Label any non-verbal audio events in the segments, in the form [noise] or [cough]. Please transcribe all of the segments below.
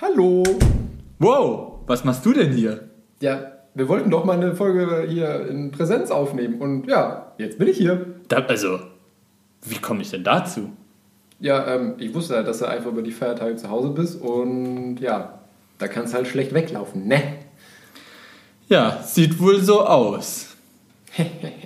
Hallo. Wow, was machst du denn hier? Ja, wir wollten doch mal eine Folge hier in Präsenz aufnehmen und ja, jetzt bin ich hier. Da, also, wie komme ich denn dazu? Ja, ähm, ich wusste halt, dass du einfach über die Feiertage zu Hause bist und ja, da kannst du halt schlecht weglaufen, ne? Ja, sieht wohl so aus. [laughs]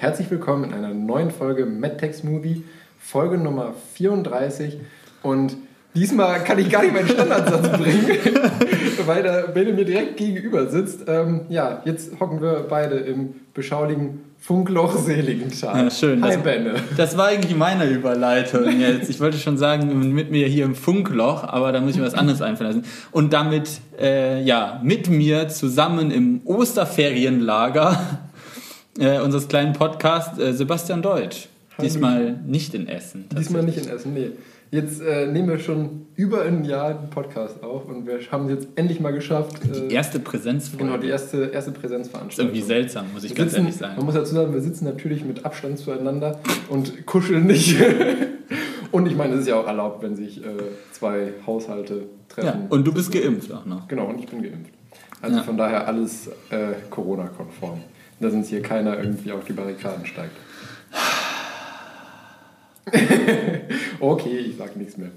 herzlich willkommen in einer neuen Folge MedTech Smoothie, Folge Nummer 34. Und diesmal kann ich gar nicht meinen Standardsatz [laughs] bringen, [laughs] weil der Bene mir direkt gegenüber sitzt. Ähm, ja, jetzt hocken wir beide im beschaulichen Funkloch Seligenthal. Ja, schön. Hi das, Benne. Das war eigentlich meine Überleitung jetzt. Ich wollte schon sagen, mit mir hier im Funkloch, aber da muss ich mir was anderes einfallen lassen. Und damit, äh, ja, mit mir zusammen im Osterferienlager äh, unseres kleinen Podcasts äh, Sebastian Deutsch. Hallo. Diesmal nicht in Essen. Diesmal nicht in Essen, nee. Jetzt äh, nehmen wir schon über ein Jahr den Podcast auf und wir haben es jetzt endlich mal geschafft. Die äh, erste Präsenzfolge. Genau, die erste, erste ist Präsenzveranstaltung. irgendwie seltsam, muss ich Wir ganz sitzen, ehrlich sagen. Man muss dazu sagen, wir sitzen natürlich mit Abstand zueinander und kuscheln nicht. [laughs] und ich meine, es ist ja auch erlaubt, wenn sich äh, zwei Haushalte treffen. Ja, und du bist geimpft auch noch. Genau, und ich bin geimpft. Also Ja. von daher alles äh, Corona-konform. Da sind hier keiner irgendwie auf die Barrikaden steigt. [laughs] okay, ich sag nichts mehr.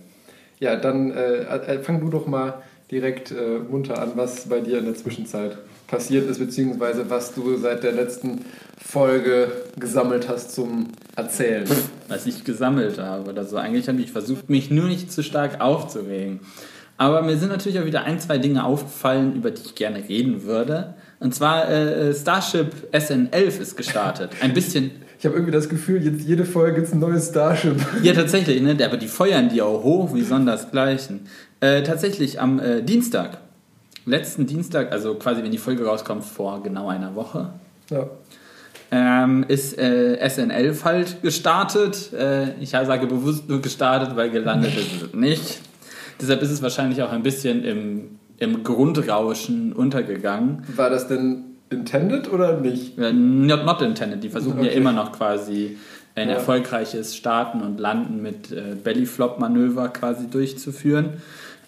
Ja, dann äh, äh, fang du doch mal direkt äh, munter an, was bei dir in der Zwischenzeit passiert ist, beziehungsweise was du seit der letzten Folge gesammelt hast zum Erzählen. was ich gesammelt habe oder so. Eigentlich habe ich versucht, mich nur nicht zu stark aufzuregen. Aber mir sind natürlich auch wieder ein, zwei Dinge aufgefallen, über die ich gerne reden würde. Und zwar äh, Starship SN11 ist gestartet. Ein bisschen, [laughs] Ich habe irgendwie das Gefühl, jetzt jede Folge gibt es ein neues Starship. [laughs] ja tatsächlich, ne? aber die feuern die auch hoch wie sondersgleichen. Äh, tatsächlich am äh, Dienstag, letzten Dienstag, also quasi wenn die Folge rauskommt, vor genau einer Woche, Ja. ähm, ist äh, SN11 halt gestartet. Äh, ich sage bewusst nur gestartet, weil gelandet ist es nicht. Deshalb ist es wahrscheinlich auch ein bisschen im, im Grundrauschen untergegangen. War das denn intended oder nicht? Äh, Not, not intended. Die versuchen ja Okay. immer noch quasi ein Ja. erfolgreiches Starten und Landen mit äh, Bellyflop-Manöver quasi durchzuführen.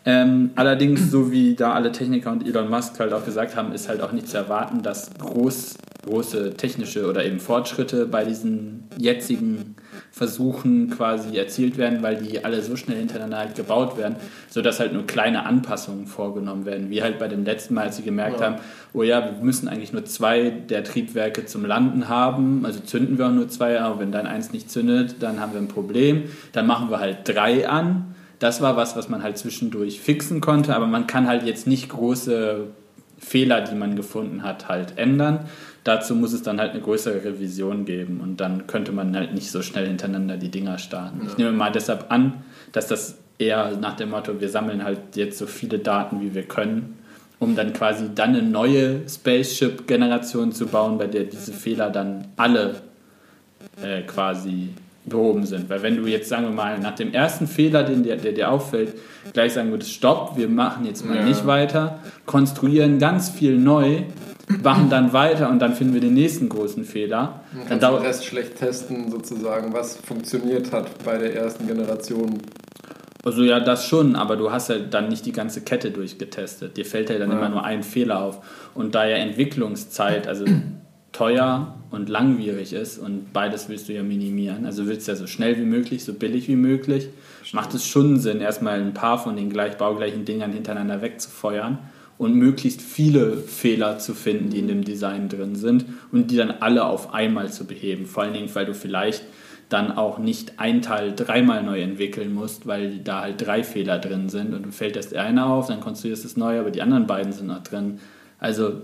Ähm, allerdings, so wie da alle Techniker und Elon Musk halt auch gesagt haben, ist halt auch nicht zu erwarten, dass groß, große technische oder eben Fortschritte bei diesen jetzigen Versuchen quasi erzielt werden, weil die alle so schnell hintereinander halt gebaut werden, sodass halt nur kleine Anpassungen vorgenommen werden. Wie halt bei dem letzten Mal, als sie gemerkt Ja. haben, oh ja, wir müssen eigentlich nur zwei der Triebwerke zum Landen haben, also zünden wir auch nur zwei, aber wenn dann eins nicht zündet, dann haben wir ein Problem. Dann machen wir halt drei an. Das war was, was man halt zwischendurch fixen konnte, aber man kann halt jetzt nicht große Fehler, die man gefunden hat, halt ändern. Dazu muss es dann halt eine größere Revision geben und dann könnte man halt nicht so schnell hintereinander die Dinger starten. Ich nehme mal deshalb an, dass das eher nach dem Motto, wir sammeln halt jetzt so viele Daten, wie wir können, um dann quasi dann eine neue Spaceship-Generation zu bauen, bei der diese Fehler dann alle äh, quasi behoben sind. Weil wenn du jetzt, sagen wir mal, nach dem ersten Fehler, den dir, der dir auffällt, gleich sagen würdest, stopp, wir machen jetzt mal Ja. nicht weiter, konstruieren ganz viel neu, machen dann weiter und dann finden wir den nächsten großen Fehler. Dann den dauert Rest schlecht testen, sozusagen, was funktioniert hat bei der ersten Generation. Also ja, das schon, aber du hast ja dann nicht die ganze Kette durchgetestet. Dir fällt ja dann Ja. immer nur ein Fehler auf. Und da ja Entwicklungszeit, also teuer und langwierig ist und beides willst du ja minimieren, also willst ja so schnell wie möglich, so billig wie möglich, macht es schon Sinn, erstmal ein paar von den gleich baugleichen Dingern hintereinander wegzufeuern und möglichst viele Fehler zu finden, die in dem Design drin sind und die dann alle auf einmal zu beheben. Vor allen Dingen, weil du vielleicht dann auch nicht ein Teil dreimal neu entwickeln musst, weil da halt drei Fehler drin sind und du fällt erst der eine auf, dann konstruierst du es neu, aber die anderen beiden sind noch drin. Also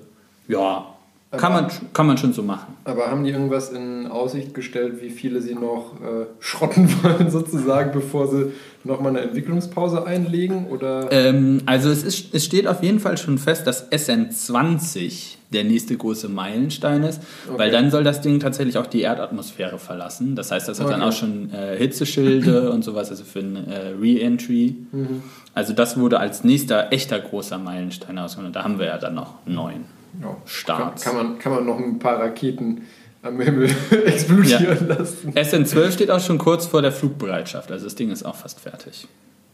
ja, Kann man, kann man schon so machen. Aber haben die irgendwas in Aussicht gestellt, wie viele sie noch äh, schrotten [laughs] wollen, sozusagen, bevor sie nochmal eine Entwicklungspause einlegen? Oder? Ähm, also es, ist, es steht auf jeden Fall schon fest, dass SN20 der nächste große Meilenstein ist, okay. weil dann soll das Ding tatsächlich auch die Erdatmosphäre verlassen. Das heißt, das hat okay. dann auch schon äh, Hitzeschilde [clears throat] und sowas, also für ein äh, Re-Entry. Mhm. Also das wurde als nächster echter großer Meilenstein ausgenommen. Da haben wir ja dann noch neun ja. Starts. Kann, kann, man, kann man noch ein paar Raketen am Himmel [laughs] explodieren ja. lassen. SN12 steht auch schon kurz vor der Flugbereitschaft, also das Ding ist auch fast fertig.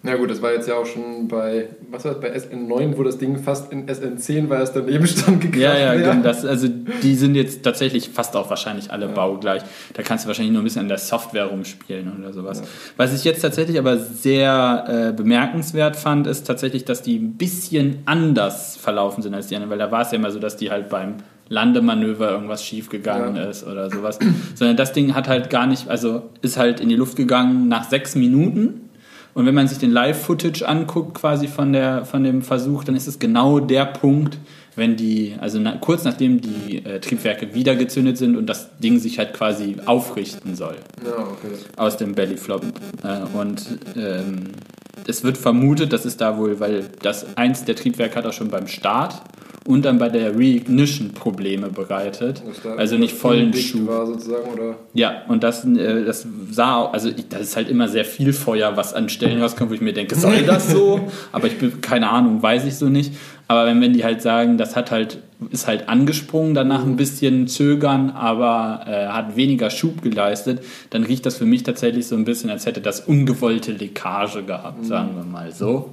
Na gut, das war jetzt ja auch schon bei, was war das, bei SN9, wo das Ding fast in SN10 war, es daneben stand gekracht Ja, ja, ja. Das, also die sind jetzt tatsächlich fast auch wahrscheinlich alle ja. baugleich. Da kannst du wahrscheinlich nur ein bisschen an der Software rumspielen oder sowas. Ja. Was ich jetzt tatsächlich aber sehr äh, bemerkenswert fand, ist tatsächlich, dass die ein bisschen anders verlaufen sind als die anderen, weil da war es ja immer so, dass die halt beim Landemanöver irgendwas schiefgegangen ja. ist oder sowas. Sondern das Ding hat halt gar nicht, also ist halt in die Luft gegangen nach sechs Minuten und wenn man sich den Live-Footage anguckt, quasi von, der, von dem Versuch, dann ist es genau der Punkt, wenn die, also na, kurz nachdem die äh, Triebwerke wieder gezündet sind und das Ding sich halt quasi aufrichten soll. Ja, okay. Aus dem Bellyflop. Äh, und ähm, es wird vermutet, das ist da wohl, weil das eins der Triebwerke hat auch schon beim Start und dann bei der Reignition Probleme bereitet. Also nicht vollen Schub. War sozusagen, oder? Ja, und das, äh, das sah, also ich, das ist halt immer sehr viel Feuer, was an Stellen rauskommt, wo ich mir denke, soll [laughs] das so? Aber ich bin, keine Ahnung, weiß ich so nicht. Aber wenn, wenn die halt sagen, das hat halt, ist halt angesprungen, danach ein bisschen zögern, aber äh, hat weniger Schub geleistet, dann riecht das für mich tatsächlich so ein bisschen, als hätte das ungewollte Leckage gehabt, sagen wir mal so.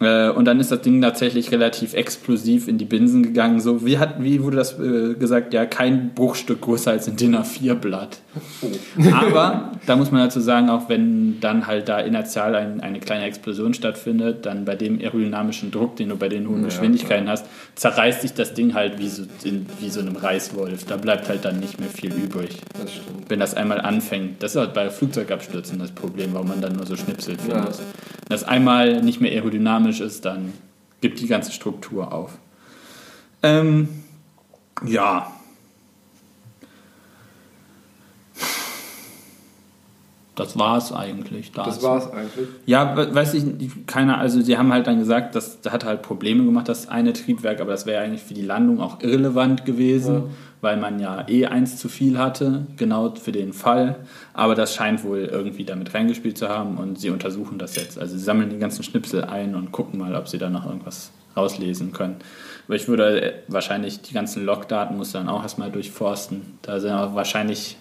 Äh, und dann ist das Ding tatsächlich relativ explosiv in die Binsen gegangen. So, wie, hat, wie wurde das äh, gesagt? Ja, kein Bruchstück größer als ein DIN A4-Blatt. Oh. Aber da muss man dazu sagen, auch wenn dann halt da inertial ein, eine kleine Explosion stattfindet, dann bei dem aerodynamischen Druck, den du bei den hohen ja, Geschwindigkeiten klar. hast, zerreißt sich das Ding halt wie so, in, wie so einem Reißwolf. Da bleibt halt dann nicht mehr viel übrig. Das stimmt. Wenn das einmal anfängt. Das ist halt bei Flugzeugabstürzen das Problem, warum man dann nur so Schnipsel findet. Ja. Das einmal nicht mehr aerodynamisch dynamisch ist, dann gibt die ganze Struktur auf. Ähm, ja. Das war es eigentlich. Dazu. Das war es eigentlich? Ja, weiß ich, keiner, also sie haben halt dann gesagt, das hat halt Probleme gemacht, das eine Triebwerk, aber das wäre eigentlich für die Landung auch irrelevant gewesen. Ja weil man ja eh eins zu viel hatte, genau für den Fall. Aber das scheint wohl irgendwie damit reingespielt zu haben und sie untersuchen das jetzt. Also sie sammeln die ganzen Schnipsel ein und gucken mal, ob sie da noch irgendwas rauslesen können. Aber ich würde äh, wahrscheinlich die ganzen Logdaten muss dann auch erstmal durchforsten. Da sind auch wahrscheinlich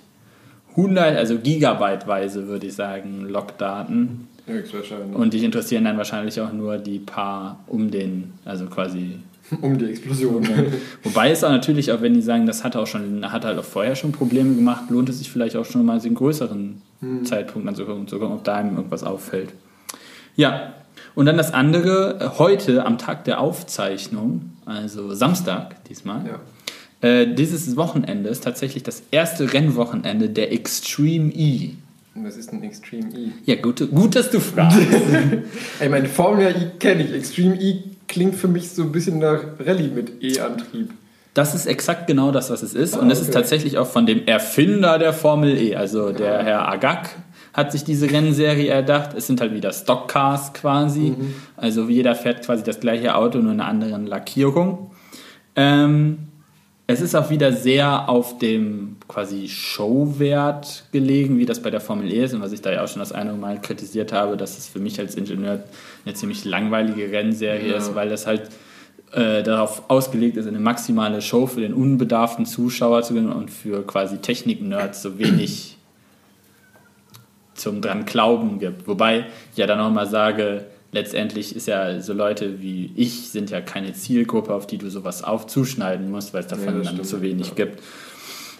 100, also Gigabyteweise würde ich sagen, Logdaten. Höchstwahrscheinlich. Und die interessieren dann wahrscheinlich auch nur die paar um den, also quasi [laughs] um die Explosion. [laughs] Wobei es auch natürlich, auch wenn die sagen, das hat auch schon, hat halt auch vorher schon Probleme gemacht, lohnt es sich vielleicht auch schon mal den größeren hm. Zeitpunkt anzugucken, zu gucken, ob da einem irgendwas auffällt. Ja, und dann das andere, heute am Tag der Aufzeichnung, also Samstag diesmal, ja. Äh, dieses Wochenende ist tatsächlich das erste Rennwochenende der Extreme E. Was ist ein Extreme E? Ja, gut, gut dass du fragst. [laughs] ich meine, Formula E kenne ich. Extreme E klingt für mich so ein bisschen nach Rallye mit E-Antrieb. Das ist exakt genau das, was es ist. Ah, und es okay. ist tatsächlich auch von dem Erfinder der Formel E, also der ah. Herr Agag, hat sich diese Rennserie erdacht. Es sind halt wieder Stockcars quasi. Mhm. Also jeder fährt quasi das gleiche Auto, nur in einer anderen Lackierung. Ähm, es ist auch wieder sehr auf dem quasi Showwert gelegen, wie das bei der Formel E ist und was ich da ja auch schon das eine Mal kritisiert habe, dass es für mich als Ingenieur eine ziemlich langweilige Rennserie ja. ist, weil das halt äh, darauf ausgelegt ist, eine maximale Show für den unbedarften Zuschauer zu gewinnen und für quasi Technik-Nerds so wenig zum dran glauben gibt. Wobei ich ja dann nochmal sage, letztendlich ist ja so Leute wie ich sind ja keine Zielgruppe, auf die du sowas aufzuschneiden musst, weil es davon ja, dann zu wenig ja. gibt.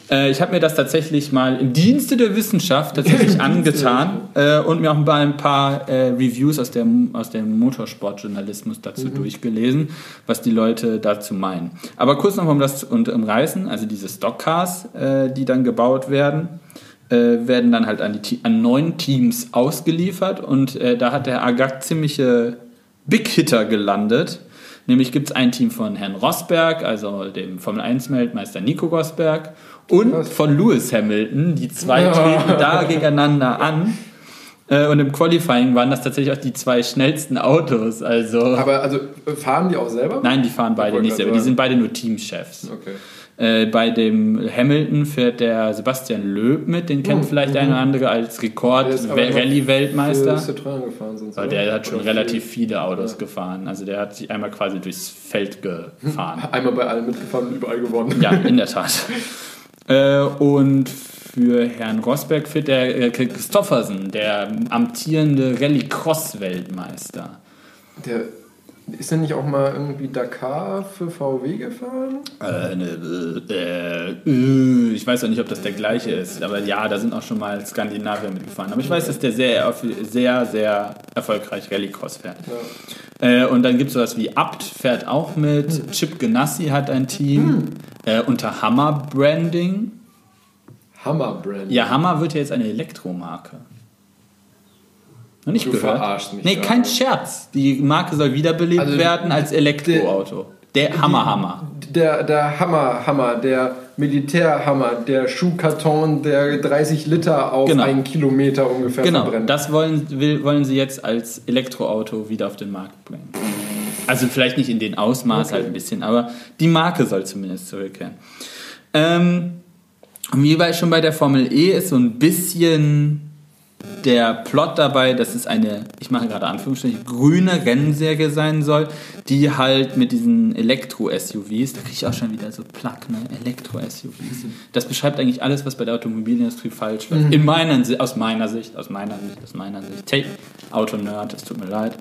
Äh, ich habe mir das tatsächlich mal im Dienste der Wissenschaft tatsächlich [laughs] angetan äh, und mir auch mal ein paar äh, Reviews aus, der, aus dem Motorsportjournalismus dazu mhm. durchgelesen, was die Leute dazu meinen. Aber kurz noch um das und umreißen, also diese Stockcars, äh, die dann gebaut werden äh, werden dann halt an, die, an neun Teams ausgeliefert und äh, da hat der Agag ziemliche Big Hitter gelandet, Nämlich gibt es ein Team von Herrn Rosberg, also dem Formel 1-Weltmeister Nico Rosberg, und Was? von Lewis Hamilton. Die zwei Ja. [laughs] treten da gegeneinander an. Äh, Und im Qualifying waren das tatsächlich auch die zwei schnellsten Autos. Also, Aber also fahren die auch selber? nein, die fahren beide nicht selber. Die sind beide nur Teamchefs. Okay. Äh, bei dem Hamilton fährt der Sebastian Löb mit, den kennt Mhm, vielleicht der eine oder andere als Der Rekord-Rallye-Weltmeister. Oder? der hat schon Oder relativ viel. viele Autos Ja. gefahren. Also der hat sich einmal quasi durchs Feld gefahren. [laughs] Einmal bei allen mitgefahren und überall gewonnen. ja, in der Tat. [laughs] Äh, und für Herrn Rosberg fährt der äh, Christoffersen, der amtierende Rallye-Cross-Weltmeister. Der ist der nicht auch mal irgendwie Dakar für VW gefahren? Äh, ne, äh, äh, ich weiß auch nicht, ob das der gleiche ist, aber ja, da sind auch schon mal Skandinavier mitgefahren. Aber ich weiß, dass der sehr, sehr, sehr erfolgreich Rallycross fährt. Ja. Äh, und dann gibt es sowas wie Abt, fährt auch mit. Chip Ganassi hat ein Team. Äh, unter Hammer Branding. Hammer Brand. Ja, Hammer wird ja jetzt eine Elektromarke. Noch nicht Du gehört? verarschst mich Nee, da. kein Scherz. Die Marke soll wiederbelebt Also, werden als Elektroauto. Der Hammer Hammer. Der, der Hammer, Hammer, der Militärhammer, der Schuhkarton, der 30 Liter auf Genau. einen Kilometer ungefähr Genau, verbrennt. das wollen, will, wollen sie jetzt als Elektroauto wieder auf den Markt bringen. Also vielleicht nicht in den Ausmaß Okay. halt ein bisschen, aber die Marke soll zumindest zurückkehren. Ähm, und wie bei, schon bei der Formel E ist so ein bisschen der Plot dabei, dass es eine, ich mache gerade Anführungsstriche, grüne Rennserie sein soll, die halt mit diesen Elektro-SUVs, da kriege ich auch schon wieder so Plack, ne? Elektro-SUVs. Das beschreibt eigentlich alles, was bei der Automobilindustrie falsch läuft. In meiner, aus meiner Sicht, aus meiner Sicht, aus meiner Sicht. Hey, Autonerd, es tut mir leid.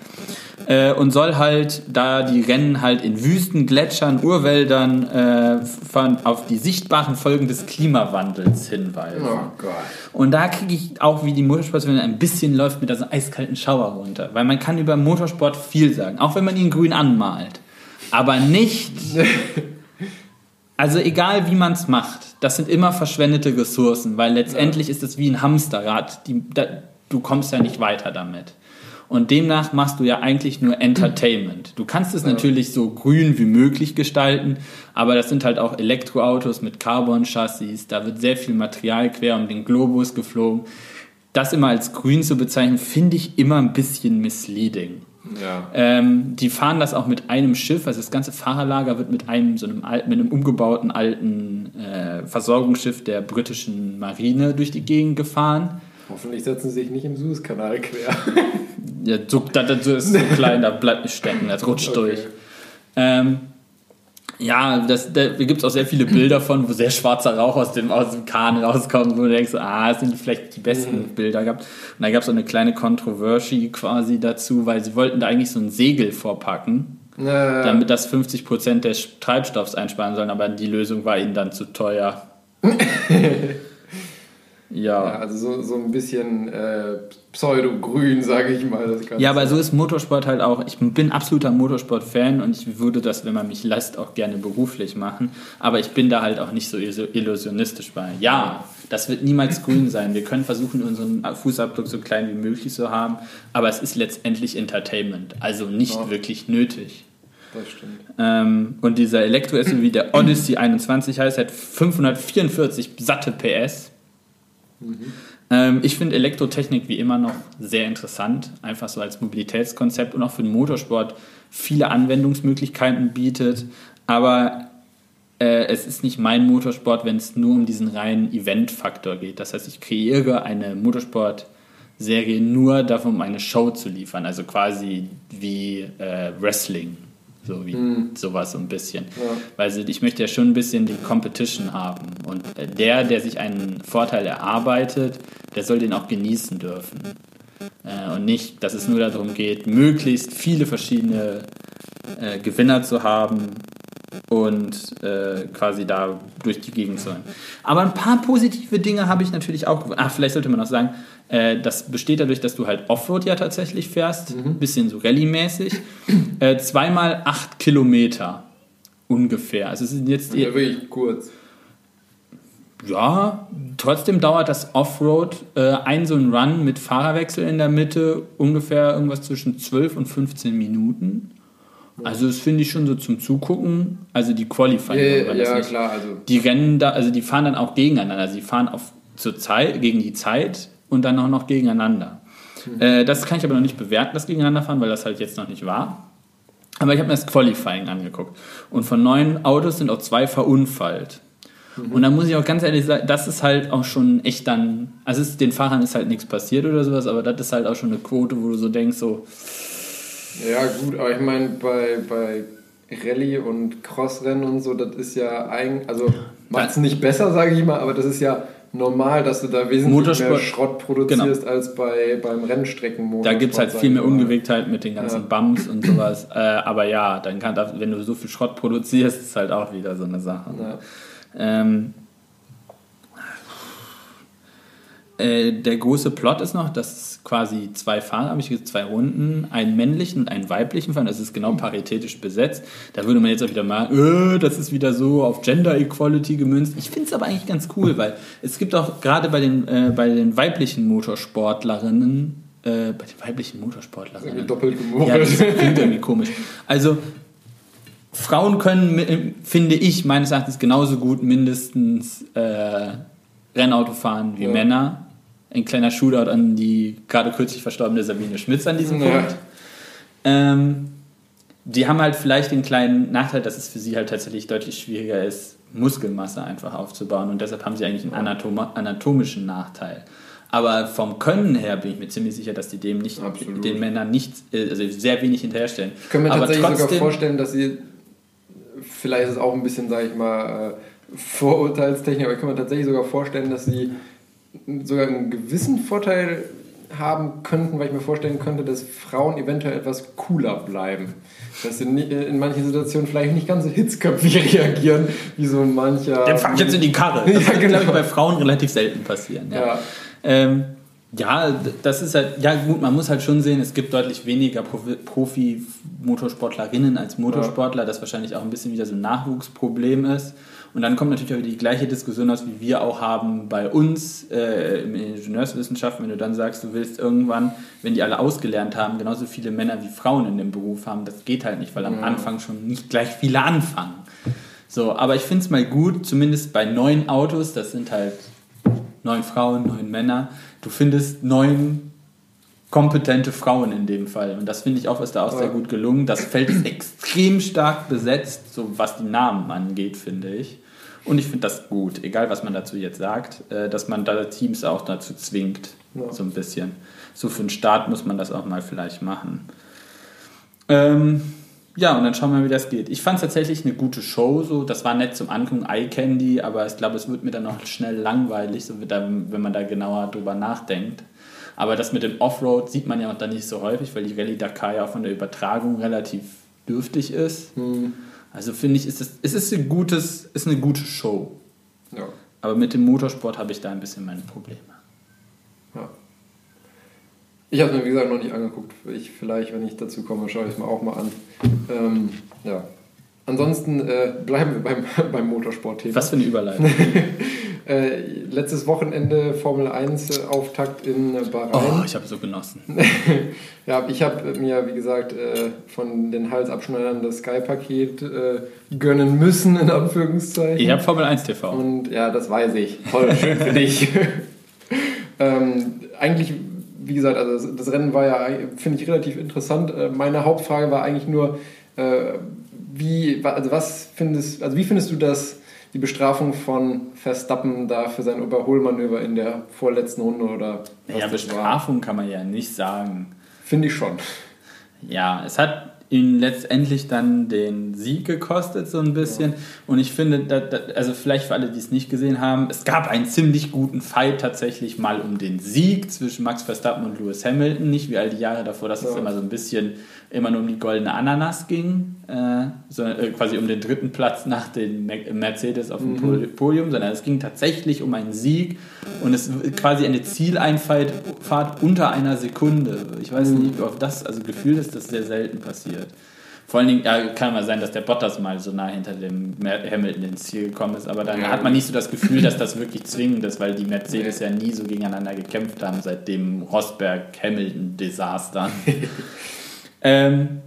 Äh, und soll halt, da die Rennen halt in Wüsten, Gletschern, Urwäldern äh, von, auf die sichtbaren Folgen des Klimawandels hinweisen. oh Gott. Und da kriege ich auch, wie die Motorsportwelle ein bisschen läuft, mit so einem eiskalten Schauer runter. Weil man kann über Motorsport viel sagen, auch wenn man ihn grün anmalt. Aber nicht. [laughs] Also egal wie man es macht, das sind immer verschwendete Ressourcen, weil letztendlich ist es wie ein Hamsterrad. Die, da, du kommst ja nicht weiter damit. Und demnach machst du ja eigentlich nur Entertainment. Du kannst es natürlich so grün wie möglich gestalten, aber das sind halt auch Elektroautos mit Carbon-Chassis. Da wird sehr viel Material quer um den Globus geflogen. Das immer als grün zu bezeichnen, finde ich immer ein bisschen misleading. Ja. Ähm, die fahren das auch mit einem Schiff, also das ganze Fahrerlager wird mit einem so einem alten, mit einem umgebauten alten äh, Versorgungsschiff der britischen Marine durch die Gegend gefahren. Hoffentlich setzen sie sich nicht im Suezkanal quer. Ja, so, das, das ist so klein, da bleibt nicht stecken, das rutscht Okay. durch. Ähm, ja, das, da gibt es auch sehr viele Bilder von, wo sehr schwarzer Rauch aus dem, aus dem Kahn rauskommt, wo du denkst, ah, das sind vielleicht die besten Bilder gehabt. Und da gab es auch eine kleine Controversy quasi dazu, weil sie wollten da eigentlich so ein Segel vorpacken, Na, damit das 50% des Treibstoffs einsparen sollen, aber die Lösung war ihnen dann zu teuer. [laughs] ja, ja. also so, so ein bisschen äh, Pseudo-grün, sage ich mal. Das Ganze. Ja, aber so ist Motorsport halt auch. Ich bin absoluter Motorsport-Fan und ich würde das, wenn man mich lässt, auch gerne beruflich machen. Aber ich bin da halt auch nicht so illu- illusionistisch bei. Ja, das wird niemals [clears throat] grün sein. Wir können versuchen, unseren Fußabdruck so klein wie möglich zu haben, aber es ist letztendlich Entertainment, also nicht Ja. wirklich nötig. Das stimmt. Ähm, und dieser Elektro-SUV, der Odyssey 21 heißt, hat 544 satte PS. Ähm, ich finde Elektrotechnik wie immer noch sehr interessant, einfach so als Mobilitätskonzept und auch für den Motorsport viele Anwendungsmöglichkeiten bietet. Aber äh, es ist nicht mein Motorsport, wenn es nur um diesen reinen Event-Faktor geht. Das heißt, ich kreiere eine Motorsport-Serie nur davon, um eine Show zu liefern. Also quasi wie äh, Wrestling. So wie sowas so ein bisschen. Ja. Weil ich möchte ja schon ein bisschen die Competition haben. Und der, der sich einen Vorteil erarbeitet, der soll den auch genießen dürfen. Äh, und nicht, dass es nur darum geht, möglichst viele verschiedene äh, Gewinner zu haben und äh, quasi da durch die Gegend zu rennen. Aber ein paar positive Dinge habe ich natürlich auch. Ach, vielleicht sollte man noch sagen, äh, das besteht dadurch, dass du halt Offroad ja tatsächlich fährst, bisschen so Rallye-mäßig. [clears throat] Äh, zweimal acht Kilometer ungefähr. Also es sind jetzt Ja, wirklich kurz. ja, trotzdem dauert das Offroad äh, ein so ein Run mit Fahrerwechsel in der Mitte ungefähr irgendwas zwischen 12 und 15 Minuten. Also das finde ich schon so zum Zugucken, also die Qualifying. Das ja nicht- klar, also Die rennen da, also die fahren dann auch gegeneinander. Also die fahren auf zur Zeit, gegen die Zeit und dann auch noch gegeneinander. Äh, das kann ich aber noch nicht bewerten, das Gegeneinanderfahren, weil das halt jetzt noch nicht war. Aber ich habe mir das Qualifying angeguckt. Und von neun Autos sind auch zwei verunfallt. Und da muss ich auch ganz ehrlich sagen, das ist halt auch schon echt dann, also ist, den Fahrern ist halt nichts passiert oder sowas, aber das ist halt auch schon eine Quote, wo du so denkst, so, Ja, gut, aber ich meine, bei, bei Rallye und Crossrennen und so, das ist ja eigentlich, also macht es nicht besser, sage ich mal, aber das ist ja normal, dass du da wesentlich Motorsport- mehr Schrott produzierst als bei, beim Rennstreckenmotorsport. Da gibt es halt viel mehr. Ungewegtheit mit den ganzen Ja. Bumps und sowas. Äh, aber ja, dann kann, wenn du so viel Schrott produzierst, ist halt auch wieder so eine Sache. Ja. Ähm, äh, der große Plot ist noch, dass quasi zwei Fahrer, habe ich zwei Runden, einen männlichen und einen weiblichen fahren. Das ist genau paritätisch besetzt. Da würde man jetzt auch wieder mal, äh, das ist wieder so auf Gender Equality gemünzt. Ich finde es aber eigentlich ganz cool, weil es gibt auch gerade bei den, äh, bei den weiblichen Motorsportlerinnen, äh, bei den weiblichen Motorsportlerinnen, doppelt ja, das gemogelt. klingt irgendwie komisch. Also, Frauen können, finde ich, meines Erachtens genauso gut mindestens äh, Rennauto fahren wie Ja. Männer. Ein kleiner Shootout an die gerade kürzlich verstorbene Sabine Schmitz an diesem Ja. Punkt. Ähm, die haben halt vielleicht den kleinen Nachteil, dass es für sie halt tatsächlich deutlich schwieriger ist, Muskelmasse einfach aufzubauen. Und deshalb haben sie eigentlich einen anatom anatomischen Nachteil. Aber vom Können her bin ich mir ziemlich sicher, dass die dem nicht, Absolut. den Männern nicht, äh, also sehr wenig hinterherstellen. Ich kann mir Aber tatsächlich sogar trotzdem- vorstellen, dass sie, vielleicht ist es auch ein bisschen, sage ich mal, Vorurteilstechnik, aber ich kann mir tatsächlich sogar vorstellen, dass sie sogar einen gewissen Vorteil haben könnten, weil ich mir vorstellen könnte, dass Frauen eventuell etwas cooler bleiben. Dass sie ni- in manchen Situationen vielleicht nicht ganz so hitzköpfig [laughs] reagieren, wie so mancher... Fahr ich jetzt in die Karre. Das Ja, wird, genau. bei Frauen relativ selten passieren. Ja. Ja. Ähm, ja, das ist halt, ja gut, man muss halt schon sehen, es gibt deutlich weniger Profi- Profi-Motorsportlerinnen als Motorsportler, das wahrscheinlich auch ein bisschen wieder so ein Nachwuchsproblem ist. Und dann kommt natürlich auch die gleiche Diskussion aus, wie wir auch haben bei uns äh, in Ingenieurswissenschaften, wenn du dann sagst, du willst irgendwann, wenn die alle ausgelernt haben, genauso viele Männer wie Frauen in dem Beruf haben, das geht halt nicht, weil am Anfang schon nicht gleich viele anfangen. So, aber ich finde es mal gut, zumindest bei neun Autos, das sind halt neun Frauen, neun Männer, du findest neun kompetente Frauen in dem Fall. Und das finde ich auch, ist da auch sehr gut gelungen. Das Feld ist extrem stark besetzt, so was die Namen angeht, finde ich. Und ich finde das gut, egal was man dazu jetzt sagt, äh, dass man da Teams auch dazu zwingt, Ja. so ein bisschen. So für den Start muss man das auch mal vielleicht machen. Ähm, ja, und dann schauen wir mal, wie das geht. Ich fand es tatsächlich eine gute Show. So. Das war nett zum Angucken, Eye Candy, aber ich glaube, es wird mir dann noch schnell langweilig, so wenn man da genauer drüber nachdenkt. Aber das mit dem Offroad sieht man ja auch dann nicht so häufig, weil die Rallye Dakar ja auch von der Übertragung relativ dürftig ist. Also finde ich, ist es, es ist, ein gutes, ist eine gute Show. Ja. Aber mit dem Motorsport habe ich da ein bisschen meine Probleme. Ja. Ich habe es mir, wie gesagt, noch nicht angeguckt. Ich, vielleicht, wenn ich dazu komme, schaue ich es mir auch mal an. Ähm, ja. Ansonsten äh, bleiben wir beim, [laughs] beim Motorsport-Thema. Was für eine Überleitung. [laughs] Äh, letztes Wochenende Formel 1 äh, Auftakt in äh, Oh, Bahrain. ich habe so genossen. [laughs] Ja, ich habe mir, wie gesagt, äh, von den Halsabschneidern das Sky-Paket äh, gönnen müssen, in Anführungszeichen. Ich habe Formel 1 TV. Und ja, das weiß ich. Toll, schön für dich. [laughs] ähm, eigentlich, wie gesagt, also das, das Rennen war ja, finde ich, relativ interessant. Äh, meine Hauptfrage war eigentlich nur, wie, also was findest, also wie findest du das, die Bestrafung von Verstappen da für sein Überholmanöver in der vorletzten Runde oder was Ja, das war? Bestrafung kann man ja nicht sagen. Finde ich schon. Ja, es hat ihn letztendlich dann den Sieg gekostet, so ein bisschen. Und ich finde, da, da, also vielleicht für alle, die es nicht gesehen haben, es gab einen ziemlich guten Fight tatsächlich mal um den Sieg zwischen Max Verstappen und Lewis Hamilton. Nicht wie all die Jahre davor, dass es Ja. immer so ein bisschen immer nur um die goldene Ananas ging, äh, sondern äh, quasi um den dritten Platz nach den Me- Mercedes auf dem Pol- Podium, sondern es ging tatsächlich um einen Sieg und es quasi eine Zieleinfahrt Fahrt unter einer Sekunde. Ich weiß nicht, ob das, also gefühlt ist das sehr selten passiert. Vor allen Dingen ja, kann mal sein, dass der Bottas mal so nah hinter dem Hamilton ins Ziel gekommen ist, aber dann Ja. hat man nicht so das Gefühl, dass das wirklich zwingend ist, weil die Mercedes ja nie so gegeneinander gekämpft haben seit dem Rosberg-Hamilton-Desaster. [laughs] ähm,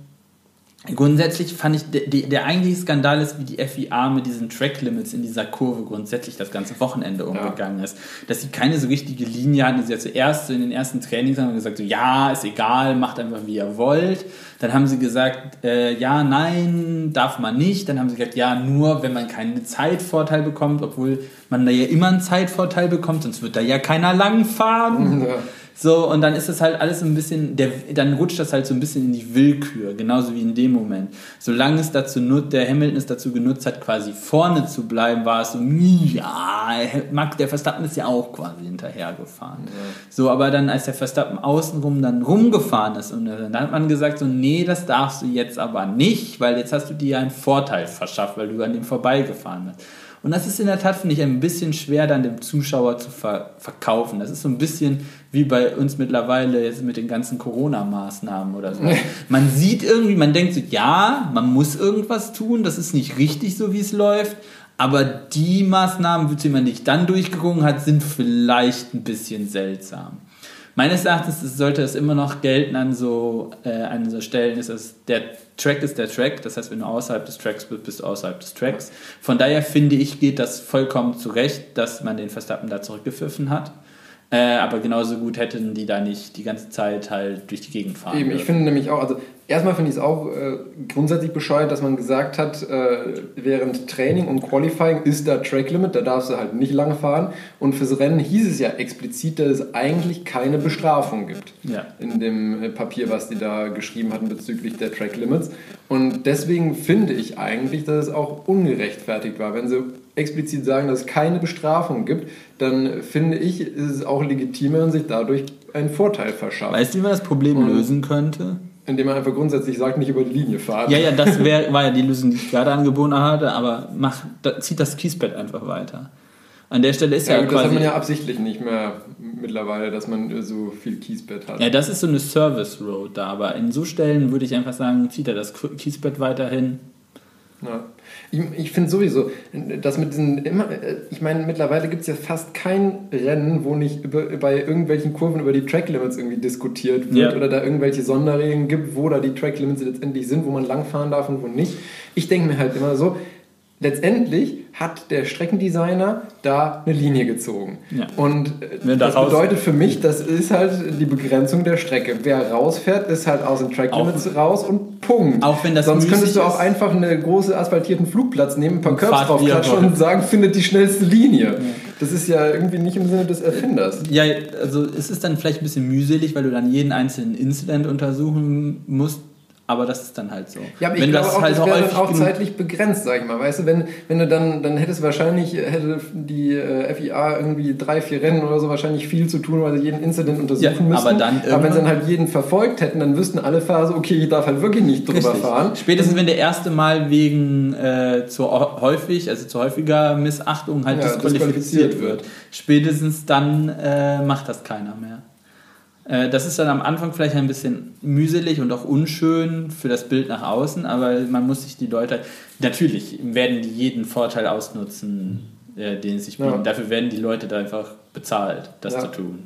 Grundsätzlich fand ich, der, der eigentliche Skandal ist, wie die FIA mit diesen Track Limits in dieser Kurve grundsätzlich das ganze Wochenende umgegangen ja. ist. Dass sie keine so richtige Linie hatten. Sie hat zuerst so in den ersten Trainings haben gesagt, so, ja, ist egal, macht einfach wie ihr wollt. Dann haben sie gesagt, äh, ja, nein, darf man nicht. Dann haben sie gesagt, ja, nur wenn man keinen Zeitvorteil bekommt, obwohl man da ja immer einen Zeitvorteil bekommt, sonst wird da ja keiner langfahren. [laughs] Ja. So, und dann ist das halt alles ein bisschen, der, dann rutscht das halt so ein bisschen in die Willkür, genauso wie in dem Moment. Solange es dazu nutzt, der Hamilton es dazu genutzt hat, quasi vorne zu bleiben, war es so, ja, Max, der Verstappen ist ja auch quasi hinterhergefahren. Ja. So, aber dann, als der Verstappen außenrum dann rumgefahren ist, und dann hat man gesagt, so, nee, das darfst du jetzt aber nicht, weil jetzt hast du dir einen Vorteil verschafft, weil du an dem vorbeigefahren bist. Und das ist in der Tat, finde ich, ein bisschen schwer dann dem Zuschauer zu ver verkaufen. Das ist so ein bisschen wie bei uns mittlerweile jetzt mit den ganzen Corona-Maßnahmen oder so. Man sieht irgendwie, man denkt so, ja, man muss irgendwas tun, das ist nicht richtig so, wie es läuft, aber die Maßnahmen, die man nicht dann durchgegangen hat, sind vielleicht ein bisschen seltsam. Meines Erachtens sollte es immer noch gelten an so, äh, an so Stellen, ist es, der Track ist der Track, das heißt, wenn du außerhalb des Tracks bist, bist du außerhalb des Tracks. Von daher finde ich, geht das vollkommen zurecht, dass man den Verstappen da zurückgepfiffen hat. Äh, aber genauso gut hätten die da nicht die ganze Zeit halt durch die Gegend fahren. Eben, ich finde nämlich auch, also erstmal finde ich es auch äh, grundsätzlich bescheuert, dass man gesagt hat, äh, während Training und Qualifying ist da Track Limit, da darfst du halt nicht lange fahren. Und fürs Rennen hieß es ja explizit, dass es eigentlich keine Bestrafung gibt. Ja. In dem äh, Papier, was die da geschrieben hatten bezüglich der Track Limits. Und deswegen finde ich eigentlich, dass es auch ungerechtfertigt war. Wenn sie explizit sagen, dass es keine Bestrafung gibt, dann finde ich, ist es auch legitim, wenn man sich dadurch einen Vorteil verschafft. Weißt du, wie man das Problem Und lösen könnte? Indem man einfach grundsätzlich sagt, nicht über die Linie fahren. Ja, ja, das wär, war ja die Lösung, die ich gerade angeboten hatte, aber mach, da, zieht das Kiesbett einfach weiter. An der Stelle ist ja, ja quasi... Das hat man ja absichtlich nicht mehr mittlerweile, dass man so viel Kiesbett hat. Ja, das ist so eine Service Road da, aber in so Stellen würde ich einfach sagen, zieht er das Kiesbett weiterhin. Ja. Ich, ich finde sowieso, dass mit diesen immer, ich meine, mittlerweile gibt es ja fast kein Rennen, wo nicht über, bei irgendwelchen Kurven über die Track Limits irgendwie diskutiert wird ja. oder da irgendwelche Sonderregeln gibt, wo da die Track Limits letztendlich sind, wo man langfahren darf und wo nicht. Ich denke mir halt immer so, letztendlich hat der Streckendesigner da eine Linie gezogen. Ja. Und äh, das bedeutet für mich, das ist halt die Begrenzung der Strecke. Wer rausfährt, ist halt aus den Track Limits raus und Punkt. Auch wenn das Sonst könntest du auch einfach einen großen asphaltierten Flugplatz nehmen, ein paar Curbs draufklatschen und sagen, findet die schnellste Linie. Ja. Das ist ja irgendwie nicht im Sinne des Erfinders. Ja, also es ist dann vielleicht ein bisschen mühselig, weil du dann jeden einzelnen Incident untersuchen musst aber das ist dann halt so. Ja, aber ich wenn glaube das auch, halt das wäre dann auch zeitlich begrenzt, sag ich mal. Weißt du, wenn, wenn du dann, dann hättest wahrscheinlich, hätte die äh, FIA irgendwie drei, vier Rennen oder so wahrscheinlich viel zu tun, weil sie jeden Incident untersuchen ja, müssten. Aber, dann aber wenn sie dann halt jeden verfolgt hätten, dann wüssten alle Fahrer okay, ich darf halt wirklich nicht drüber richtig. fahren. Spätestens wenn der erste Mal wegen äh, zu häufig, also zu häufiger Missachtung halt ja, disqualifiziert, disqualifiziert wird. Spätestens dann äh, macht das keiner mehr. Äh, das ist dann am Anfang vielleicht ein bisschen mühselig und auch unschön für das Bild nach außen, aber man muss sich die Leute. Natürlich werden die jeden Vorteil ausnutzen, äh, den es sich bietet. Ja. Dafür werden die Leute da einfach bezahlt, das ja. zu tun.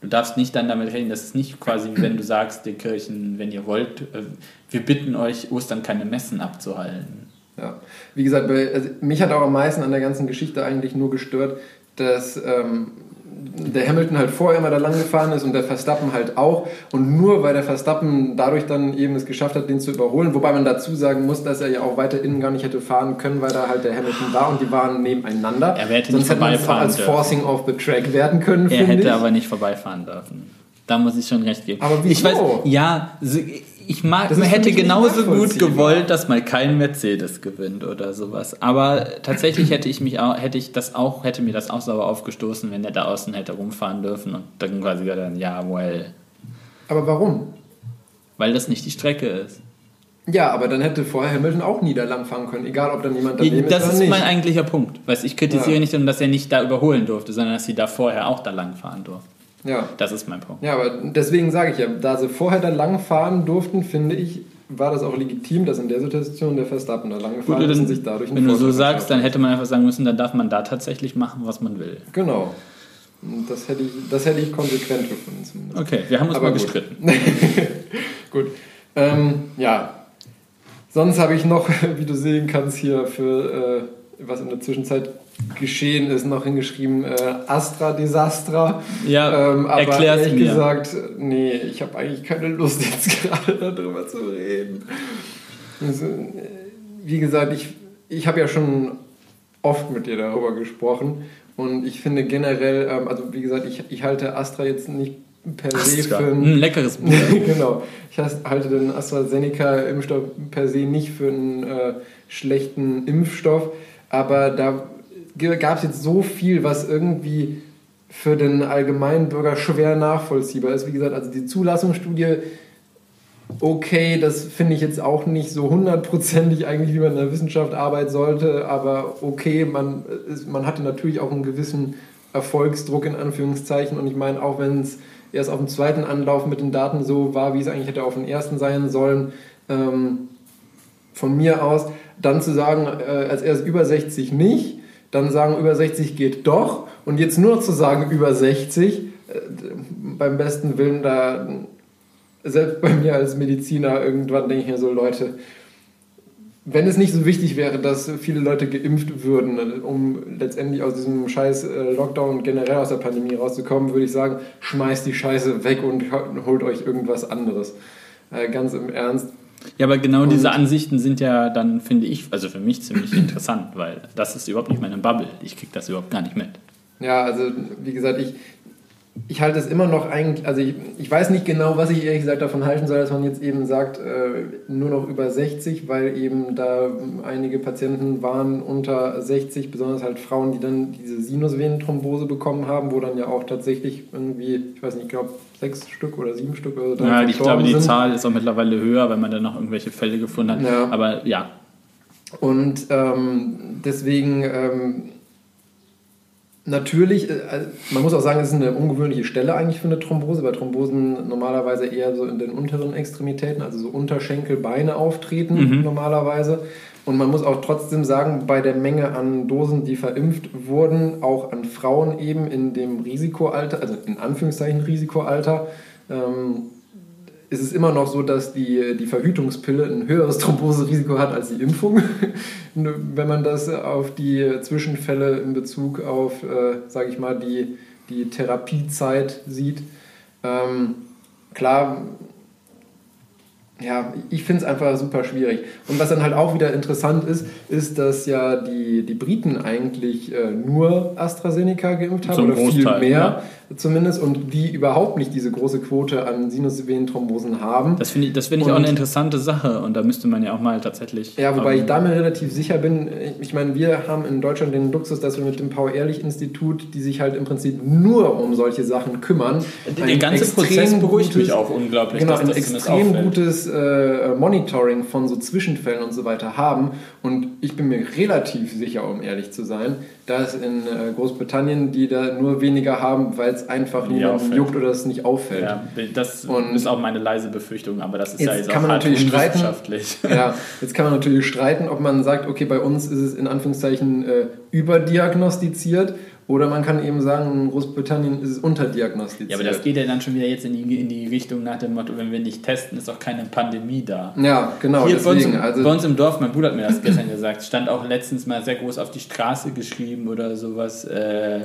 Du darfst nicht dann damit reden, dass es nicht quasi, wenn du sagst, den Kirchen, wenn ihr wollt, äh, wir bitten euch, Ostern keine Messen abzuhalten. Ja, wie gesagt, also mich hat auch am meisten an der ganzen Geschichte eigentlich nur gestört, dass ähm, der Hamilton halt vorher immer da lang gefahren ist und der Verstappen halt auch. Und nur weil der Verstappen dadurch dann eben es geschafft hat, den zu überholen, wobei man dazu sagen muss, dass er ja auch weiter innen gar nicht hätte fahren können, weil da halt der Hamilton war und die waren nebeneinander. Er hätte Sonst nicht hätte man als dürfen. Forcing of the Track werden können. Er hätte ich. aber nicht vorbeifahren dürfen. Da muss ich schon recht geben. Aber wieso? Ich weiß, ja, ich mag, man hätte genauso gut gewollt, dass mal kein Mercedes gewinnt oder sowas. Aber tatsächlich hätte ich mich auch, hätte ich das auch, hätte mir das auch sauber aufgestoßen, wenn der da außen hätte rumfahren dürfen und dann quasi dann, ja, well. Aber warum? Weil das nicht die Strecke ist. Ja, aber dann hätte vorher Hamilton auch nie da lang fahren können, egal ob dann jemand daneben das ist. Das ist mein eigentlicher Punkt. Weißt, ich kritisiere ja. nicht, dass er nicht da überholen durfte, sondern dass sie da vorher auch da lang fahren durften. Ja. Das ist mein Punkt. Ja, aber deswegen sage ich ja, da sie vorher da lang fahren durften, finde ich, war das auch legitim, dass in der Situation der Verstappen da lang gefahren ist und sich dadurch Wenn du so sagst, dann hätte man einfach sagen müssen, dann darf man da tatsächlich machen, was man will. Genau. Das hätte ich, das hätte ich konsequent gefunden. Zumindest. Okay, wir haben uns Aber mal gut. gestritten. [laughs] gut. Ähm, ja, sonst habe ich noch, [laughs] wie du sehen kannst, hier für äh, was in der Zwischenzeit geschehen ist, noch hingeschrieben äh, Astra Desastra. Ja, ähm, aber erklär's ehrlich mir. gesagt, nee, ich habe eigentlich keine Lust [laughs] jetzt gerade darüber zu reden. Also, äh, wie gesagt, ich, ich habe ja schon oft mit dir darüber gesprochen und ich finde generell, ähm, also wie gesagt, ich, ich halte Astra jetzt nicht per se für Ein ein leckeres Bier. [laughs] genau. Ich halte den AstraZeneca-Impfstoff per se nicht für einen äh, schlechten Impfstoff, aber da gab es jetzt so viel, was irgendwie für den allgemeinen Bürger schwer nachvollziehbar ist. Wie gesagt, also die Zulassungsstudie, okay, das finde ich jetzt auch nicht so hundertprozentig eigentlich, wie man in der Wissenschaft arbeiten sollte, aber okay, man, es- man hatte natürlich auch einen gewissen Erfolgsdruck in Anführungszeichen und ich meine, auch wenn es erst auf dem zweiten Anlauf mit den Daten so war, wie es eigentlich hätte auf dem ersten sein sollen, ähm, von mir aus, dann zu sagen, äh, als erst über 60 nicht, dann sagen, über 60 geht doch und jetzt nur zu sagen, über 60, äh, beim besten Willen da, selbst bei mir als Mediziner, irgendwann denke ich mir so, Leute, wenn es nicht so wichtig wäre, dass viele Leute geimpft würden, um letztendlich aus diesem scheiß äh, Lockdown und generell aus der Pandemie rauszukommen, würde ich sagen, schmeißt die Scheiße weg und holt euch irgendwas anderes. Äh, Ganz im Ernst. Ja, aber genau diese Und- Ansichten sind ja dann, finde ich, also für mich ziemlich [clears throat] interessant, weil das ist überhaupt nicht meine Bubble. Ich kriege das überhaupt gar nicht mit. Ja, also wie gesagt, ich, ich halte es immer noch eigentlich, also ich, ich weiß nicht genau, was ich ehrlich gesagt davon halten soll, dass man jetzt eben sagt, äh, nur noch über 60, weil eben da einige Patienten waren unter 60, besonders halt Frauen, die dann diese Sinusvenenthrombose bekommen haben, wo dann ja auch tatsächlich irgendwie, ich weiß nicht, ich glaube sechs Stück oder sieben Stück oder so Ja, ich glaube, die sind. Zahl ist auch mittlerweile höher, weil man dann noch irgendwelche Fälle gefunden hat. Ja. Aber ja, Und ähm, deswegen ähm, natürlich, äh, also man muss auch sagen, es ist eine ungewöhnliche Stelle eigentlich für eine Thrombose, weil Thrombosen normalerweise eher so in den unteren Extremitäten, also so Unterschenkel, Beine auftreten Mhm. normalerweise. Und man muss auch trotzdem sagen, bei der Menge an Dosen, die verimpft wurden, auch an Frauen eben in dem Risikoalter, also in Anführungszeichen Risikoalter, ähm, ist es immer noch so, dass die, die Verhütungspille ein höheres Thromboserisiko hat als die Impfung. [laughs] Wenn man das auf die Zwischenfälle in Bezug auf, äh, sage ich mal, die, die Therapiezeit sieht. Ähm, klar, ja, ich finde es einfach super schwierig. Und was dann halt auch wieder interessant ist, ist, dass ja die, die Briten eigentlich äh, nur AstraZeneca geimpft haben Zum oder viel Großteil, mehr ja. Zumindest und die überhaupt nicht diese große Quote an Sinusvenenthrombosen haben. das finde ich, das finde ich auch eine interessante Sache und da müsste man ja auch mal tatsächlich. Ja, wobei ähm, ich da mir relativ sicher bin, ich meine, wir haben in Deutschland den Luxus, dass wir mit dem Paul-Ehrlich-Institut, die sich halt im Prinzip nur um solche Sachen kümmern, Der ganze Prozess beruhigt mich gutes- auch unglaublich, Genau, dass ein das extrem gutes äh, Monitoring von so Zwischenfällen und so weiter haben. Und ich bin mir relativ sicher, um ehrlich zu sein, dass in äh, Großbritannien die da nur weniger haben, weil es einfach Nie niemanden juckt oder es nicht auffällt. Ja, das Und- ist auch meine leise Befürchtung, aber das ist ja Jetzt jetzt kann auch man natürlich streiten. Ja, [laughs] jetzt kann man natürlich streiten, ob man sagt, okay, bei uns ist es in Anführungszeichen äh, überdiagnostiziert oder man kann eben sagen, in Großbritannien ist es unterdiagnostiziert. Ja, aber das geht ja dann schon wieder jetzt in die, in die Richtung nach dem Motto, wenn wir nicht testen, ist auch keine Pandemie da. Ja, genau, Hier bei uns, deswegen. im, Also, bei uns im Dorf, mein Bruder hat mir das gestern gesagt, stand auch letztens mal sehr groß auf die Straße geschrieben oder sowas, äh,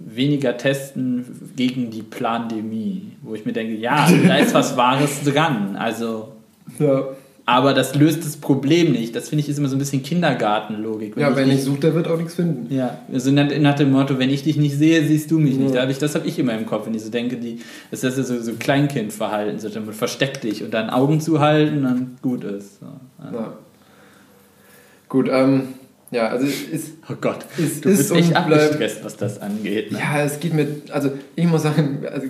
weniger testen gegen die Plandemie. Wo ich mir denke, ja, da ist was Wahres [laughs] dran. Also, ja, aber das löst das Problem nicht. Das finde ich ist immer so ein bisschen Kindergartenlogik. ja, wer ich nicht sucht, der wird auch nichts finden. ja, also nach, dem Motto, wenn ich dich nicht sehe, siehst du mich nicht. Da hab ich, das habe ich immer im Kopf, wenn ich so denke, die, das ist ja so, so Kleinkindverhalten, so damit versteck dich und dann Augen zuhalten und dann gut ist. So. Ja. Ja. Gut, ähm, ja, also ist, Oh Gott, Es du ist bist echt abgestresst, was das angeht. Ne? ja, es geht mir, also ich muss sagen, also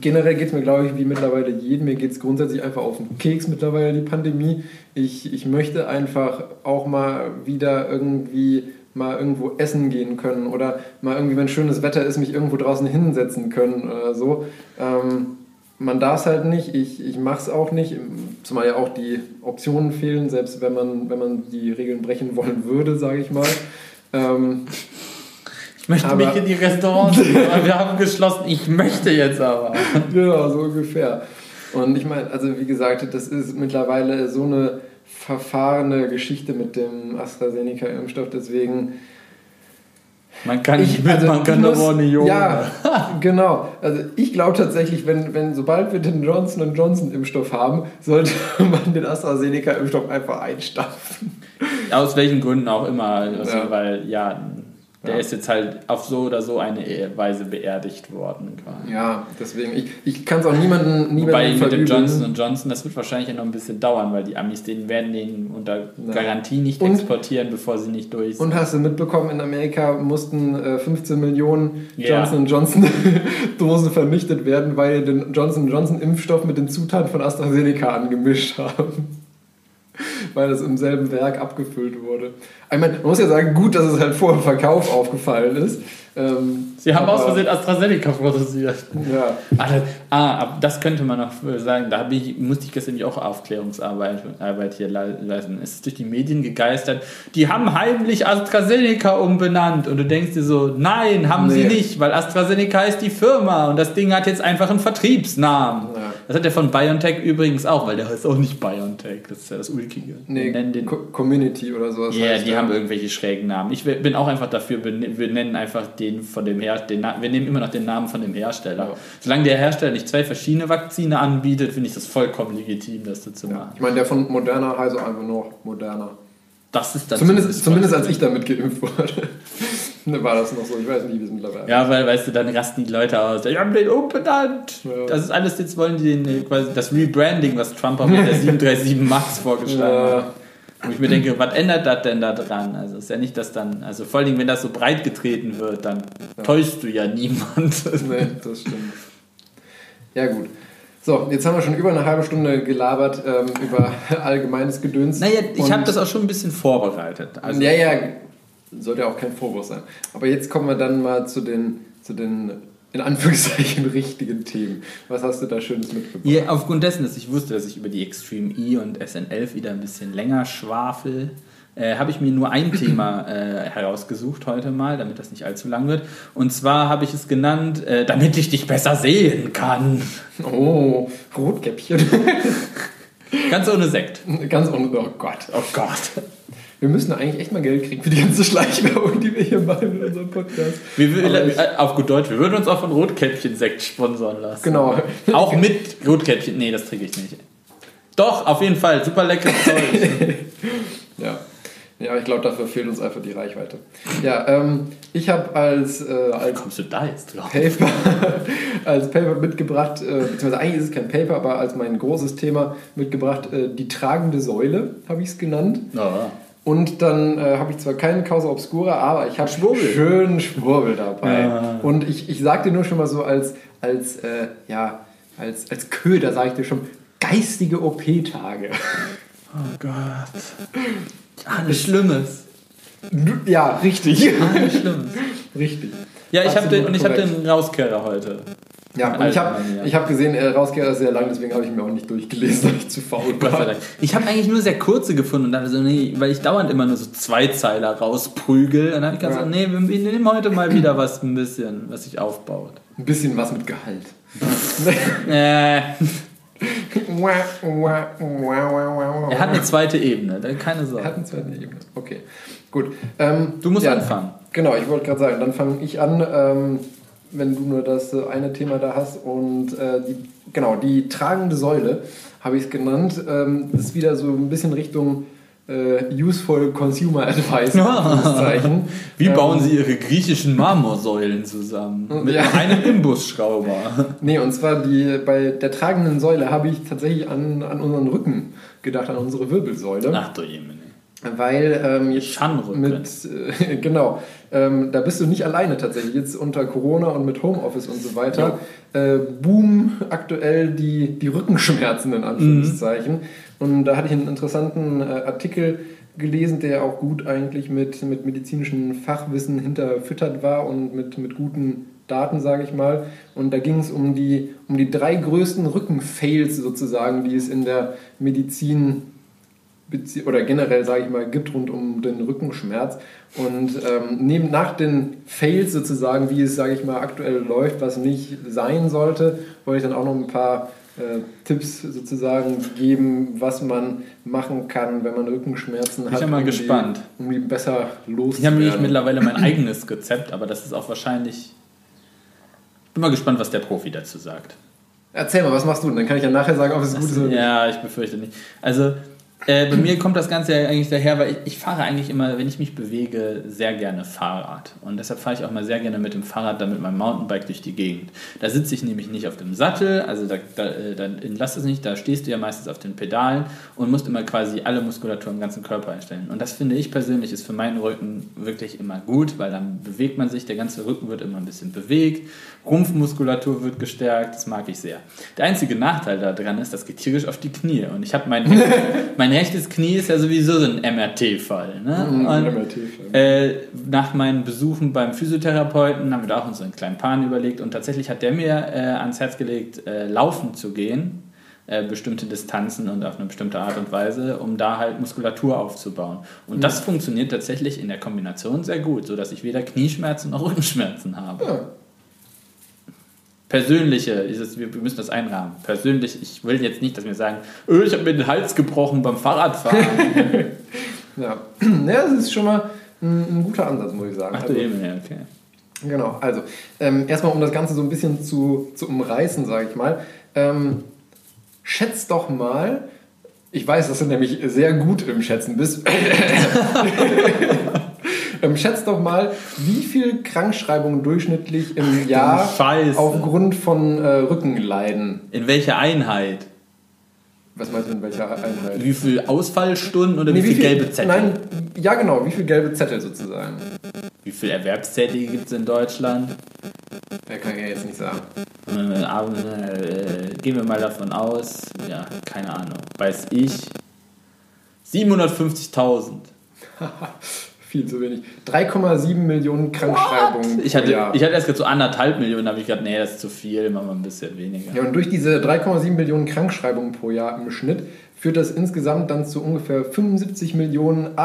generell geht es mir, glaube ich, wie mittlerweile jedem, mir geht es grundsätzlich einfach auf den Keks mittlerweile, die Pandemie. Ich, ich möchte einfach auch mal wieder irgendwie mal irgendwo essen gehen können oder mal irgendwie, wenn schönes Wetter ist, mich irgendwo draußen hinsetzen können oder so. Ähm, man darf es halt nicht, ich, ich mache es auch nicht, zumal ja auch die Optionen fehlen, selbst wenn man, wenn man die Regeln brechen wollen würde, sage ich mal. Ähm, Ich möchte Aber- mich in die Restaurants, aber wir haben geschlossen. Ich möchte jetzt aber. [laughs] Genau, so ungefähr. Und ich meine, also wie gesagt, das ist mittlerweile so eine verfahrene Geschichte mit dem AstraZeneca-Impfstoff. Deswegen. Man kann nicht mit, also man kann ich muss- aber auch nicht ohne. Ja, [laughs] genau. Also ich glaube tatsächlich, wenn, wenn sobald wir den Johnson Johnson Impfstoff haben, sollte [laughs] man den AstraZeneca Impfstoff einfach einstampfen. Aus welchen Gründen auch immer. Also, Ja. Weil, ja, der Ja. ist jetzt halt auf so oder so eine Weise beerdigt worden. Quasi. Ja, deswegen, ich, ich kann es auch niemanden, niemanden Wobei mit dem. Johnson Johnson, das wird wahrscheinlich ja noch ein bisschen dauern, weil die Amis den werden den unter Ja. Garantie nicht Und- exportieren, bevor sie nicht durch sind. Und hast du mitbekommen, in Amerika mussten äh, 15 Millionen Ja. Johnson Johnson [laughs] Dosen vernichtet werden, weil die den Johnson Johnson Impfstoff mit den Zutaten von AstraZeneca angemischt haben. Weil das im selben Werk abgefüllt wurde. Ich meine, man muss ja sagen, gut, dass es halt vor dem Verkauf aufgefallen ist. Ähm, Sie haben aus Versehen AstraZeneca produziert. Ja, Ah, das, ah, das könnte man noch sagen. Da ich, musste ich gestern auch Aufklärungsarbeit Arbeit hier le- leisten. Es ist durch die Medien gegeistert. Die haben heimlich AstraZeneca umbenannt. Und du denkst dir so, nein, haben sie Nee. nicht, weil AstraZeneca ist die Firma und das Ding hat jetzt einfach einen Vertriebsnamen. Ja. Das hat der von BioNTech übrigens auch, weil der heißt auch nicht BioNTech. Das ist ja das Ulkige. nee, Wir nennen den Co Community oder sowas. ja, heißt die der. haben irgendwelche schrägen Namen. Ich bin auch einfach dafür, bene- wir nennen einfach den von dem Her den Na wir nehmen immer noch den Namen von dem Hersteller. Ja. Solange der Hersteller nicht zwei verschiedene Vakzine anbietet, finde ich das vollkommen legitim, das so zu machen. Ich meine, der von Moderna heißt auch einfach nur Moderna. Das ist dann Zumindest, zumindest als ich damit geimpft wurde. [laughs] Ne, war das noch so. Ich weiß nicht, wie es mittlerweile Ja, weil, weißt du, dann rasten die Leute aus. Die haben den umbenannt. Ja. Das ist alles, jetzt wollen die den, äh, quasi das Rebranding, was Trump auch mit der [laughs] 737 Max vorgeschlagen Ja. hat. Wo ich mir denke, was ändert das denn da dran? Also ist ja nicht, dass dann, also vor allen Dingen, wenn das so breit getreten wird, dann täuschst du ja niemand. Nee, das stimmt. [laughs] Ja, gut. So, jetzt haben wir schon über eine halbe Stunde gelabert ähm, über [laughs] allgemeines Gedöns. Naja, ich habe das auch schon ein bisschen vorbereitet. Also, ja, ja, sollte ja auch kein Vorwurf sein. Aber jetzt kommen wir dann mal zu den, zu den in Anführungszeichen [laughs] richtigen Themen. Was hast du da Schönes mitgebracht? Ja, aufgrund dessen, dass ich wusste, dass ich über die Extreme E und SN11 wieder ein bisschen länger schwafel, äh, habe ich mir nur ein Thema äh, herausgesucht heute mal, damit das nicht allzu lang wird. Und zwar habe ich es genannt, äh, damit ich dich besser sehen kann. Oh, Rotkäppchen. Ganz ohne Sekt. Ganz ohne. Oh Gott. Oh Gott. Wir müssen eigentlich echt mal Geld kriegen für die ganze Schleichwerbung, die wir hier machen in unserem Podcast. Wir, ich- äh, auf gut Deutsch, wir würden uns auch von Rotkäppchen-Sekt sponsern lassen. Genau. Auch mit Rotkäppchen. Nee, das trinke ich nicht. Doch, auf jeden Fall. Super leckeres [laughs] Zeug. Ja. Ja, ich glaube, dafür fehlt uns einfach die Reichweite. Ja, ähm, ich habe als, äh, als kommst du da jetzt drauf? Paper, [laughs] als Paper mitgebracht, äh, beziehungsweise eigentlich ist es kein Paper, aber als mein großes Thema mitgebracht, äh, die tragende Säule, habe ich es genannt. Ja. Und dann äh, habe ich zwar keine Causa Obscura, aber ich habe Schwurbel. schön Schwurbel dabei. Ja. Und ich, ich sage dir nur schon mal so als, als, äh, ja, als, als Köder, sage ich dir schon, geistige OP-Tage. Oh Gott. [laughs] Alles Schlimmes. Ja, richtig. Alles Schlimmes. [laughs] richtig. Ja, ich habe Absolut den, und ich habe den Rauskehrer heute. Ja, und ich habe ja. ich hab gesehen, äh, Rauskehrer ist sehr lang, deswegen habe ich mir auch nicht durchgelesen, [laughs] weil ich zu faul war. Ich habe eigentlich nur sehr kurze gefunden und dachte so, nee, weil ich dauernd immer nur so Zweizeiler rausprügel. Und dann habe ich gesagt, Ja. nee, wir wir nehmen heute mal wieder was ein bisschen, was sich aufbaut. Ein bisschen was mit Gehalt. Äh, [laughs] er er hat eine zweite Ebene, keine Er Sorge. hat eine zweite Ebene. Okay, gut. Ähm, Du musst ja, anfangen. Genau, ich wollte gerade sagen, dann fange ich an, ähm, wenn du nur das äh, eine Thema da hast. Und äh, die, genau, die tragende Säule habe ich es genannt. Ähm, das ist wieder so ein bisschen Richtung Useful Consumer Advice. Anführungszeichen. Wie Ähm, bauen Sie Ihre griechischen Marmorsäulen zusammen? Mit Ja. einem Imbusschrauber. [laughs] Nee, und zwar die, bei der tragenden Säule habe ich tatsächlich an, an unseren Rücken gedacht, an unsere Wirbelsäule. Ach du Jemine. Weil ähm, jetzt mit, äh, [laughs] genau, ähm, da bist du nicht alleine tatsächlich. Jetzt unter Corona und mit Homeoffice und so weiter, äh, boom aktuell die, die Rückenschmerzen in Anführungszeichen. Und da hatte ich einen interessanten äh, Artikel gelesen, der auch gut eigentlich mit, mit medizinischem Fachwissen hinterfüttert war und mit, mit guten Daten, sage ich mal. Und da ging es um die, um die drei größten Rückenfails sozusagen, die es in der Medizin oder generell, sage ich mal, gibt rund um den Rückenschmerz. Und ähm, neben, nach den Fails sozusagen, wie es, sage ich mal, aktuell läuft, was nicht sein sollte, wollte ich dann auch noch ein paar äh, Tipps sozusagen geben, was man machen kann, wenn man Rückenschmerzen hat. Ich bin mal um gespannt. Die, um die besser Ich habe nämlich loszuwerden. mittlerweile mein eigenes Rezept, aber das ist auch wahrscheinlich. Bin mal gespannt, was der Profi dazu sagt. Erzähl mal, was machst du? denn? Dann kann ich ja nachher sagen, ob es gut ist oder nicht. Ja, ich befürchte nicht. Also, äh, bei mir kommt das Ganze ja eigentlich daher, weil ich, ich fahre eigentlich immer, wenn ich mich bewege, sehr gerne Fahrrad. Und deshalb fahre ich auch mal sehr gerne mit dem Fahrrad dann mit meinem Mountainbike durch die Gegend. Da sitze ich nämlich nicht auf dem Sattel, also da, da, äh, dann lass es nicht, da stehst du ja meistens auf den Pedalen und musst immer quasi alle Muskulatur im ganzen Körper einstellen. Und das finde ich persönlich ist für meinen Rücken wirklich immer gut, weil dann bewegt man sich, der ganze Rücken wird immer ein bisschen bewegt, Rumpfmuskulatur wird gestärkt, das mag ich sehr. Der einzige Nachteil daran ist, das geht tierisch auf die Knie. Und ich habe mein, [laughs] mein rechtes Knie ist ja sowieso so ein MRT-Fall. Ne? Mhm, MRT-Fall. äh, nach meinen Besuchen beim Physiotherapeuten haben wir da auch uns so einen kleinen Plan überlegt und tatsächlich hat der mir äh, ans Herz gelegt, äh, laufen zu gehen, äh, bestimmte Distanzen und auf eine bestimmte Art und Weise, um da halt Muskulatur aufzubauen. Und das funktioniert tatsächlich in der Kombination sehr gut, sodass ich weder Knieschmerzen noch Rückenschmerzen habe. Ja. Persönliche, ist es, wir müssen das einrahmen. Persönlich, ich will jetzt nicht, dass wir sagen, öh, ich habe mir den Hals gebrochen beim Fahrradfahren. [laughs] Ja. [clears throat] ja, das ist schon mal ein, ein guter Ansatz, muss ich sagen. Ach du Also- eben, ja, okay. Genau, also ähm, erstmal, um das Ganze so ein bisschen zu, zu umreißen, sage ich mal. Ähm, schätzt doch mal, ich weiß, dass du nämlich sehr gut im Schätzen bist. [laughs] [laughs] ähm, schätzt doch mal, wie viel Krankschreibungen durchschnittlich im Jahr Scheiße. aufgrund von äh, Rückenleiden. In welcher Einheit? Was meinst du in welcher Einheit? Wie viel Ausfallstunden oder Nee, wie, viel gelbe Zettel? Nein, ja genau, wie viel gelbe Zettel sozusagen. Wie viel Erwerbstätige gibt es in Deutschland? Ja, kann ich ja jetzt nicht sagen. Äh, gehen wir mal davon aus, ja, keine Ahnung, weiß ich, 750.000. [laughs] Viel zu wenig. 3,7 Millionen Krankschreibungen. Ich pro hatte, Jahr. ich hatte erst gerade so anderthalb Millionen, da habe ich gedacht, nee, das ist zu viel, machen wir ein bisschen weniger. Ja, und durch diese 3,7 Millionen Krankschreibungen pro Jahr im Schnitt führt das insgesamt dann zu ungefähr 75 Millionen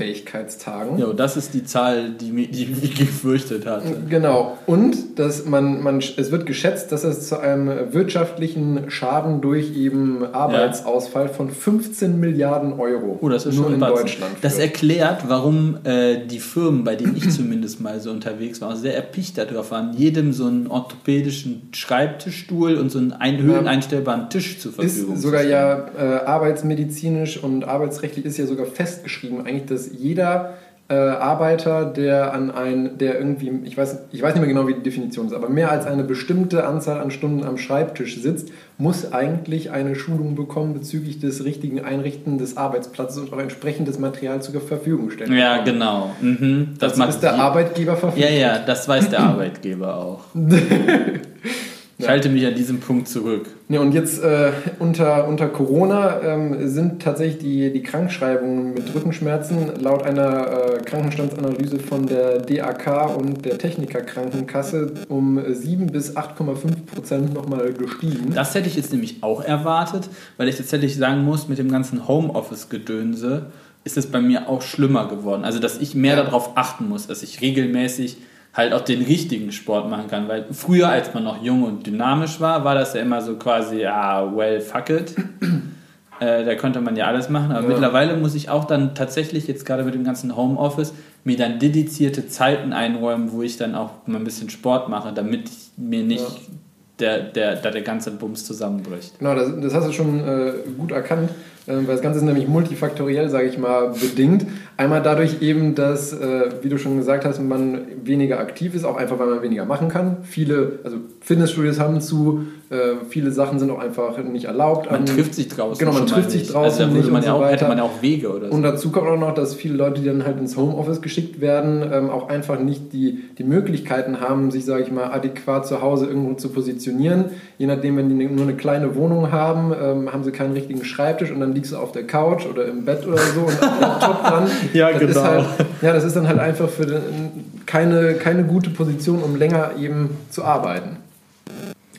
Arbeitsunfähigkeitstagen. Jo, das ist die Zahl, die, mi- die ich gefürchtet hatte. Genau. Und dass man, man, es wird geschätzt, dass es zu einem wirtschaftlichen Schaden durch eben Arbeitsausfall von 15 Milliarden Euro Oh, das ist nur schon in Batzen. Deutschland. Das führt. erklärt, warum äh, die Firmen, bei denen ich [clears throat] zumindest mal so unterwegs war, sehr erpicht darauf waren, jedem so einen orthopädischen Schreibtischstuhl und so einen ein höheneinstellbaren Tisch zur Verfügung ist zu sogar stellen. ja äh, arbeitsmedizinisch und arbeitsrechtlich ist ja sogar festgeschrieben eigentlich, dass jeder äh, Arbeiter, der an ein, der irgendwie, ich weiß, ich weiß nicht mehr genau, wie die Definition ist, aber mehr als eine bestimmte Anzahl an Stunden am Schreibtisch sitzt, muss eigentlich eine Schulung bekommen bezüglich des richtigen Einrichten des Arbeitsplatzes und auch entsprechendes Material zur Verfügung stellen. Ja, bekommen. genau. Mhm. Das Das macht ist der Arbeitgeber Ja, verpflichtet. ja, das weiß der Arbeitgeber auch. [laughs] Ich halte mich an diesem Punkt zurück. Ja, und jetzt äh, unter, unter Corona ähm, sind tatsächlich die, die Krankschreibungen mit Rückenschmerzen laut einer äh, Krankenstandsanalyse von der DAK und der Technikerkrankenkasse um 7 bis 8,5 Prozent nochmal gestiegen. Das hätte ich jetzt nämlich auch erwartet, weil ich tatsächlich sagen muss, mit dem ganzen Homeoffice-Gedönse ist es bei mir auch schlimmer geworden. Also, dass ich mehr Ja. darauf achten muss, dass ich regelmäßig halt auch den richtigen Sport machen kann. Weil früher, als man noch jung und dynamisch war, war das ja immer so quasi, ah, well, fuck it. [clears throat] Äh, da konnte man ja alles machen, aber Ja. mittlerweile muss ich auch dann tatsächlich jetzt gerade mit dem ganzen Homeoffice mir dann dedizierte Zeiten einräumen, wo ich dann auch mal ein bisschen Sport mache, damit ich mir nicht Ja. der, der, da der ganze Bums zusammenbricht. Genau, das, das hast du schon äh, gut erkannt, weil das Ganze ist nämlich multifaktoriell, sage ich mal, bedingt. Einmal dadurch eben, dass, äh, wie du schon gesagt hast, man weniger aktiv ist, auch einfach, weil man weniger machen kann. Viele, also Fitnessstudios haben zu, äh, viele Sachen sind auch einfach nicht erlaubt. Man Ähm, trifft sich draußen. genau, man trifft sich draußen Also nicht man und so auch, hätte weiter. man ja auch Wege oder so. Und dazu kommt auch noch, dass viele Leute, die dann halt ins Homeoffice geschickt werden, ähm, auch einfach nicht die, die Möglichkeiten haben, sich, sage ich mal, adäquat zu Hause irgendwo zu positionieren. Je nachdem, wenn die nur eine kleine Wohnung haben, ähm, haben sie keinen richtigen Schreibtisch und dann liegst du auf der Couch oder im Bett oder so und am Laptop dran. [laughs] Ja, das Ist genau. halt, ja, das ist dann halt einfach für den, keine, keine gute Position, um länger eben zu arbeiten.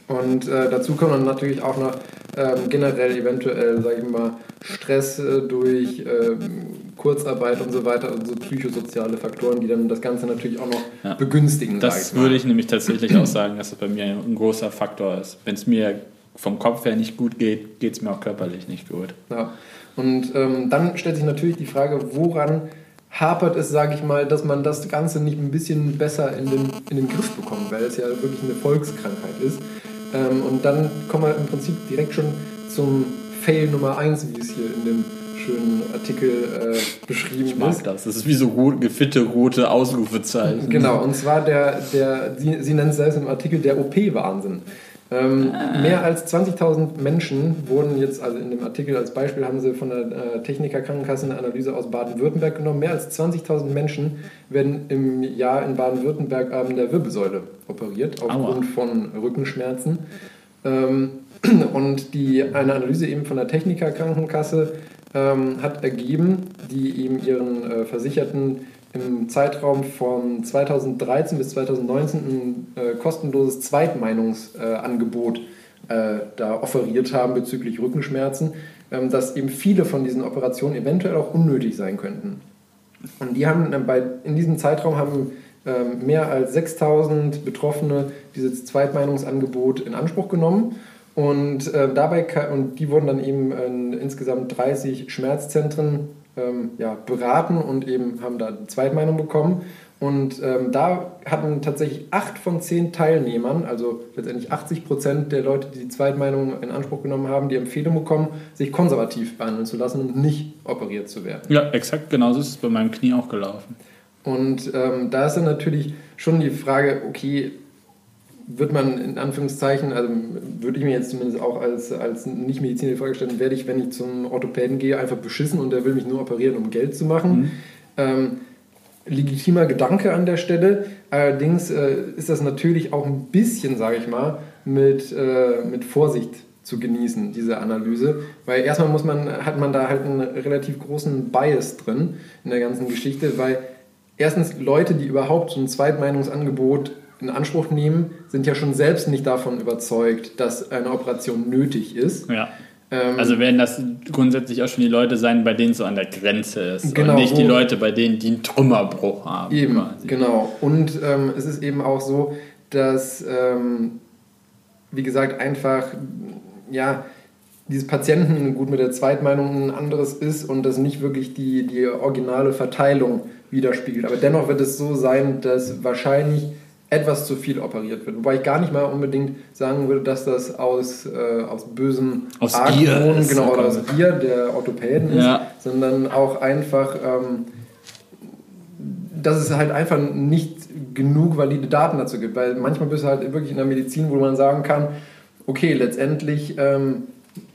Und äh, dazu kommt dann natürlich auch noch ähm, generell eventuell, sage ich mal, Stress äh, durch ähm, Kurzarbeit und so weiter und so psychosoziale Faktoren, die dann das Ganze natürlich auch noch Ja. begünstigen. sag Das ich würde ich nämlich tatsächlich auch sagen, dass das bei mir ein großer Faktor ist. Wenn es mir vom Kopf her nicht gut geht, geht es mir auch körperlich nicht gut. Ja. Und ähm, dann stellt sich natürlich die Frage, woran hapert es, sage ich mal, dass man das Ganze nicht ein bisschen besser in den, in den Griff bekommt, weil es ja wirklich eine Volkskrankheit ist. Ähm, und dann kommen wir im Prinzip direkt schon zum Fail Nummer 1, wie es hier in dem schönen Artikel äh, beschrieben ich mag ist. das. Das ist wie so rot, gefitte rote Ausrufezeichen. Genau, und zwar der, der sie, sie nennt es selbst im Artikel der OP-Wahnsinn. Ähm, Mehr als 20.000 Menschen wurden jetzt, also in dem Artikel als Beispiel haben sie von der äh, Techniker Krankenkasse eine Analyse aus Baden-Württemberg genommen. Mehr als 20.000 Menschen werden im Jahr in Baden-Württemberg an der Wirbelsäule operiert, aufgrund von Rückenschmerzen. Ähm, [clears throat] und die, eine Analyse eben von der Techniker Krankenkasse ähm, hat ergeben, die eben ihren äh, Versicherten im Zeitraum von 2013 bis 2019 ein äh, kostenloses Zweitmeinungsangebot äh, da offeriert haben bezüglich Rückenschmerzen, ähm, dass eben viele von diesen Operationen eventuell auch unnötig sein könnten. Und die haben äh, bei, in diesem Zeitraum haben ähm, mehr als 6000 Betroffene dieses Zweitmeinungsangebot in Anspruch genommen. Und, äh, dabei, und die wurden dann eben in insgesamt 30 Schmerzzentren ähm, ja, beraten und eben haben da eine Zweitmeinung bekommen. Und ähm, da hatten tatsächlich acht von zehn Teilnehmern, also letztendlich 80 Prozent der Leute, die die Zweitmeinung in Anspruch genommen haben, die Empfehlung bekommen, sich konservativ behandeln zu lassen und nicht operiert zu werden. Ja, exakt genauso ist es bei meinem Knie auch gelaufen. Und ähm, da ist dann natürlich schon die Frage, okay, wird man in Anführungszeichen, also würde ich mir jetzt zumindest auch als, als Nicht-Mediziner vorgestellt, werde ich, wenn ich zum Orthopäden gehe, einfach beschissen und der will mich nur operieren, um Geld zu machen. Mhm. Ähm, legitimer Gedanke an der Stelle. Allerdings äh, ist das natürlich auch ein bisschen, sage ich mal, mit, äh, mit Vorsicht zu genießen, diese Analyse. Weil erstmal muss man, hat man da halt einen relativ großen Bias drin in der ganzen Geschichte, weil erstens Leute, die überhaupt so ein Zweitmeinungsangebot in Anspruch nehmen, sind ja schon selbst nicht davon überzeugt, dass eine Operation nötig ist. Ja. Ähm, also werden das grundsätzlich auch schon die Leute sein, bei denen es so an der Grenze ist. Genau, und nicht die Leute, bei denen die einen Trümmerbruch haben. Eben, quasi. genau. Und ähm, es ist eben auch so, dass, ähm, wie gesagt, einfach, ja, dieses Patienten gut mit der Zweitmeinung ein anderes ist und das nicht wirklich die, die originale Verteilung widerspiegelt. Aber dennoch wird es so sein, dass wahrscheinlich etwas zu viel operiert wird. Wobei ich gar nicht mal unbedingt sagen würde, dass das aus, äh, aus bösem aus Argwohn, genau, oder aus Gier der Orthopäden ja. ist, sondern auch einfach, ähm, dass es halt einfach nicht genug valide Daten dazu gibt. Weil manchmal bist du halt wirklich in der Medizin, wo man sagen kann, okay, letztendlich ähm,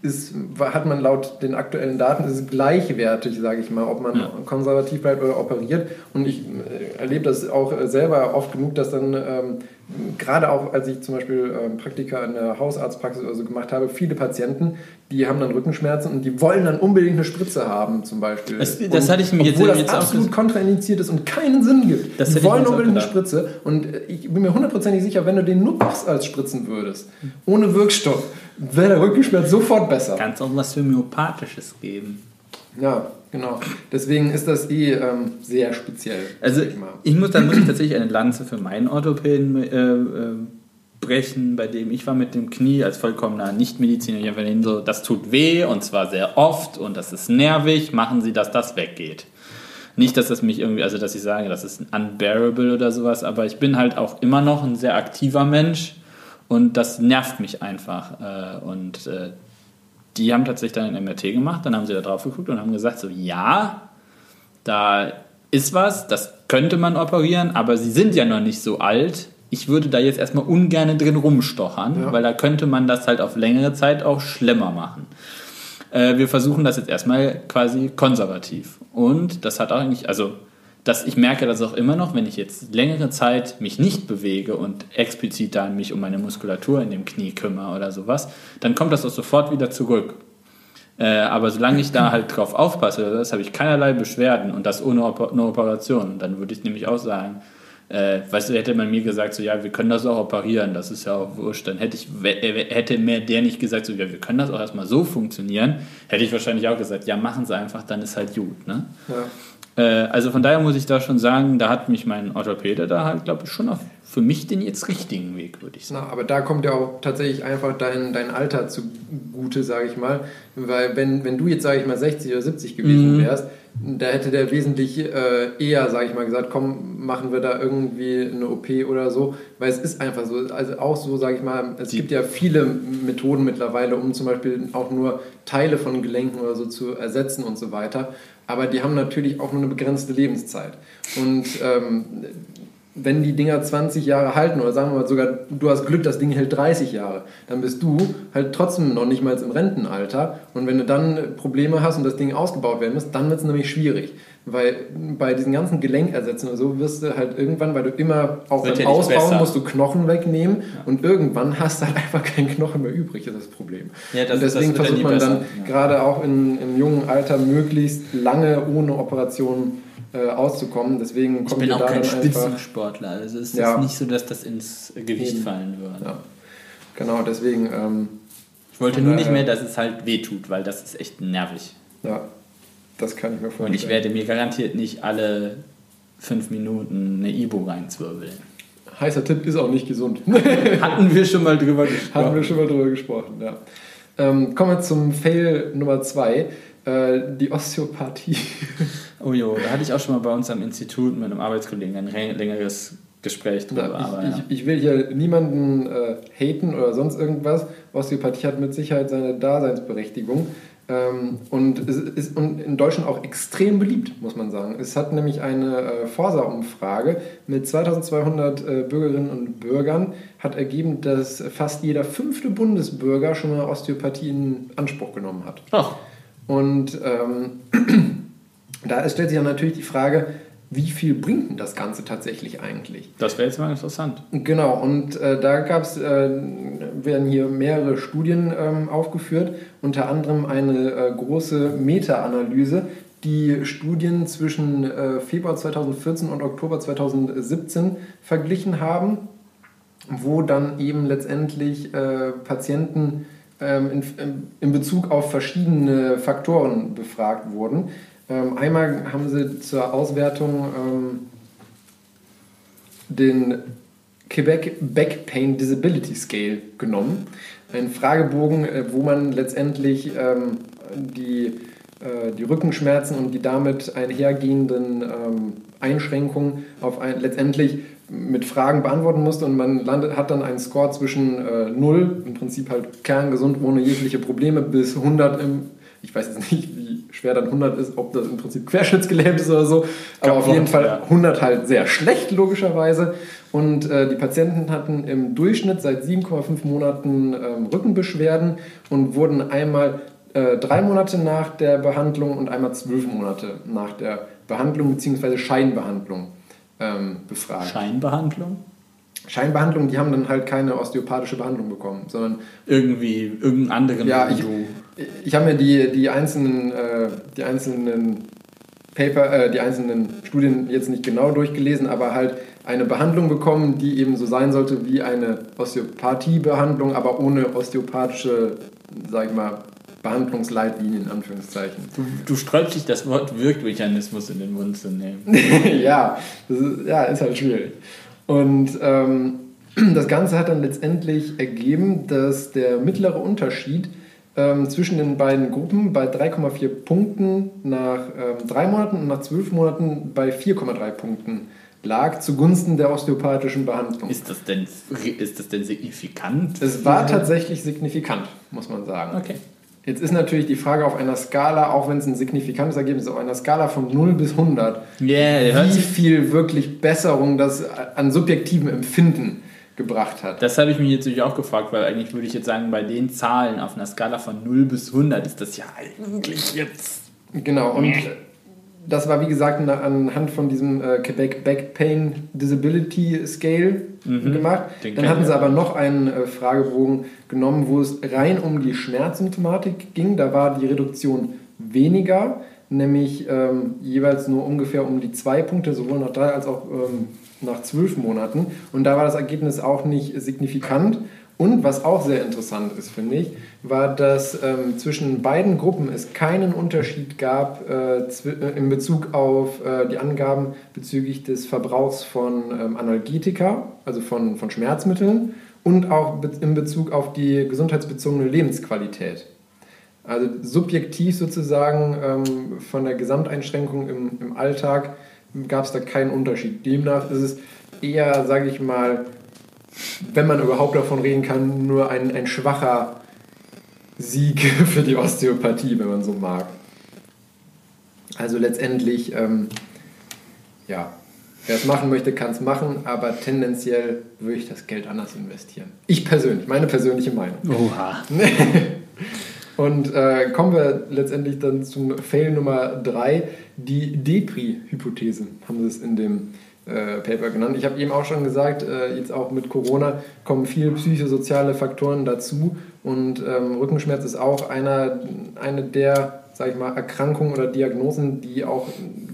ist, hat man laut den aktuellen Daten ist es gleichwertig, sage ich mal, ob man ja. konservativ bleibt oder operiert. Und ich äh, erlebe das auch selber oft genug, dass dann ähm, gerade auch, als ich zum Beispiel ähm, Praktika in der Hausarztpraxis oder so gemacht habe, viele Patienten, die haben dann Rückenschmerzen und die wollen dann unbedingt eine Spritze haben, zum Beispiel. Das, das und, hatte ich mir jetzt, obwohl das jetzt absolut kontraindiziert ist und keinen Sinn gibt. Das die wollen unbedingt eine Spritze und ich bin mir hundertprozentig sicher, wenn du den nur als spritzen würdest, ohne Wirkstoff, wäre der Rückenschmerz sofort besser. Kannst auch was Homöopathisches geben. Ja, genau. Deswegen ist das eh ähm, sehr speziell. Also ich, ich, muss, dann muss ich tatsächlich eine Lanze für meinen Orthopäden äh, äh, brechen, bei dem ich war mit dem Knie als vollkommener Nichtmediziner. Ich habe so, das tut weh und zwar sehr oft und das ist nervig. Machen Sie, dass das weggeht. Nicht, dass das mich irgendwie, also dass ich sage, das ist unbearable oder sowas, aber ich bin halt auch immer noch ein sehr aktiver Mensch und das nervt mich einfach. Äh, und äh, die haben tatsächlich dann ein MRT gemacht, dann haben sie da drauf geguckt und haben gesagt, so ja, da ist was, das könnte man operieren, aber sie sind ja noch nicht so alt. Ich würde da jetzt erstmal ungern drin rumstochern, ja. weil da könnte man das halt auf längere Zeit auch schlimmer machen. Äh, wir versuchen das jetzt erstmal quasi konservativ. Und das hat auch eigentlich, also dass ich merke das auch immer noch, wenn ich jetzt längere Zeit mich nicht bewege und explizit dann mich um meine Muskulatur in dem Knie kümmere oder sowas, dann kommt das auch sofort wieder zurück. Äh, aber solange ich da halt drauf aufpasse, das habe ich keinerlei Beschwerden und das ohne Oper eine Operation. Dann würde ich nämlich auch sagen, äh, weißt du, hätte man mir gesagt, so ja, wir können das auch operieren, das ist ja auch wurscht, dann hätte ich, äh, hätte mir der nicht gesagt, so ja, wir können das auch erstmal so funktionieren, hätte ich wahrscheinlich auch gesagt, ja, machen Sie einfach, dann ist halt gut. Ne? Ja. Äh, also von daher muss ich da schon sagen, da hat mich mein Orthopäde da halt, glaube ich, schon auf für mich den jetzt richtigen Weg, würde ich sagen. Na, aber da kommt ja auch tatsächlich einfach dein, dein Alter zugute, sage ich mal. Weil wenn, wenn du jetzt, sage ich mal, 60 oder 70 gewesen wärst, da hätte der wesentlich äh, eher, sage ich mal, gesagt, komm, machen wir da irgendwie eine OP oder so. Weil es ist einfach so, also auch so, sage ich mal, es Die- gibt ja viele Methoden mittlerweile, um zum Beispiel auch nur Teile von Gelenken oder so zu ersetzen und so weiter. Aber die haben natürlich auch nur eine begrenzte Lebenszeit. Und ähm, wenn die Dinger 20 Jahre halten oder sagen wir mal sogar, du hast Glück, das Ding hält 30 Jahre, dann bist du halt trotzdem noch nicht mal im Rentenalter. Und wenn du dann Probleme hast und das Ding ausgebaut werden muss, dann wird es nämlich schwierig. Weil bei diesen ganzen Gelenkersätzen oder so wirst du halt irgendwann, weil du immer auch Wird beim ja Ausbauen besser. musst du Knochen wegnehmen und irgendwann hast du halt einfach keinen Knochen mehr übrig, das ist das Problem. Ja, das- und deswegen ja versucht man dann besser, ja. gerade auch in, im jungen Alter möglichst lange ohne Operation äh, auszukommen. Deswegen Ich bin auch kein. Spitzensportler, also es ist Ja. nicht so, dass das ins Gewicht Eben. fallen würde. Ja, genau, deswegen, ähm, Ich wollte nur nicht mehr, dass es halt wehtut, weil das ist echt nervig. ja, das kann ich mir vorstellen. Und ich werde mir garantiert nicht alle fünf Minuten eine Ibo reinzwirbeln. Heißer Tipp ist auch nicht gesund. [laughs] Hatten wir schon mal drüber gesprochen. wir schon mal drüber gesprochen, ja. Ähm, kommen wir zum Fail Nummer zwei, äh, die Osteopathie. [laughs] Oh jo, da hatte ich auch schon mal bei uns am Institut mit einem Arbeitskollegen ein re- längeres Gespräch drüber. aber ich, ja. ich, ich will hier niemanden äh, haten oder sonst irgendwas. Osteopathie hat mit Sicherheit seine Daseinsberechtigung. Ähm, und ist und in Deutschland auch extrem beliebt, muss man sagen. Es hat nämlich eine äh, Forsa-Umfrage mit 2200 äh, Bürgerinnen und Bürgern hat ergeben, dass fast jeder fünfte Bundesbürger schon mal Osteopathie in Anspruch genommen hat. Ach, Und ähm, [clears throat] da stellt sich ja natürlich die Frage, wie viel bringt denn das Ganze tatsächlich eigentlich? das wäre jetzt mal interessant. Genau, und äh, da gab's, äh, werden hier mehrere Studien ähm, aufgeführt, unter anderem eine äh, große Meta-Analyse, die Studien zwischen äh, Februar 2014 und Oktober 2017 verglichen haben, wo dann eben letztendlich äh, Patienten ähm, in, in Bezug auf verschiedene Faktoren befragt wurden. Ähm, einmal haben sie zur Auswertung ähm, den Quebec Back Pain Disability Scale genommen. Ein Fragebogen, äh, wo man letztendlich ähm, die, äh, die Rückenschmerzen und die damit einhergehenden ähm, Einschränkungen auf ein, letztendlich mit Fragen beantworten musste und man landet, hat dann einen Score zwischen äh, 0, im Prinzip halt kerngesund, ohne jegliche Probleme, bis 100 im, ich weiß jetzt nicht, schwer dann 100 ist, ob das im Prinzip querschnittsgelähmt ist oder so, aber auf jeden Fall ja. 100 halt sehr schlecht, logischerweise. Und äh, die Patienten hatten im Durchschnitt seit 7,5 Monaten ähm, Rückenbeschwerden und wurden einmal äh, drei Monate nach der Behandlung und einmal zwölf Monate nach der Behandlung bzw. Scheinbehandlung ähm, befragt. Scheinbehandlung? Scheinbehandlung, die haben dann halt keine osteopathische Behandlung bekommen, sondern Irgendwie irgendeinen anderen ja, ich. Ich habe mir die, die einzelnen, äh, die einzelnen Paper, äh, die einzelnen Studien jetzt nicht genau durchgelesen, aber halt eine Behandlung bekommen, die eben so sein sollte wie eine Osteopathiebehandlung, aber ohne osteopathische, sag ich mal, Behandlungsleitlinien in Anführungszeichen. Du, du sträubst dich, das Wort Wirkmechanismus in den Mund zu nehmen. [laughs] ja, das ist, ja, ist halt schwierig. Und ähm, [clears throat] das Ganze hat dann letztendlich ergeben, dass der mittlere Unterschied ähm, zwischen den beiden Gruppen bei 3,4 Punkten nach ähm, drei Monaten und nach zwölf Monaten bei 4,3 Punkten lag zugunsten der osteopathischen Behandlung. Ist das denn, ist das denn signifikant? Es war tatsächlich signifikant, muss man sagen. Okay. Jetzt ist natürlich die Frage auf einer Skala, auch wenn es ein signifikantes Ergebnis ist, auf einer Skala von 0 bis 100, Yeah, wie viel wirklich Besserung das an subjektivem Empfinden gebracht hat. das habe ich mich jetzt natürlich auch gefragt, weil eigentlich würde ich jetzt sagen, bei den Zahlen auf einer Skala von 0 bis 100 ist das ja eigentlich jetzt. Genau, und das war wie gesagt anhand von diesem äh, Quebec Back Pain Disability Scale gemacht. Den Dann hatten sie aber noch einen äh, Fragebogen genommen, wo es rein um die Schmerzsymptomatik ging. Da war die Reduktion weniger, nämlich ähm, jeweils nur ungefähr um die zwei Punkte, sowohl nach drei als auch ähm, nach zwölf Monaten. Und da war das Ergebnis auch nicht signifikant. Und was auch sehr interessant ist, finde ich, war, dass ähm, zwischen beiden Gruppen es keinen Unterschied gab äh, äh, in Bezug auf äh, die Angaben bezüglich des Verbrauchs von ähm, Analgetika, also von, von Schmerzmitteln, und auch in Bezug auf die gesundheitsbezogene Lebensqualität. Also subjektiv sozusagen ähm, von der Gesamteinschränkung im, im Alltag gab es da keinen Unterschied. Demnach ist es eher, sage ich mal, wenn man überhaupt davon reden kann, nur ein, ein schwacher Sieg [laughs] für die Osteopathie, wenn man so mag. Also letztendlich, ähm, ja, wer es machen möchte, kann es machen, aber tendenziell würde ich das Geld anders investieren. Ich persönlich, meine persönliche Meinung. Oha. [laughs] Und äh, kommen wir letztendlich dann zum Fail Nummer 3, die Depri-Hypothese, haben sie es in dem äh, Paper genannt. Ich habe eben auch schon gesagt, äh, jetzt auch mit Corona kommen viele psychosoziale Faktoren dazu und ähm, Rückenschmerz ist auch einer, eine der, sag ich mal, Erkrankungen oder Diagnosen, die auch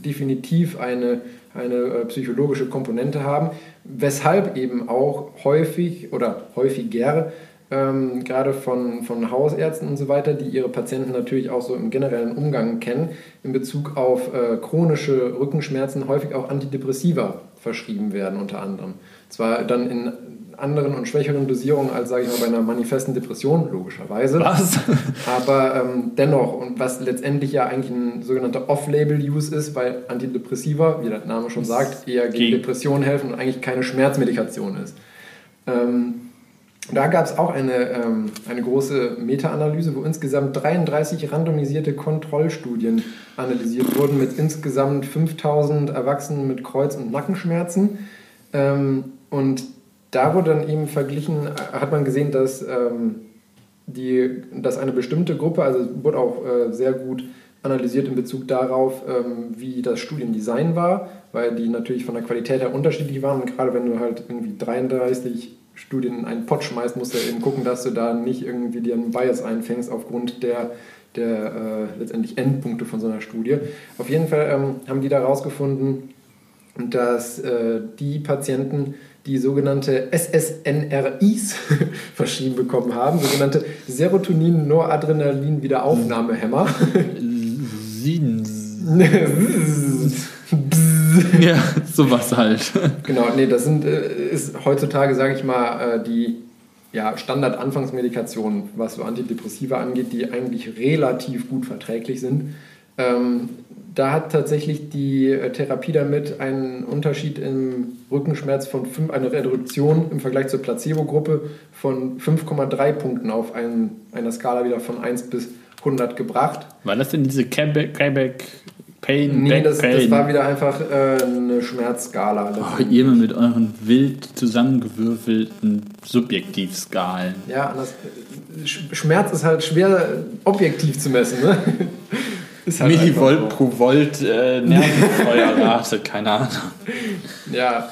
definitiv eine, eine äh, psychologische Komponente haben, weshalb eben auch häufig oder häufiger ähm, gerade von, von Hausärzten und so weiter, die ihre Patienten natürlich auch so im generellen Umgang kennen, in Bezug auf äh, chronische Rückenschmerzen häufig auch Antidepressiva verschrieben werden, unter anderem. Zwar dann in anderen und schwächeren Dosierungen als, sage ich mal, bei einer manifesten Depression, logischerweise. Was? [laughs] Aber ähm, dennoch, und was letztendlich ja eigentlich ein sogenannter Off-Label-Use ist, weil Antidepressiva, wie der Name schon sagt, eher gegen Depressionen helfen und eigentlich keine Schmerzmedikation ist. Ähm, da gab es auch eine, ähm, eine große Meta-Analyse, wo insgesamt 33 randomisierte Kontrollstudien analysiert wurden mit insgesamt 5000 Erwachsenen mit Kreuz- und Nackenschmerzen. Ähm, und da wurde dann eben verglichen, hat man gesehen, dass, ähm, die, dass eine bestimmte Gruppe, also wurde auch äh, sehr gut analysiert in Bezug darauf, ähm, wie das Studiendesign war, weil die natürlich von der Qualität her unterschiedlich waren. Und gerade wenn du halt irgendwie 33 Studien in einen Pott schmeißt, musst du eben gucken, dass du da nicht irgendwie dir einen Bias einfängst aufgrund der, der äh, letztendlich Endpunkte von so einer Studie. Auf jeden Fall ähm, haben die da herausgefunden, dass äh, die Patienten, die sogenannte SSNRIs [laughs] verschrieben bekommen haben, sogenannte Serotonin-Noradrenalin-Wiederaufnahmehämmer. [laughs] [laughs] [laughs] ja, [laughs] sowas halt. Genau, nee, das sind, äh, ist heutzutage, sage ich mal, äh, die ja, Standard-Anfangsmedikationen, was so Antidepressiva angeht, die eigentlich relativ gut verträglich sind. Ähm, da hat tatsächlich die äh, Therapie damit einen Unterschied im Rückenschmerz von 5, eine Reduktion im Vergleich zur Placebo-Gruppe von 5,3 Punkten auf einen, einer Skala wieder von 1 bis 100 gebracht. War das denn diese Quebec, Quebec Pain, nee, das, Pain. das war wieder einfach äh, eine Schmerzskala. Oh, ihr mit euren wild zusammengewürfelten Subjektivskalen. Ja, das, Schmerz ist halt schwer objektiv zu messen. Ne? [laughs] Halt Millivolt so. pro Volt äh, Nervenfeuerrate, [laughs] keine Ahnung. Ja,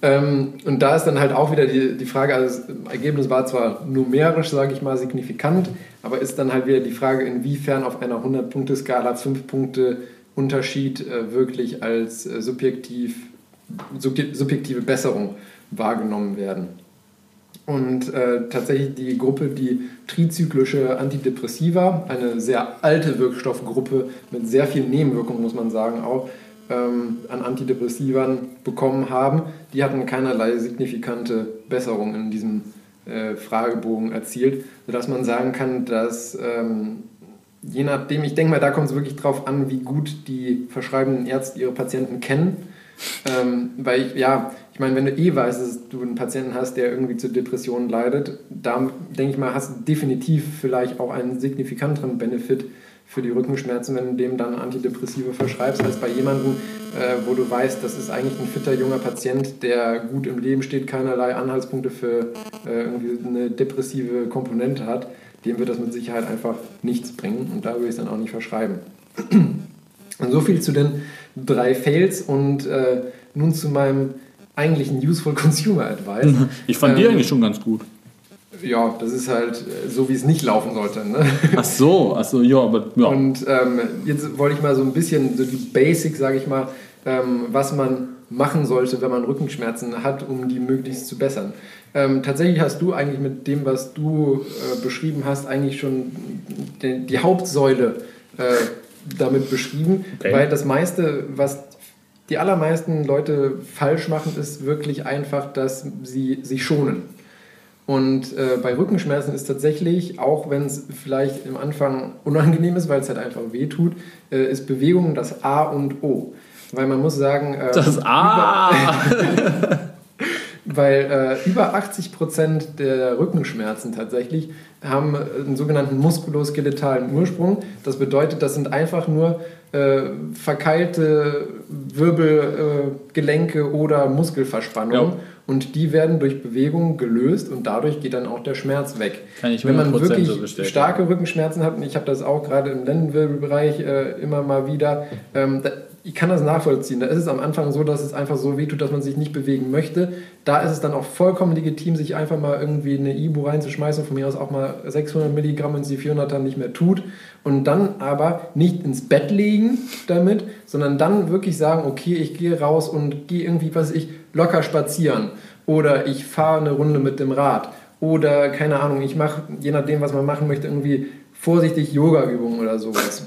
ähm, und da ist dann halt auch wieder die, die Frage, also das Ergebnis war zwar numerisch, sage ich mal, signifikant, aber ist dann halt wieder die Frage, inwiefern auf einer 100-Punkte-Skala 5 Punkte Unterschied äh, wirklich als äh, subjektiv, subjektive Besserung wahrgenommen werden. Und äh, tatsächlich die Gruppe, die trizyklische Antidepressiva, eine sehr alte Wirkstoffgruppe mit sehr viel Nebenwirkung, muss man sagen, auch ähm, an Antidepressivern bekommen haben, die hatten keinerlei signifikante Besserung in diesem äh, Fragebogen erzielt, sodass man sagen kann, dass ähm, je nachdem, ich denke mal, da kommt es wirklich drauf an, wie gut die verschreibenden Ärzte ihre Patienten kennen. Ähm, weil ja, ich meine, wenn du eh weißt, dass du einen Patienten hast, der irgendwie zu Depressionen leidet, da denke ich mal, hast du definitiv vielleicht auch einen signifikanteren Benefit für die Rückenschmerzen, wenn du dem dann Antidepressive verschreibst, als bei jemandem, äh, wo du weißt, das ist eigentlich ein fitter junger Patient, der gut im Leben steht, keinerlei Anhaltspunkte für äh, irgendwie eine depressive Komponente hat dem wird das mit Sicherheit einfach nichts bringen und da würde ich es dann auch nicht verschreiben. Und so viel zu den drei Fails und äh, nun zu meinem eigentlichen Useful Consumer Advice. [laughs] Ich fand ähm, die eigentlich schon ganz gut. Ja, das ist halt äh, so, wie es nicht laufen sollte. Ne? [laughs] Ach so, ach so, ja, aber ja. Und ähm, jetzt wollte ich mal so ein bisschen so die Basics, sage ich mal, ähm, was man machen sollte, wenn man Rückenschmerzen hat, um die möglichst zu bessern. Ähm, tatsächlich hast du eigentlich mit dem, was du äh, beschrieben hast, eigentlich schon die, die Hauptsäule äh, damit beschrieben, okay. weil das meiste, was die allermeisten Leute falsch machen, ist wirklich einfach, dass sie sich schonen. Und äh, bei Rückenschmerzen ist tatsächlich, auch wenn es vielleicht im Anfang unangenehm ist, weil es halt einfach weh tut, äh, ist Bewegung das A und O. Weil man muss sagen. Äh, das A! [laughs] weil äh, über 80 Prozent der Rückenschmerzen tatsächlich haben einen sogenannten muskuloskeletalen Ursprung. Das bedeutet, das sind einfach nur äh, verkeilte Wirbelgelenke äh, oder Muskelverspannungen. Ja. Und die werden durch Bewegung gelöst und dadurch geht dann auch der Schmerz weg. Wenn man wirklich so starke Rückenschmerzen hat, und ich habe das auch gerade im Lendenwirbelbereich äh, immer mal wieder, ähm, da, ich kann das nachvollziehen. Da ist es am Anfang so, dass es einfach so wehtut, dass man sich nicht bewegen möchte. Da ist es dann auch vollkommen legitim, sich einfach mal irgendwie eine Ibu reinzuschmeißen, von mir aus auch mal 600 Milligramm, es die 400 dann nicht mehr tut. Und dann aber nicht ins Bett legen damit, sondern dann wirklich sagen, okay, ich gehe raus und gehe irgendwie, was ich, locker spazieren. Oder ich fahre eine Runde mit dem Rad. Oder, keine Ahnung, ich mache, je nachdem, was man machen möchte, irgendwie vorsichtig Yoga-Übungen oder sowas.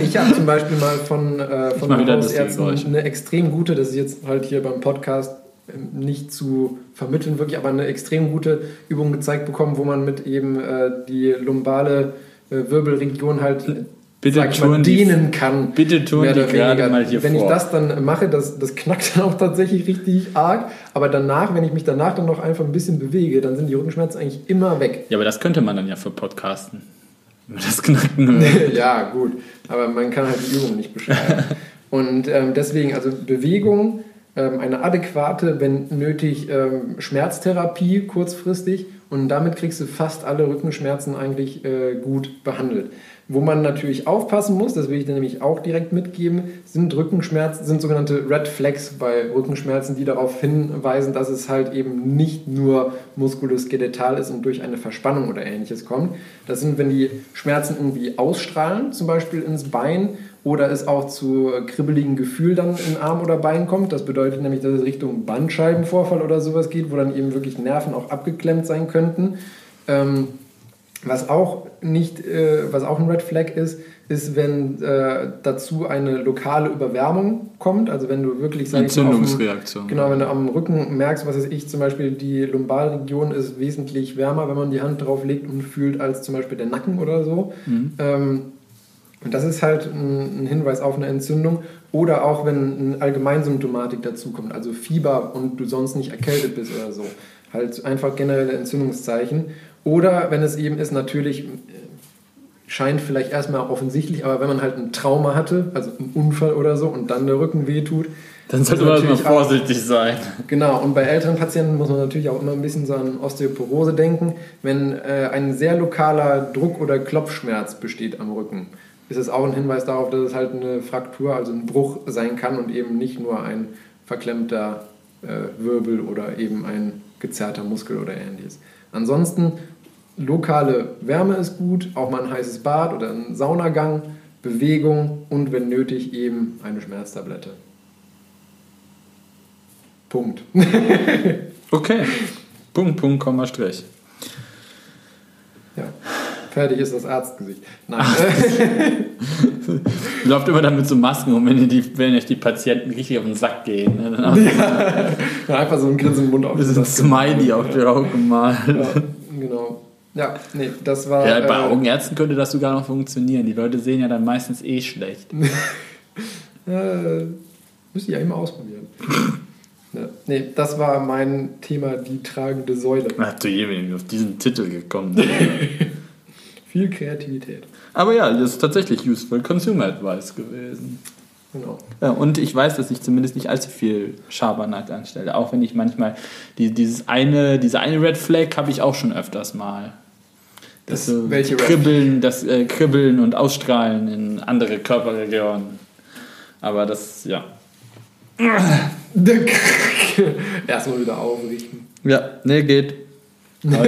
ich habe zum Beispiel mal von, äh, von Hausärzten eine extrem gute, das ist jetzt halt hier beim Podcast ähm, nicht zu vermitteln, wirklich, aber eine extrem gute Übung gezeigt bekommen, wo man mit eben äh, die lumbale äh, Wirbelregion halt bitte mal, dehnen kann. Bitte tun die gerade mal hier Wenn vor. ich das dann mache, das, das knackt dann auch tatsächlich richtig arg. Aber danach, wenn ich mich danach dann noch einfach ein bisschen bewege, dann sind die Rückenschmerzen eigentlich immer weg. Ja, aber das könnte man dann ja für Podcasten. Das Knacken ja, gut. Aber man kann halt die Übung nicht beschreiben. [laughs] Und ähm, deswegen, also Bewegung, ähm, eine adäquate, wenn nötig, ähm, Schmerztherapie kurzfristig und damit kriegst du fast alle Rückenschmerzen eigentlich äh, gut behandelt. Wo man natürlich aufpassen muss, das will ich dir nämlich auch direkt mitgeben, sind Rückenschmerzen, sind sogenannte Red Flags bei Rückenschmerzen, die darauf hinweisen, dass es halt eben nicht nur muskuloskeletal ist und durch eine Verspannung oder ähnliches kommt. Das sind, wenn die Schmerzen irgendwie ausstrahlen, zum Beispiel ins Bein, oder es auch zu kribbeligen Gefühl dann in Arm oder Bein kommt. Das bedeutet nämlich, dass es Richtung Bandscheibenvorfall oder sowas geht, wo dann eben wirklich Nerven auch abgeklemmt sein könnten. Ähm, was auch nicht, äh, was auch ein Red Flag ist, ist, wenn äh, dazu eine lokale Überwärmung kommt. Also wenn du wirklich Entzündungsreaktion. genau, wenn du am Rücken merkst, was ist ich, zum Beispiel die Lumbalregion ist wesentlich wärmer, wenn man die Hand drauf legt und fühlt, als zum Beispiel der Nacken oder so. Mhm. Ähm, und das ist halt ein, ein, Hinweis auf eine Entzündung. Oder auch wenn eine Allgemeinsymptomatik dazukommt, also Fieber und du sonst nicht erkältet bist oder so. Halt einfach generelle Entzündungszeichen. Oder wenn es eben ist, natürlich äh, scheint vielleicht erstmal offensichtlich, aber wenn man halt ein Trauma hatte, also einen Unfall oder so und dann der Rücken wehtut, dann sollte man erstmal vorsichtig auch, sein. Genau, und bei älteren Patienten muss man natürlich auch immer ein bisschen so an Osteoporose denken. Wenn äh, ein sehr lokaler Druck- oder Klopfschmerz besteht am Rücken, ist es auch ein Hinweis darauf, dass es halt eine Fraktur, also ein Bruch sein kann und eben nicht nur ein verklemmter äh, Wirbel oder eben ein gezerrter Muskel oder ähnliches. Ansonsten lokale Wärme ist gut, auch mal ein heißes Bad oder ein Saunagang, Bewegung und wenn nötig eben eine Schmerztablette. Punkt. [laughs] okay. Punkt, Punkt, Komma, Strich. Ja. Fertig ist das Arztgesicht. Nein. Läuft immer dann mit so Masken rum, wenn, die, wenn euch die Patienten richtig auf den Sack gehen. Ne? [laughs] ja. Einfach so ein Grinsen im Mund auf. Das ist ein Smiley auf der Augen gemalt. Ja. Ja, nee, das war. Ja, bei äh, Augenärzten könnte das sogar noch funktionieren. Die Leute sehen ja dann meistens eh schlecht. [laughs] äh, müsste ich ja immer ausprobieren. [laughs] ja, nee, das war mein Thema, die tragende Säule. Ach du je, auf diesen Titel gekommen [laughs] Viel Kreativität. Aber ja, das ist tatsächlich Useful Consumer Advice gewesen. Genau. Ja, und ich weiß, dass ich zumindest nicht allzu viel Schabernack anstelle. Auch wenn ich manchmal die, dieses eine, diese eine Red Flag habe ich auch schon öfters mal. Das, das welche Kribbeln, das äh, Kribbeln und Ausstrahlen in andere Körperregionen. Aber das, ja. [laughs] Erstmal wieder aufrichten. Ja, ne, geht. [laughs] ja.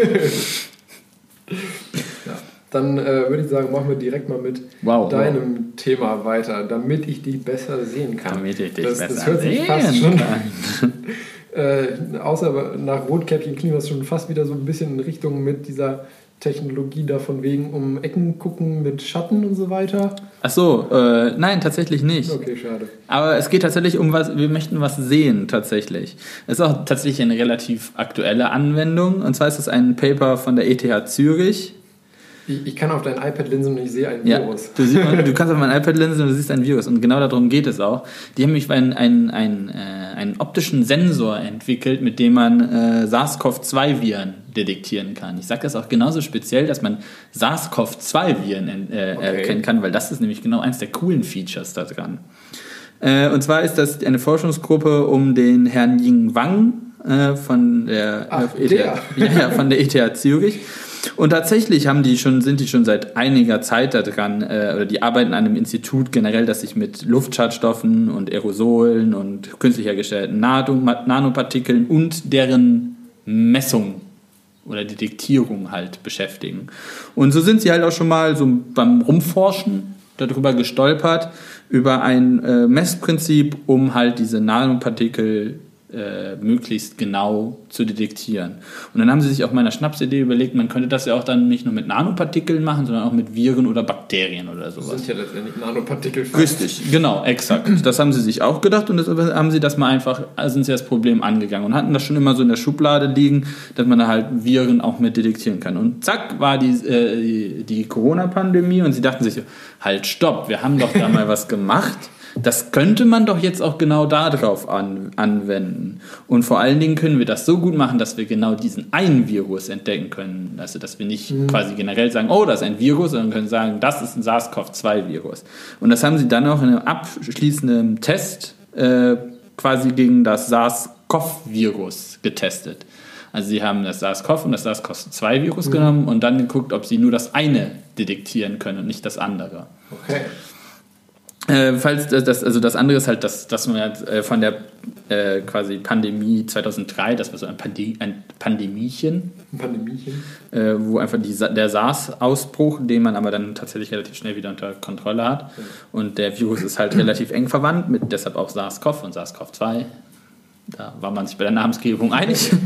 Dann äh, würde ich sagen, machen wir direkt mal mit Wow, deinem wow. Thema weiter, damit ich dich besser sehen kann. Damit ich dich das, besser das hört sich sehen fast schon, kann. [laughs] äh, außer nach Rotkäppchen klingt das schon fast wieder so ein bisschen in Richtung mit dieser Technologie da von wegen um Ecken gucken mit Schatten und so weiter. Ach so, äh, nein, tatsächlich nicht. Okay, schade. Aber es geht tatsächlich um was, wir möchten was sehen, tatsächlich. Es ist auch tatsächlich eine relativ aktuelle Anwendung. Und zwar ist es ein Paper von der ETH Zürich. Ich, ich kann auf dein iPad linsen und ich sehe ein Ja, Virus. du, siehst, du kannst auf mein iPad linsen und du siehst ein Virus. Und genau darum geht es auch. Die haben nämlich einen, einen, einen, äh, einen optischen Sensor entwickelt, mit dem man äh, SARS-CoV-2-Viren detektieren kann. Ich sage das auch genauso speziell, dass man SARS-CoV-2-Viren äh, Okay. erkennen kann, weil das ist nämlich genau eins der coolen Features da dran. Äh, und zwar ist das eine Forschungsgruppe um den Herrn Ying Wang äh, von der, Ach, ETH, der. ja, ja, von der ETH Zürich. Und tatsächlich haben die schon, sind die schon seit einiger Zeit daran, äh, oder die arbeiten an einem Institut generell, das sich mit Luftschadstoffen und Aerosolen und künstlich hergestellten Nano Nanopartikeln und deren Messung oder Detektierung halt beschäftigen. Und so sind sie halt auch schon mal so beim Rumforschen darüber gestolpert, über ein äh, Messprinzip, um halt diese Nanopartikel äh, möglichst genau zu detektieren. Und dann haben sie sich auch meiner Schnapsidee überlegt, man könnte das ja auch dann nicht nur mit Nanopartikeln machen, sondern auch mit Viren oder Bakterien oder Das sowas. sind ja letztendlich Nanopartikel. Richtig, genau, exakt. Das haben sie sich auch gedacht und deshalb haben sie das mal einfach, sind sie das Problem angegangen und hatten das schon immer so in der Schublade liegen, dass man da halt Viren auch mit detektieren kann. Und zack, war die, äh, die, die Corona-Pandemie und sie dachten sich, halt, stopp, wir haben doch da mal was gemacht. Das könnte man doch jetzt auch genau darauf an, anwenden. Und vor allen Dingen können wir das so gut machen, dass wir genau diesen einen Virus entdecken können. Also, dass wir nicht quasi generell sagen, oh, das ist ein Virus, sondern können sagen, das ist ein SARS-CoV-2-Virus. Und das haben sie dann auch in einem abschließenden Test äh, quasi gegen das SARS-CoV-Virus getestet. Also sie haben das SARS-CoV und das SARS-CoV-2-Virus genommen und dann geguckt, ob sie nur das eine detektieren können und nicht das andere. Okay. Äh, falls das, also das andere ist halt, dass, dass man jetzt, äh, von der äh, quasi Pandemie 2003, das war so ein, Pande ein Pandemiechen, Ein Pandemiechen. äh, wo einfach die, der SARS-Ausbruch, den man aber dann tatsächlich relativ schnell wieder unter Kontrolle hat. Und der Virus ist halt relativ eng verwandt, mit deshalb auch SARS-CoV und SARS-CoV-2. Da war man sich bei der Namensgebung einig. [laughs]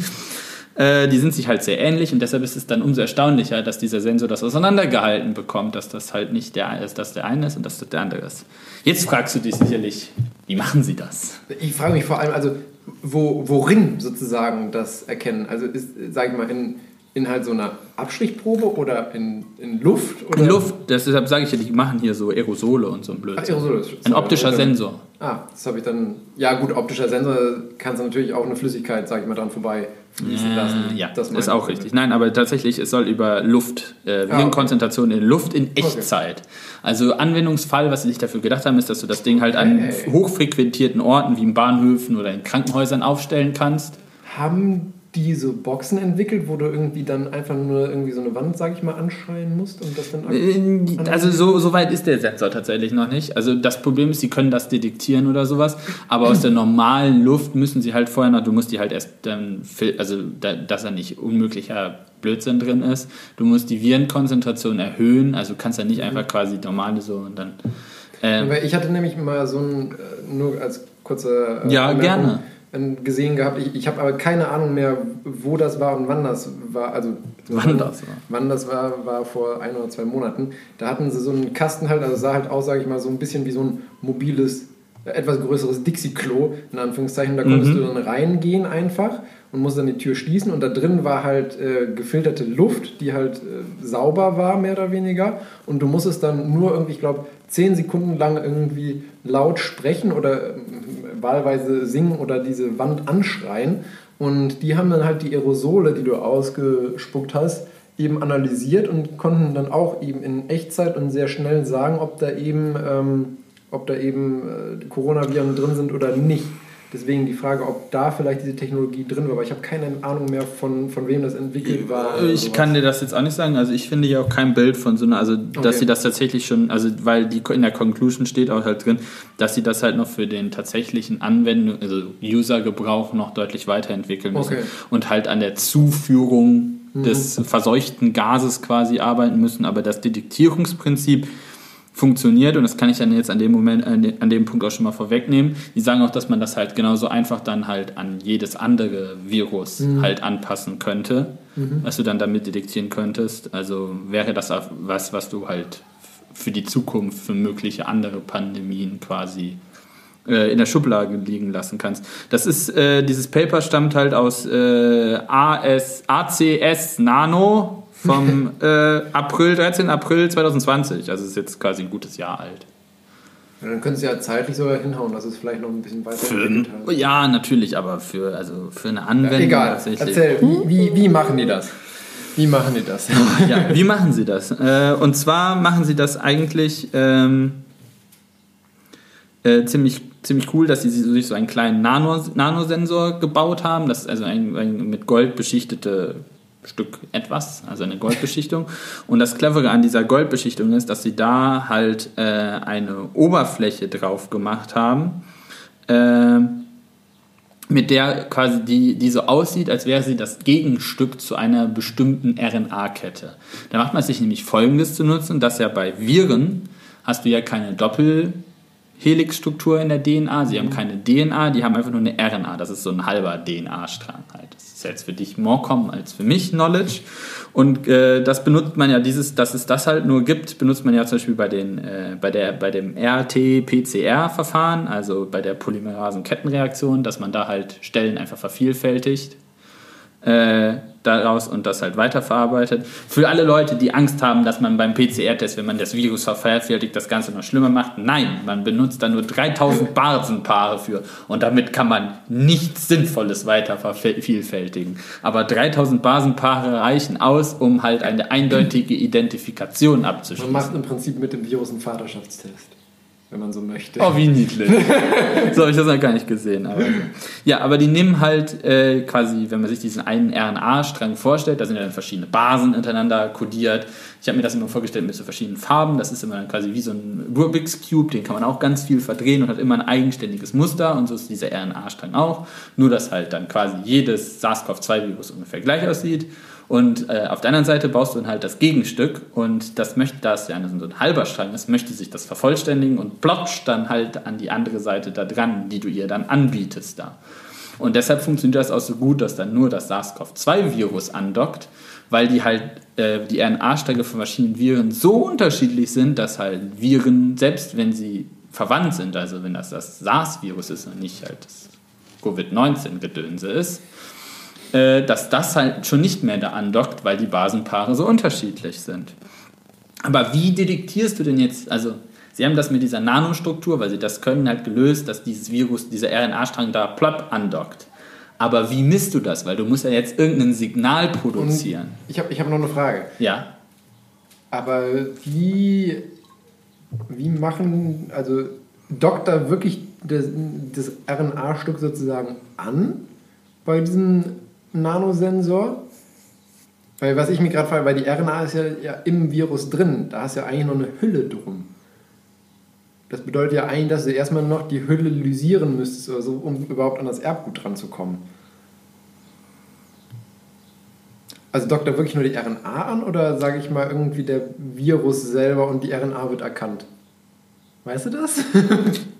Äh, die sind sich halt sehr ähnlich und deshalb ist es dann umso erstaunlicher, dass dieser Sensor das auseinandergehalten bekommt, dass das halt nicht der ist, dass der eine ist und dass das der andere ist. Jetzt fragst du dich sicherlich, wie machen sie das? Ich frage mich vor allem, also wo, worin sozusagen das erkennen? Also ist, sag ich mal, in, in halt so einer Abstrichprobe oder in, in Luft? Oder? In Luft, deshalb sage ich ja, die machen hier so Aerosole und so ein Ach, Blödsinn. Aerosole. Ein optischer Sensor. Ah, das habe ich dann. Ja, gut, optischer Sensor kannst du natürlich auch eine Flüssigkeit, sag ich mal, dran vorbei fließen lassen. Äh, ja, Das ist auch ich. richtig. Nein, aber tatsächlich, es soll über Luft, äh, Virenkonzentration in Luft in Echtzeit. Also Anwendungsfall, was sie sich dafür gedacht haben, ist, dass du das Ding halt an Okay. hochfrequentierten Orten wie in Bahnhöfen oder in Krankenhäusern aufstellen kannst. Haben die so Boxen entwickelt, wo du irgendwie dann einfach nur irgendwie so eine Wand, sag ich mal, anschreien musst und das dann. Äh, Also so, so weit ist der Sensor tatsächlich noch nicht. Also das Problem ist, sie können das detektieren oder sowas, aber aus der normalen Luft müssen sie halt vorher noch, du musst die halt erst dann, also da, dass da nicht unmöglicher Blödsinn drin ist. Du musst die Virenkonzentration erhöhen, also kannst ja nicht einfach quasi normale so und dann. Ähm, ich hatte nämlich mal so ein, äh, nur als kurze. äh, Ja, Anmerkung, gerne. Gesehen gehabt. Ich, ich habe aber keine Ahnung mehr, wo das war und wann das war. Also Wann das war. Wann das war, war vor ein oder zwei Monaten. Da hatten sie so einen Kasten halt, also sah halt aus, sage ich mal, so ein bisschen wie so ein mobiles, äh, etwas größeres Dixie-Klo, in Anführungszeichen. Da konntest Mhm. du dann reingehen einfach und musst dann die Tür schließen und da drin war halt äh, gefilterte Luft, die halt äh, sauber war, mehr oder weniger. Und du musstest dann nur irgendwie, ich glaube, zehn Sekunden lang irgendwie laut sprechen oder äh, wahlweise singen oder diese Wand anschreien. Und die haben dann halt die Aerosole, die du ausgespuckt hast, eben analysiert und konnten dann auch eben in Echtzeit und sehr schnell sagen, ob da eben, ähm, ob da eben äh, Coronaviren drin sind oder nicht. Deswegen die Frage, ob da vielleicht diese Technologie drin war. Aber ich habe keine Ahnung mehr, von, von wem das entwickelt war. Ich kann dir das jetzt auch nicht sagen. Also ich finde ja auch kein Bild von so einer, also dass Okay. sie das tatsächlich schon, also weil die in der Conclusion steht auch halt drin, dass sie das halt noch für den tatsächlichen Anwendung, also User-Gebrauch noch deutlich weiterentwickeln müssen Okay. und halt an der Zuführung des verseuchten Gases quasi arbeiten müssen, aber das Detektierungsprinzip funktioniert und das kann ich dann jetzt an dem Moment, an dem Punkt auch schon mal vorwegnehmen. Die sagen auch, dass man das halt genauso einfach dann halt an jedes andere Virus mhm. halt anpassen könnte, mhm. was du dann damit detektieren könntest. Also wäre das was, was du halt für die Zukunft, für mögliche andere Pandemien quasi äh, in der Schublade liegen lassen kannst. Das ist, äh, dieses Paper stammt halt aus äh, AS, ACS Nano vom äh, April, 13. April 2020. Also ist jetzt quasi ein gutes Jahr alt. Ja, dann können Sie ja zeitlich sogar hinhauen, dass es vielleicht noch ein bisschen weiter für, Ja, natürlich, aber für, also für eine Anwendung. Ja, egal, erzähl, wie, wie, wie machen die das? Wie machen die das? [laughs] ja, wie machen sie das? Äh, und zwar machen sie das eigentlich ähm, äh, ziemlich, ziemlich cool, dass sie sich so einen kleinen Nano, Nanosensor gebaut haben. Das ist also ein, ein mit Gold beschichtete Stück etwas, also eine Goldbeschichtung. Und das Clevere an dieser Goldbeschichtung ist, dass sie da halt äh, eine Oberfläche drauf gemacht haben, äh, mit der quasi die, die so aussieht, als wäre sie das Gegenstück zu einer bestimmten RNA-Kette. Da macht man sich nämlich Folgendes zu nutzen, dass ja bei Viren hast du ja keine Doppelhelixstruktur in der DNA, sie haben keine DNA, die haben einfach nur eine RNA, das ist so ein halber DNA-Strang halt ist jetzt für dich more common als für mich Knowledge. Und äh, das benutzt man ja, dieses, dass es das halt nur gibt, benutzt man ja zum Beispiel bei, den, äh, bei, der, bei dem RT-PCR-Verfahren, also bei der Polymerasen-Kettenreaktion, dass man da halt Stellen einfach vervielfältigt. Äh, daraus und das halt weiterverarbeitet. Für alle Leute, die Angst haben, dass man beim PCR-Test, wenn man das Virus vervielfältigt, das Ganze noch schlimmer macht. Nein, man benutzt da nur 3000 Basenpaare für und damit kann man nichts Sinnvolles weiter vervielfältigen. Aber 3000 Basenpaare reichen aus, um halt eine eindeutige Identifikation abzuschließen. Man macht im Prinzip mit dem Virus einen Vaterschaftstest wenn man so möchte. Oh, wie niedlich. [laughs] so habe ich das noch gar nicht gesehen. Aber, ja, aber die nehmen halt äh, quasi, wenn man sich diesen einen RNA-Strang vorstellt, da sind ja dann verschiedene Basen hintereinander kodiert. Ich habe mir das immer vorgestellt mit so verschiedenen Farben. Das ist immer dann quasi wie so ein Rubik's Cube, den kann man auch ganz viel verdrehen und hat immer ein eigenständiges Muster und so ist dieser RNA-Strang auch. Nur, dass halt dann quasi jedes SARS-CoV-2-Virus ungefähr gleich aussieht. Und äh, auf der anderen Seite baust du dann halt das Gegenstück und das möchte, da es ja so ein halber Strang ist, möchte sich das vervollständigen und plotscht dann halt an die andere Seite da dran, die du ihr dann anbietest da. Und deshalb funktioniert das auch so gut, dass dann nur das SARS-CoV-2-Virus andockt, weil die halt äh, die RNA-Stränge von verschiedenen Viren so unterschiedlich sind, dass halt Viren, selbst wenn sie verwandt sind, also wenn das das SARS-Virus ist und nicht halt das Covid-19-Gedönse ist, dass das halt schon nicht mehr da andockt, weil die Basenpaare so unterschiedlich sind. Aber wie detektierst du denn jetzt, also Sie haben das mit dieser Nanostruktur, weil Sie das können, halt gelöst, dass dieses Virus, dieser RNA-Strang da plopp andockt. Aber wie misst du das? Weil du musst ja jetzt irgendein Signal produzieren. Ich habe ich hab noch eine Frage. Ja. Aber wie, wie machen, also dockt da wirklich das, das RNA-Stück sozusagen an bei diesem Nanosensor? Weil was ich mir gerade frage, weil die RNA ist ja, ja, im Virus drin, da hast du ja eigentlich noch eine Hülle drum. Das bedeutet ja eigentlich, dass du erstmal noch die Hülle lysieren müsstest, oder so, um überhaupt an das Erbgut dran zu kommen. Also dockt er wirklich nur die RNA an oder sage ich mal irgendwie der Virus selber und die RNA wird erkannt? Weißt du das? [laughs]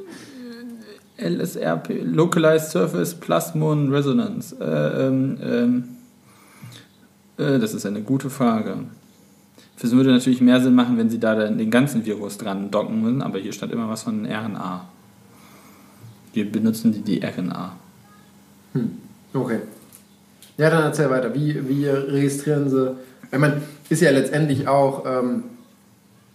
LSRP, Localized Surface Plasmon Resonance. Äh, ähm, ähm, äh, das ist eine gute Frage. Es würde natürlich mehr Sinn machen, wenn sie da den ganzen Virus dran docken müssen, aber hier stand immer was von RNA. Wir benutzen die, die RNA. Hm. Okay. Ja, dann erzähl weiter. Wie, wie registrieren sie? Ich meine, ist ja letztendlich auch. Ähm,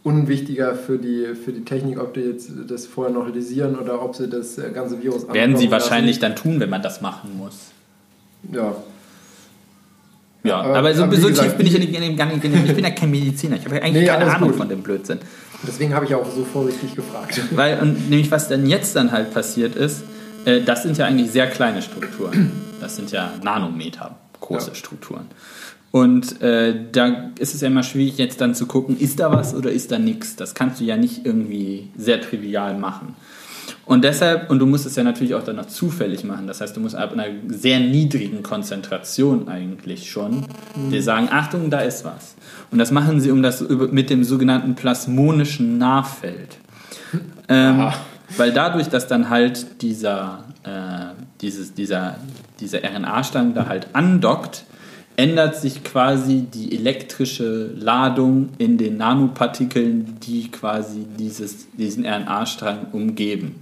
unwichtiger für die, für die Technik, ob die jetzt das vorher noch realisieren oder ob sie das ganze Virus Werden sie wahrscheinlich lassen. dann tun, wenn man das machen muss. Ja. Ja, aber, aber so, aber so gesagt, tief bin ich ja nicht, gar nicht, ich bin ja kein Mediziner, ich habe ja eigentlich nee, keine Ahnung gut. von dem Blödsinn. Deswegen habe ich auch so vorsichtig gefragt. [laughs] Weil, und nämlich was dann jetzt dann halt passiert ist, äh, das sind ja eigentlich sehr kleine Strukturen. Das sind ja Nanometer große ja. Strukturen. Und äh, da ist es ja immer schwierig, jetzt dann zu gucken, ist da was oder ist da nichts. Das kannst du ja nicht irgendwie sehr trivial machen. Und deshalb, und du musst es ja natürlich auch dann noch zufällig machen. Das heißt, du musst ab einer sehr niedrigen Konzentration eigentlich schon mhm. dir sagen, Achtung, da ist was. Und das machen sie um das mit dem sogenannten plasmonischen Nahfeld. Ähm, weil dadurch, dass dann halt dieser, äh, dieses, dieser, dieser RNA-Strang da halt andockt, ändert sich quasi die elektrische Ladung in den Nanopartikeln, die quasi dieses, diesen RNA-Strang umgeben.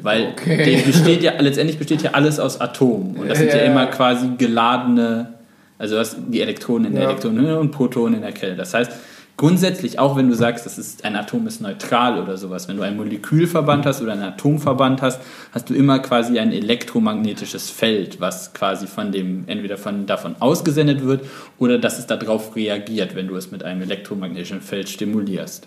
Weil okay. besteht ja, letztendlich besteht ja alles aus Atomen. Und das sind ja, ja immer quasi geladene, also die Elektronen in der ja. Elektronen und Protonen in der Kelle. Das heißt, grundsätzlich, auch wenn du sagst, das ist, ein Atom ist neutral oder sowas, wenn du ein Molekülverband hast oder einen Atomverband hast, hast du immer quasi ein elektromagnetisches Feld, was quasi von dem, entweder von, davon ausgesendet wird oder dass es darauf reagiert, wenn du es mit einem elektromagnetischen Feld stimulierst.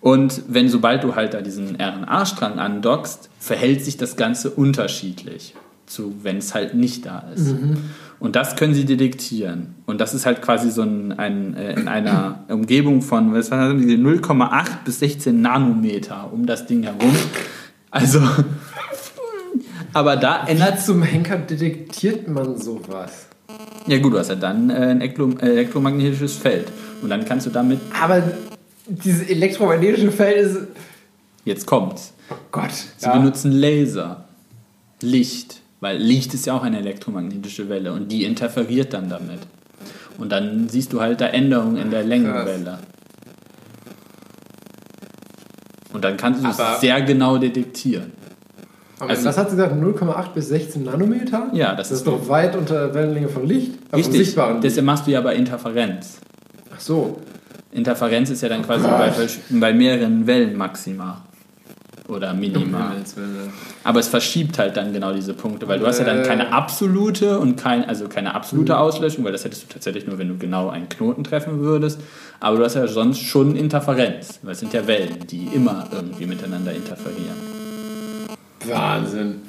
Und wenn sobald du halt da diesen RNA-Strang andockst, verhält sich das Ganze unterschiedlich zu, wenn es halt nicht da ist. Mhm. Und das können sie detektieren. Und das ist halt quasi so ein, ein äh, in einer Umgebung von 0,8 bis 16 Nanometer um das Ding herum. Also, [laughs] aber da ändert. Zum Henker detektiert man sowas. Ja, gut, du hast ja dann äh, ein elektromagnetisches Feld. Und dann kannst du damit. Aber dieses elektromagnetische Feld ist. Jetzt kommt's. Oh Gott. Sie ja. benutzen Laser, Licht, weil Licht ist ja auch eine elektromagnetische Welle und die interferiert dann damit. Und dann siehst du halt da Änderungen in der Längenwelle. Und dann kannst du es sehr genau detektieren. Also, was hat sie gesagt? 0,8 bis 16 Nanometer? Ja, das, das ist, doch weit unter der Wellenlänge von Licht. Richtig. Deshalb machst du ja bei Interferenz. Ach so. Interferenz ist ja dann quasi bei, bei mehreren Wellen maximal oder minimal. Aber es verschiebt halt dann genau diese Punkte, weil du hast ja dann keine absolute und kein, also keine absolute mhm. Auslöschung, weil das hättest du tatsächlich nur, wenn du genau einen Knoten treffen würdest. Aber du hast ja sonst schon Interferenz, weil es sind ja Wellen, die immer irgendwie miteinander interferieren. Wahnsinn.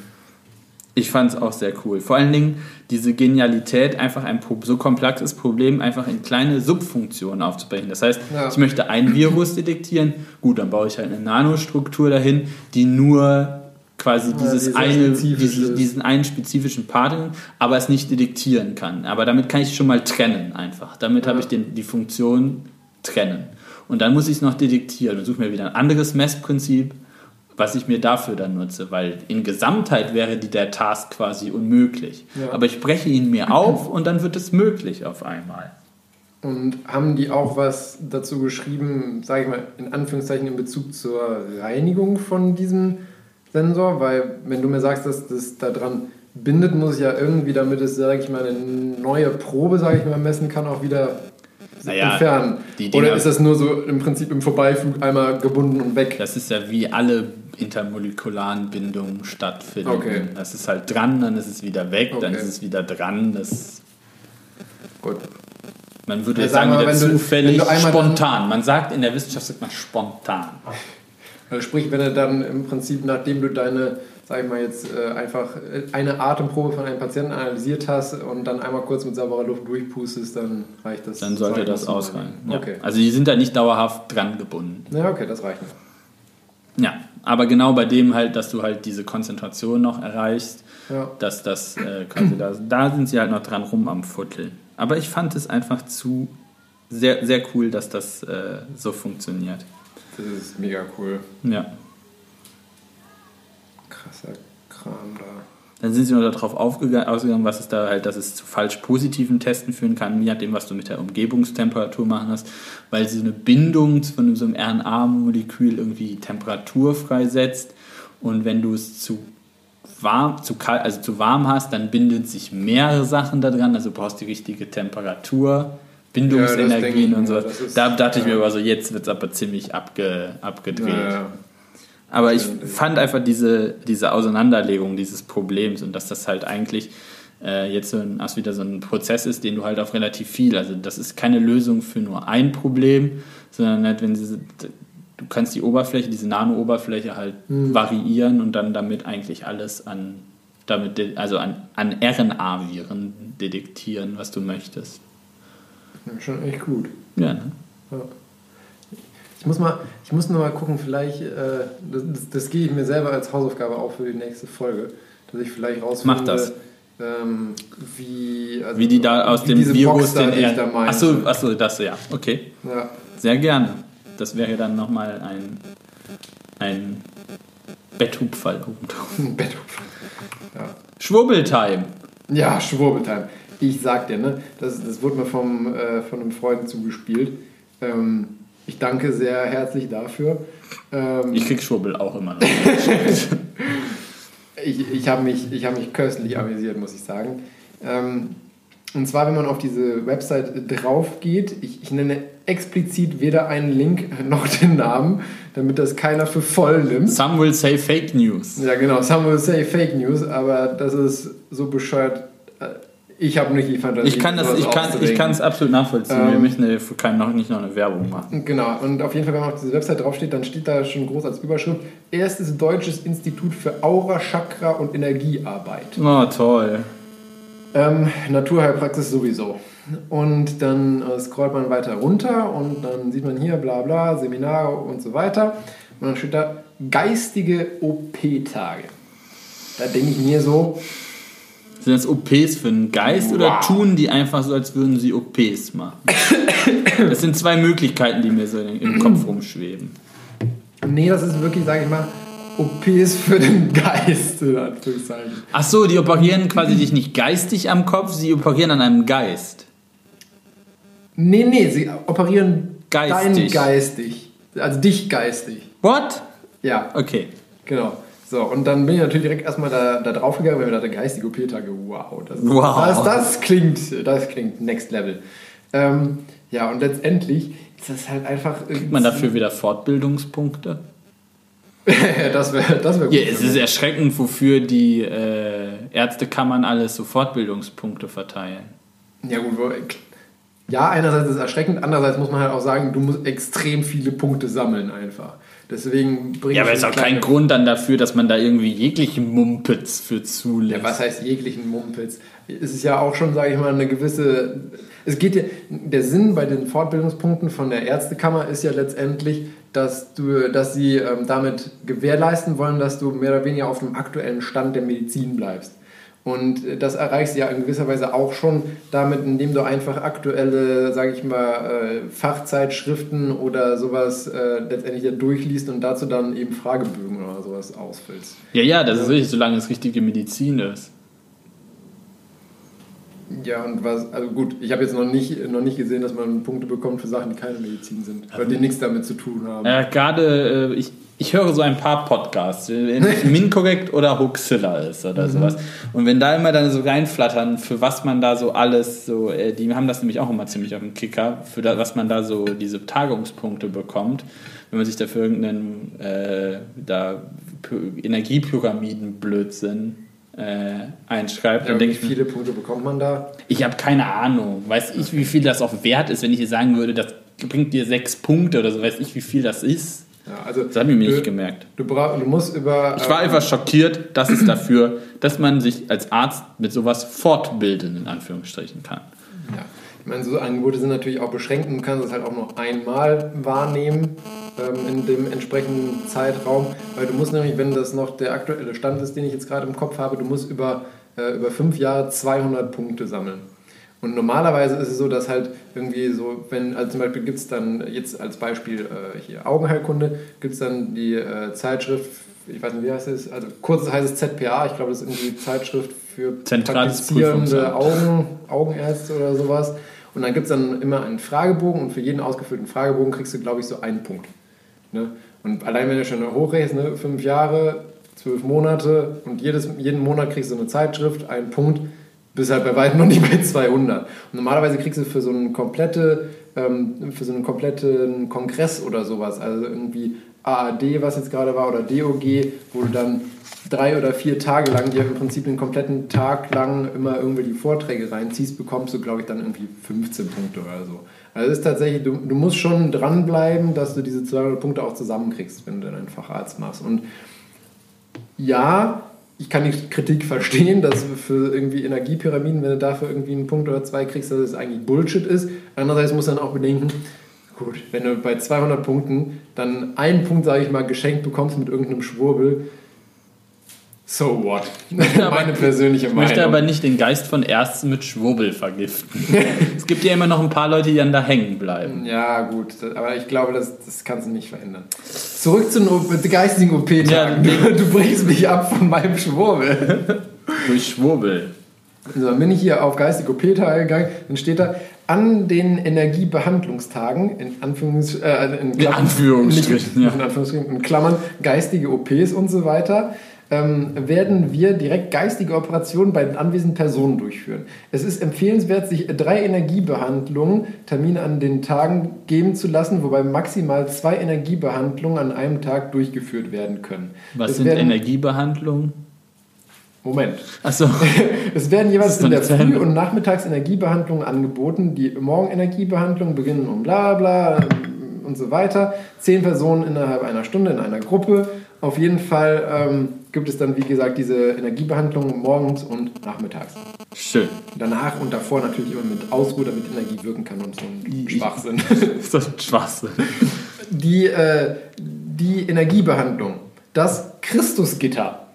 Ich fand es auch sehr cool. Vor allen Dingen diese Genialität, einfach ein so komplexes Problem einfach in kleine Subfunktionen aufzubrechen. Das heißt, ja. ich möchte ein Virus detektieren, gut, dann baue ich halt eine Nanostruktur dahin, die nur quasi dieses ja, eine, dieses, diesen einen spezifischen Part, aber es nicht detektieren kann. Aber damit kann ich schon mal trennen einfach. Damit ja. habe ich den, die Funktion trennen. Und dann muss ich es noch detektieren und suche mir wieder ein anderes Messprinzip was ich mir dafür dann nutze, weil in Gesamtheit wäre die, der Task quasi unmöglich. Ja. Aber ich breche ihn mir auf und dann wird es möglich auf einmal. Und haben die auch was dazu geschrieben, sage ich mal, in Anführungszeichen in Bezug zur Reinigung von diesem Sensor? Weil, wenn du mir sagst, dass das da dran bindet, muss ich ja irgendwie, damit es, sage ich mal, eine neue Probe, sage ich mal, messen kann, auch wieder naja, entfernen? Oder ist das nur so im Prinzip im Vorbeiflug einmal gebunden und weg? Das ist ja wie alle intermolekularen Bindungen stattfinden. Okay. Das ist halt dran, dann ist es wieder weg, okay. dann ist es wieder dran. Das Gut. Man würde ja, sagen, wieder zufällig, du, spontan. Man sagt in der Wissenschaft sagt man spontan. Also sprich, wenn du dann im Prinzip, nachdem du deine sag ich mal jetzt, äh, einfach eine Atemprobe von einem Patienten analysiert hast und dann einmal kurz mit sauberer Luft durchpustest, dann reicht das. Dann sollte das ausreichen. Ja. Okay. Also die sind da nicht dauerhaft dran gebunden. Ja, okay, das reicht. Ja, aber genau bei dem halt, dass du halt diese Konzentration noch erreichst, ja. dass das äh, quasi da, da sind sie halt noch dran rum am Futteln. Aber ich fand es einfach zu sehr, sehr cool, dass das äh, so funktioniert. Das ist mega cool. Ja krasser Kram da. Dann sind sie nur darauf ausgegangen, was es da halt, dass es zu falsch positiven Testen führen kann, je nachdem, was du mit der Umgebungstemperatur machen hast, weil sie eine Bindung von so einem RNA-Molekül irgendwie Temperatur freisetzt und wenn du es zu warm, zu kalt, also zu warm hast, dann bindet sich mehrere Sachen da dran, also du brauchst die richtige Temperatur, Bindungsenergien ja, und so. Da dachte ja. ich mir aber so, jetzt wird es aber ziemlich abge, abgedreht. Ja, aber ich fand einfach diese, diese Auseinanderlegung dieses Problems und dass das halt eigentlich äh, jetzt so ein, wieder so ein Prozess ist, den du halt auf relativ viel, also das ist keine Lösung für nur ein Problem, sondern halt, wenn sie, du kannst die Oberfläche, diese Nano-Oberfläche halt mhm. variieren und dann damit eigentlich alles an, damit, also an, an RNA-Viren detektieren, was du möchtest. Schon echt gut. Ja, ne? Ja. Ich muss, mal, ich muss nur mal gucken, vielleicht, äh, das, das, das gebe ich mir selber als Hausaufgabe auch für die nächste Folge, dass ich vielleicht rausfinde, Mach das. Ähm, wie, also, Wie die da aus dem Virus den er. Achso, achso, das ja. Okay. Ja. Sehr gerne. Das wäre dann nochmal ein, ein Betthupfall. [laughs] Betthupfer. Ja. Schwurbeltime. Ja, Schwurbeltime. Ich sag dir, ne, das, das wurde mir vom, äh, von einem Freund zugespielt. Ähm, ich danke sehr herzlich dafür. Ähm, Ich krieg Schwurbel auch immer noch. [laughs] ich ich habe mich, ich hab mich köstlich amüsiert, muss ich sagen. Ähm, und zwar, wenn man auf diese Website drauf geht, ich, ich nenne explizit weder einen Link noch den Namen, damit das keiner für voll nimmt. Some will say Fake News. Ja, genau, some will say Fake News, aber das ist so bescheuert. Ich habe nicht die Fantasie. Ich kann das, ich kann, ich kann es absolut nachvollziehen. Ähm, Wir möchten äh, für keinen noch nicht noch eine Werbung machen. Genau, und auf jeden Fall, wenn man auf diese Website draufsteht, dann steht da schon groß als Überschrift: Erstes Deutsches Institut für Aura, Chakra und Energiearbeit. Oh, toll. Ähm, Naturheilpraxis sowieso. Und dann äh, scrollt man weiter runter und dann sieht man hier bla bla, Seminare und so weiter. Und dann steht da geistige OP-Tage. Da denke ich mir so, Sind das OPs für den Geist oder Wow. tun die einfach so, als würden sie OPs machen? Das sind zwei Möglichkeiten, die mir so im Kopf rumschweben. nee, das ist wirklich, sage ich mal, OPs für den Geist, in Anführungszeichen. Ach so, die operieren quasi dich nicht geistig am Kopf, sie operieren an einem Geist. Nee, nee, sie operieren Geistig. dein geistig. Also dich geistig. What? Ja, Okay. genau. So, und dann bin ich natürlich direkt erstmal da, da drauf gegangen, weil mir dachte, geistige OP-Tage, wow, das, Wow. Das, das klingt, das klingt next level. Ähm, ja, und letztendlich ist das halt einfach. Kriegt man dafür wieder Fortbildungspunkte? [laughs] das wäre das wär gut. Ja, es ist erschreckend, wofür die äh, Ärztekammern alles so Fortbildungspunkte verteilen. Ja, gut, ja, einerseits ist es erschreckend, andererseits muss man halt auch sagen, du musst extrem viele Punkte sammeln einfach. Deswegen bringt Ja, aber es ist auch kein Grund dann dafür, dass man da irgendwie jegliche Mumpitz für zulässt. Ja, was heißt jeglichen Mumpitz? Es ist ja auch schon, sage ich mal, eine gewisse. Es geht ja. Der Sinn bei den Fortbildungspunkten von der Ärztekammer ist ja letztendlich, dass, du, dass sie ähm, damit gewährleisten wollen, dass du mehr oder weniger auf dem aktuellen Stand der Medizin bleibst. Und äh, das erreichst du ja in gewisser Weise auch schon damit, indem du einfach aktuelle, sage ich mal, äh, Fachzeitschriften oder sowas äh, letztendlich ja durchliest und dazu dann eben Fragebögen oder sowas ausfüllst. Ja, ja, das ist richtig, solange es richtige Medizin ist. Ja, und was, also gut, ich habe jetzt noch nicht, noch nicht gesehen, dass man Punkte bekommt für Sachen, die keine Medizin sind, weil die nichts damit zu tun haben. Äh, Gerade, äh, ich, ich höre so ein paar Podcasts, wenn es Minkorrekt oder Hoaxilla ist oder sowas. Und wenn da immer dann so reinflattern, für was man da so alles so, äh, die haben das nämlich auch immer ziemlich auf dem Kicker, für da, was man da so diese Tagungspunkte bekommt, wenn man sich da für irgendeinen äh, da Py- Energiepyramidenblödsinn äh, einschreibt, Ja, dann wie denke ich mir, viele Punkte bekommt man da? ich habe keine Ahnung. Weiß ich, wie viel das auch wert ist, wenn ich dir sagen würde, das bringt dir sechs Punkte oder so, weiß ich, wie viel das ist. Ja, also Das habe ich mir du, nicht gemerkt. Du, bra du musst über. Ich war ähm, einfach schockiert, dass es dafür, dass man sich als Arzt mit sowas fortbilden, in Anführungsstrichen kann. Ja. Ich meine, so Angebote sind natürlich auch beschränkt und du kannst es halt auch noch einmal wahrnehmen ähm, in dem entsprechenden Zeitraum, weil du musst nämlich, wenn das noch der aktuelle Stand ist, den ich jetzt gerade im Kopf habe, du musst über, äh, über fünf Jahre 200 Punkte sammeln. Und normalerweise ist es so, dass halt irgendwie so, wenn, also zum Beispiel gibt es dann jetzt als Beispiel äh, hier Augenheilkunde, gibt es dann die äh, Zeitschrift, ich weiß nicht, wie heißt es, also kurz heißt es ZPA, ich glaube, das ist irgendwie die Zeitschrift für Zentrales praktizierende. Augen, Augenärzte oder sowas. Und dann gibt es dann immer einen Fragebogen und für jeden ausgefüllten Fragebogen kriegst du, glaube ich, so einen Punkt. Ne? Und allein wenn du schon hochrechnest, ne, fünf Jahre, zwölf Monate und jedes, jeden Monat kriegst du eine Zeitschrift, einen Punkt, bist halt bei weitem noch nicht bei 200. Und normalerweise kriegst du für so einen komplette, ähm, für so einen kompletten Kongress oder sowas, also irgendwie AAD, was jetzt gerade war, oder DOG, wo du dann drei oder vier Tage lang dir im Prinzip den kompletten Tag lang immer irgendwie die Vorträge reinziehst, bekommst du, glaube ich, dann irgendwie 15 Punkte oder so. Also es ist tatsächlich, du, du musst schon dranbleiben, dass du diese 200 Punkte auch zusammenkriegst, wenn du dann einen Facharzt machst. Und ja, ich kann die Kritik verstehen, dass für irgendwie Energiepyramiden, wenn du dafür irgendwie einen Punkt oder zwei kriegst, dass es eigentlich Bullshit ist. Andererseits muss man auch bedenken, Gut, wenn du bei 200 Punkten dann einen Punkt, sage ich mal, geschenkt bekommst mit irgendeinem Schwurbel, so what? Meine persönliche Ich Meinung. möchte aber nicht den Geist von Ärzten mit Schwurbel vergiften. [laughs] es gibt ja immer noch ein paar Leute, die dann da hängen bleiben. Ja, gut, aber ich glaube, das, das kannst du nicht verändern. Zurück zu den geistigen OP-Tagen. Ja, du, [laughs] du bringst mich ab von meinem Schwurbel. Durch Schwurbel. So, dann bin ich hier auf geistige OP-Tage gegangen, dann steht da, an den Energiebehandlungstagen, in, Anführungs, äh, in, Klammern, Anführungsstrichen, nicht, ja. in Anführungsstrichen, in Klammern, geistige OPs und so weiter, ähm, werden wir direkt geistige Operationen bei den anwesenden Personen durchführen. Es ist empfehlenswert, sich drei Energiebehandlungen, Termine an den Tagen geben zu lassen, wobei maximal zwei Energiebehandlungen an einem Tag durchgeführt werden können. Was Es sind werden, Energiebehandlungen? Moment. Achso. [laughs] Es werden jeweils in der Früh- und Nachmittags Energiebehandlungen angeboten. Die Morgenenergiebehandlungen beginnen um bla bla und so weiter. Zehn Personen innerhalb einer Stunde in einer Gruppe. Auf jeden Fall ähm, gibt es dann, wie gesagt, diese Energiebehandlungen morgens und nachmittags. Schön. Danach und davor natürlich immer mit Ausruhe, damit Energie wirken kann und so ein Schwachsinn. [laughs] ist das ein Schwachsinn? Die, äh, die Energiebehandlung, das Christusgitter,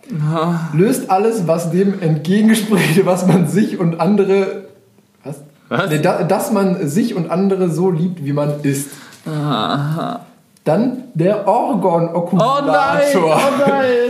löst alles, was dem entgegenspricht, was man sich und andere. Was? Was? Nee, da, dass man sich und andere so liebt, wie man ist. Dann der Oh Orgon-Okulator nein,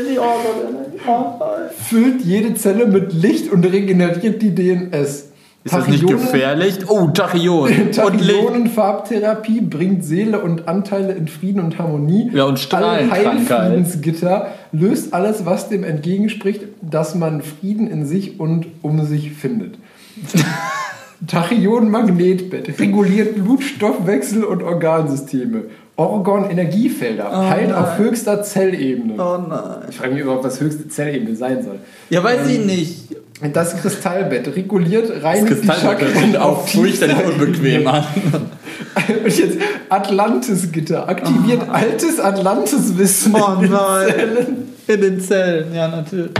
die Organe. Oh nein. füllt jede Zelle mit Licht und regeneriert die DNS. Ist das nicht Tachyonen- gefährlich? Oh, Tachyon. [laughs] Tachyonenfarbtherapie bringt Seele und Anteile in Frieden und Harmonie. Ja, und. Allheilfriedensgitter löst alles, was dem entgegenspricht, dass man Frieden in sich und um sich findet. [laughs] Tachyon-Magnetbett reguliert Blutstoffwechsel und Organsysteme. Orgon-Energiefelder Oh heilt auf höchster Zellebene. Oh nein. Ich frage mich überhaupt, was höchste Zellebene sein soll. Ja, weiß ich nicht. Das Kristallbett reguliert, reinigt die Kristall Chakren wird auch fürchterlich tiefster unbequem an. [laughs] Und jetzt Atlantis-Gitter aktiviert altes Atlantis-Wissen. Oh in den nein. Zellen. In den Zellen, ja, natürlich.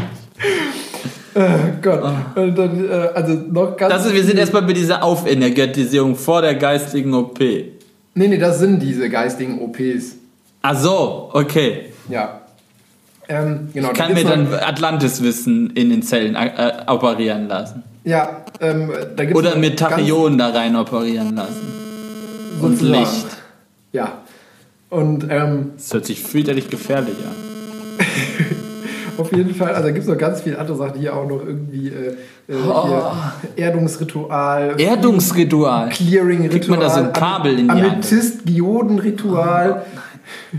Oh Gott. Und dann, äh, also noch ganz. Das ist, wir sind erstmal bei dieser Aufenergetisierung vor der geistigen OP. Nee, nee, das sind diese geistigen OPs. Ach so, okay. Ja. Ähm, genau. Ich kann mir dann Atlantis-Wissen in den Zellen äh, operieren lassen. Ja, ähm, da gibt's Oder mit Tachyonen da rein operieren lassen. Und sozusagen. Licht. Ja. Und ähm, Das hört sich fürchterlich gefährlich an. [laughs] Auf jeden Fall, also da gibt es noch ganz viele andere Sachen, hier auch noch irgendwie äh, äh, Oh. Erdungsritual, Erdungsritual. Clearing-Ritual, Kriegt man da so ein Kabel in die Hand? Amethyst-Dioden-Ritual.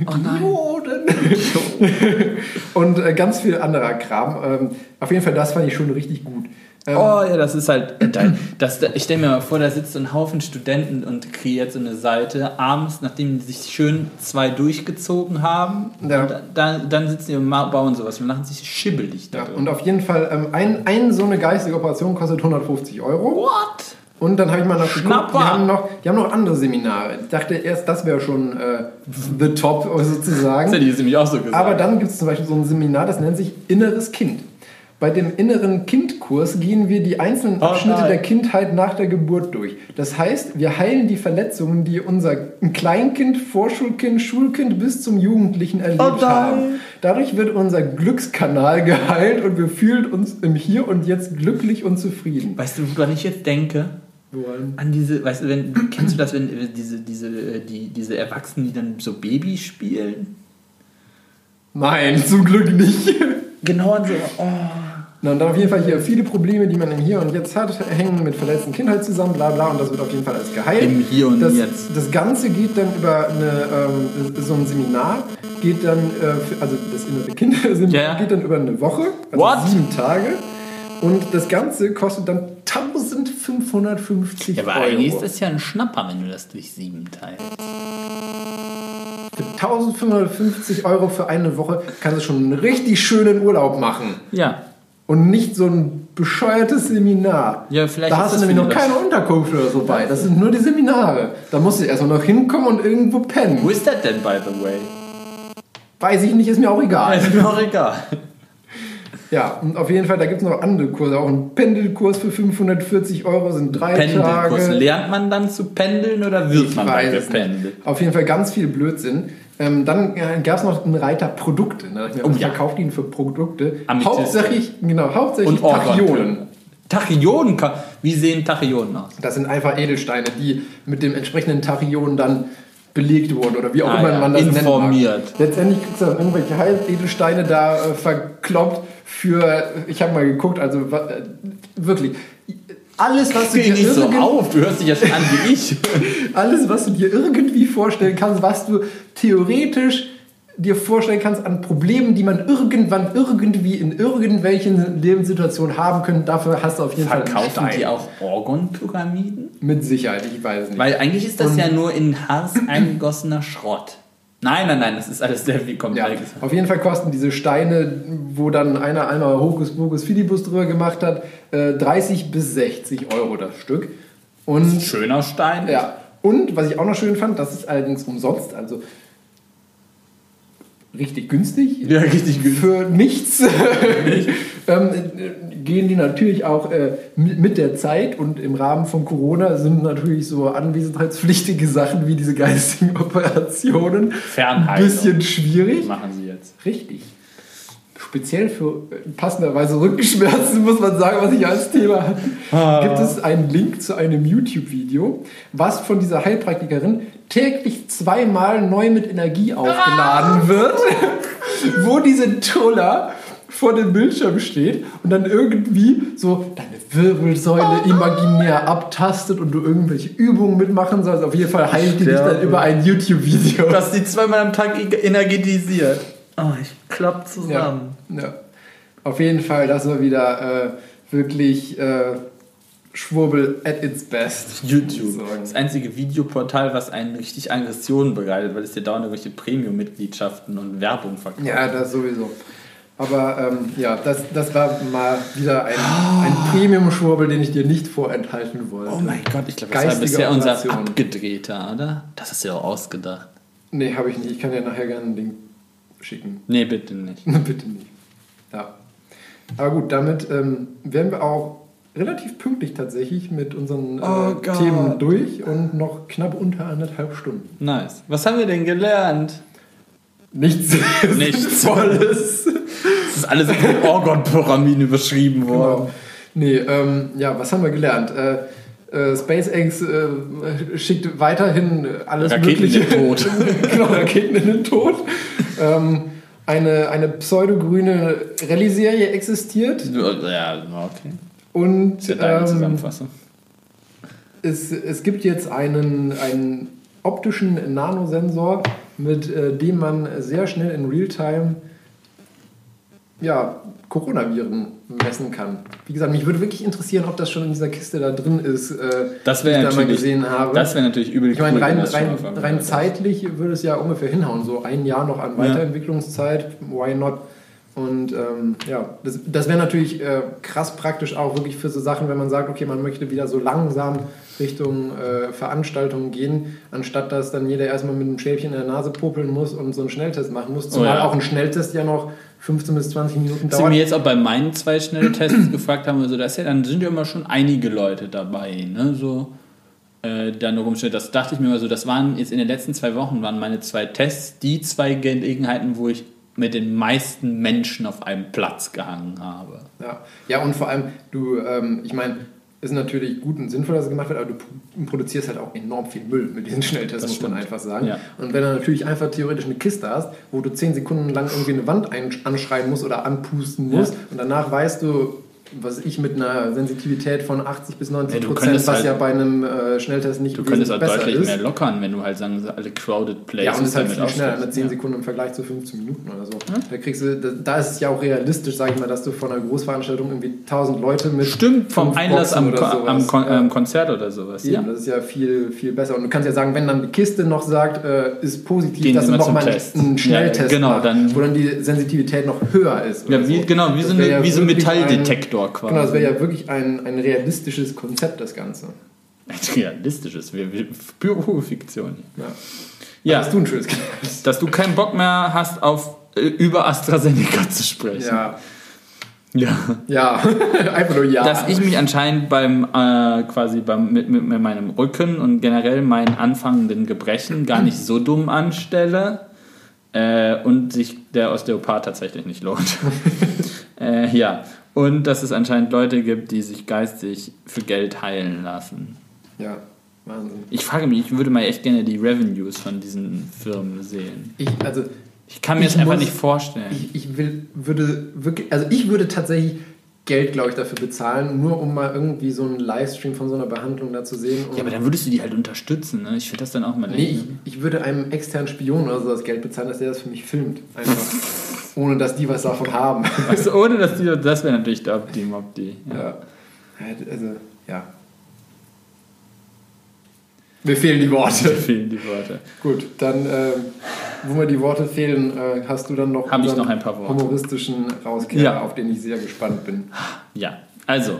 Oh nein. Dioden. [laughs] Und äh, ganz viel anderer Kram. Ähm, auf jeden Fall, das fand ich schon richtig gut. Ähm, Oh ja, das ist halt. da- Das, ich stelle mir mal vor, da sitzt so ein Haufen Studenten und kreiert so eine Seite abends, nachdem die sich schön zwei durchgezogen haben. Ja. Dann, dann sitzen die und bauen sowas. Wir machen sich schibbelig da ja, und auf jeden Fall, ähm, ein, ein so eine geistige Operation kostet 150 Euro. What? Und dann habe ich mal noch geguckt, die haben noch, die haben noch andere Seminare. Ich dachte erst, das wäre schon äh, the top sozusagen. Das hätte ich jetzt nämlich auch so gesagt. Aber dann gibt es zum Beispiel so ein Seminar, das nennt sich Inneres Kind. Bei dem inneren Kindkurs gehen wir die einzelnen Oh Abschnitte nein. der Kindheit nach der Geburt durch. Das heißt, wir heilen die Verletzungen, die unser Kleinkind, Vorschulkind, Schulkind bis zum Jugendlichen erlebt Oh haben. Dadurch wird unser Glückskanal geheilt und wir fühlen uns im Hier und Jetzt glücklich und zufrieden. weißt du, woran ich jetzt denke? An diese, weißt du, wenn, kennst du das, wenn diese, diese, äh, die, diese Erwachsenen, die dann so Baby spielen? Nein, zum Glück nicht. Genau an so, oh. Na, und dann auf jeden Fall hier viele Probleme, die man im Hier und Jetzt hat, hängen mit verletzten Kindheit zusammen, bla bla, und das wird auf jeden Fall alles geheilt. Im Hier und das, Jetzt. Das Ganze geht dann über eine, ähm, so ein Seminar, geht dann, äh, also das innere Kind [laughs] Ja. geht dann über eine Woche, also What? sieben Tage. Und das Ganze kostet dann 1550 Ja, aber Euro. eigentlich ist das ja ein Schnapper, wenn du das durch sieben teilst. Für 1550 Euro für eine Woche kannst du schon einen richtig schönen Urlaub machen. Ja. Und nicht so ein bescheuertes Seminar. Ja, vielleicht da hast du nämlich noch keine Unterkunft oder so bei. Das sind nur die Seminare. Da musst du erstmal noch hinkommen und irgendwo pennen. Wo ist das denn, by the way? Weiß ich nicht, ist mir auch egal. Ist mir auch egal. Ja, und auf jeden Fall, da gibt es noch andere Kurse. Auch ein Pendelkurs für 540 Euro sind drei Pendelkurs. Tage. Lernt man dann zu pendeln oder wird Ich man dann weiß es gependelt? Auf jeden Fall ganz viel Blödsinn. Ähm, dann äh, gab es noch einen Reiter Produkte. Ne? Oh Was ja. verkauft ihn für Produkte? Amethyst. Hauptsächlich, genau, hauptsächlich Und. Tachyonen. Tachyonen, wie sehen Tachyonen aus? Das sind einfach Edelsteine, die mit dem entsprechenden Tachyon dann belegt wurden oder wie auch Ah, immer ja, man das informiert. nennt. mag. Letztendlich kriegst du dann irgendwelche Halbedelsteine da äh, verkloppt für, ich habe mal geguckt, also äh, wirklich, alles was, du dir nicht so auf, du hörst dich ja schon an wie ich. [laughs] alles, was du dir irgendwie vorstellen kannst, was du theoretisch dir vorstellen kannst an Problemen, die man irgendwann irgendwie in irgendwelchen Lebenssituationen haben könnte, dafür hast du auf jeden Fall einen Verkaufen die auch Orgon-Pyramiden? Mit Sicherheit, ich weiß es nicht. Weil eigentlich ist das Und- ja nur in Harz eingegossener Schrott. Nein, nein, nein, das ist alles sehr viel Ja, komplex. auf jeden Fall kosten diese Steine, wo dann einer einmal Hokus Pokus Filibus drüber gemacht hat, äh, 30 bis 60 Euro das Stück. Und Schöner Stein. ja, und was ich auch noch schön fand, das ist allerdings umsonst, also richtig günstig. Ja, richtig gut. Für nichts [laughs] ähm, äh, gehen die natürlich auch äh, mit der Zeit und im Rahmen von Corona sind natürlich so anwesenheitspflichtige Sachen wie diese geistigen [laughs] Operationen ein bisschen schwierig. Machen sie jetzt. Richtig. Speziell für äh, passenderweise Rückenschmerzen, muss man sagen, was ich als Thema hatte, gibt es einen Link zu einem YouTube-Video, was von dieser Heilpraktikerin täglich zweimal neu mit Energie aufgeladen wird, [laughs] wo diese Tuller vor dem Bildschirm steht und dann irgendwie so deine Wirbelsäule imaginär abtastet und du irgendwelche Übungen mitmachen sollst. Auf jeden Fall heilt die dich dann über ein YouTube-Video. Dass die zweimal am Tag energetisiert. Oh, ich klapp Ja, zusammen. ja. Auf jeden Fall, das war wieder äh, wirklich äh, Schwurbel at its best. YouTube. Das einzige Videoportal, was einen richtig Aggressionen bereitet, weil es dir dauernd irgendwelche Premium-Mitgliedschaften und Werbung verkauft. Ja, das sowieso. Aber ähm, ja, das, das war mal wieder ein, ein Premium-Schwurbel, den ich dir nicht vorenthalten wollte. Oh mein Gott, ich glaube, das war Geistige bisher unser abgedrehter, oder? Das hast du ja auch ausgedacht. Nee, habe ich nicht. Ich kann dir nachher gerne Ding schicken. Nee, bitte nicht. [laughs] Bitte nicht. Ja. Aber gut, damit ähm, wären wir auch relativ pünktlich tatsächlich mit unseren äh, Oh. Themen durch und noch knapp unter anderthalb Stunden. Nice. Was haben wir denn gelernt? Nichts, [laughs] Nichts. [laughs] Volles. Das ist alles in Orgon-Pyramiden überschrieben worden. Genau. Nee, ähm, ja, was haben wir gelernt? Äh, äh, SpaceX äh, schickt weiterhin alles Raketen Mögliche. in den Tod. [laughs] genau, Raketen in den Tod. ähm, eine, eine pseudogrüne Rallye-Serie existiert Ja, okay. und Das ist ja ähm, Zusammenfassung. es, es gibt jetzt einen, einen optischen Nanosensor, mit äh, dem man sehr schnell in Realtime ja, Coronaviren messen kann. Wie gesagt, mich würde wirklich interessieren, ob das schon in dieser Kiste da drin ist, äh, Das die ich da mal gesehen habe. das wäre natürlich übel ich meine, rein, rein, rein zeitlich würde es ja ungefähr hinhauen. So ein Jahr noch an Weiterentwicklungszeit, why not? Und ähm, ja, das, das wäre natürlich äh, krass praktisch auch wirklich für so Sachen, wenn man sagt, okay, man möchte wieder so langsam Richtung äh, Veranstaltungen gehen, anstatt dass dann jeder erstmal mit einem Stäbchen in der Nase popeln muss und so einen Schnelltest machen muss. Zumal Oh ja. auch ein Schnelltest ja noch 15 bis 20 Minuten Sie dauert. mir jetzt auch bei meinen zwei Schnelltests [clears throat] gefragt haben, also das ja, dann sind ja immer schon einige Leute dabei, ne? So äh, dann rumsteht. Das dachte ich mir mal so, das waren jetzt in den letzten zwei Wochen waren meine zwei Tests, die zwei Gelegenheiten, wo ich mit den meisten Menschen auf einem Platz gehangen habe. Ja, ja und vor allem, du, ähm, ich meine, ist natürlich gut und sinnvoll, dass es gemacht wird, aber du pro- produzierst halt auch enorm viel Müll mit diesen Schnelltests, muss man einfach sagen. Ja. Und wenn du natürlich einfach theoretisch eine Kiste hast, wo du 10 Sekunden lang irgendwie eine Wand ein anschreien musst oder anpusten musst Ja. und danach weißt du, was ich mit einer Sensitivität von 80 bis 90 Ja, Prozent, was halt- ja bei einem äh, Schnelltest nicht Du könntest wesentlich deutlich ist. mehr lockern, wenn du halt sagen, alle crowded places Ja, und es ist halt viel schneller, mit 10 Ja. Sekunden im Vergleich zu 15 Minuten oder so. Da, kriegst du, da, da ist es ja auch realistisch, sag ich mal, dass du von einer Großveranstaltung irgendwie 1000 Leute mit. Stimmt, vom Einlass am, Kon am Kon Ja. ähm, Konzert oder sowas. Eben, Ja. Das ist ja viel, viel besser. Und du kannst ja sagen, wenn dann die Kiste noch sagt, äh, ist positiv, Gehen dass du mal noch zum mal einen, Test. einen Schnelltest Ja, genau, dann- wo dann die Sensitivität noch höher ist. Ja, wie, so. genau, wie Das so, ja ein Metalldetektor Ein, quasi. genau, das wäre ja wirklich ein, ein realistisches Konzept, das Ganze. Ein realistisches, wir, wir, pure Fiktion. Ja. Ja, Hast du ein schönes dass du keinen Bock mehr hast, auf äh, über AstraZeneca zu sprechen. Ja. Ja. Ja, [laughs] einfach nur ja. Dass ich mich anscheinend beim äh, quasi beim, mit, mit, mit meinem Rücken und generell meinen anfangenden Gebrechen gar nicht so dumm anstelle äh, und sich der Osteopath tatsächlich nicht lohnt. [laughs] äh, ja. Und dass es anscheinend Leute gibt, die sich geistig für Geld heilen lassen. ja, Wahnsinn. Ich frage mich, ich würde mal echt gerne die Revenues von diesen Firmen sehen. Ich, also, Ich kann mir Ich das einfach muss- nicht vorstellen. ich, ich will, würde wirklich, also ich würde tatsächlich Geld, glaube ich, dafür bezahlen, nur um mal irgendwie so einen Livestream von so einer Behandlung da zu sehen. Ja, aber dann würdest du die halt unterstützen, ne? Ich finde das dann auch mal Nee, ich, ich würde einem externen Spion oder so das Geld bezahlen, dass der das für mich filmt. Einfach. [laughs] Ohne dass die was davon haben. Du, [laughs] ohne dass die, das wäre natürlich der Optim Opti. Ja. Ja. Also, ja. Mir fehlen die Worte. Mir fehlen die Worte. Gut, dann, ähm, wo mir die Worte fehlen, äh, hast du dann noch Hab ich noch ein paar Worte. humoristischen Rauskehrer, Ja. auf den ich sehr gespannt bin. Ja, also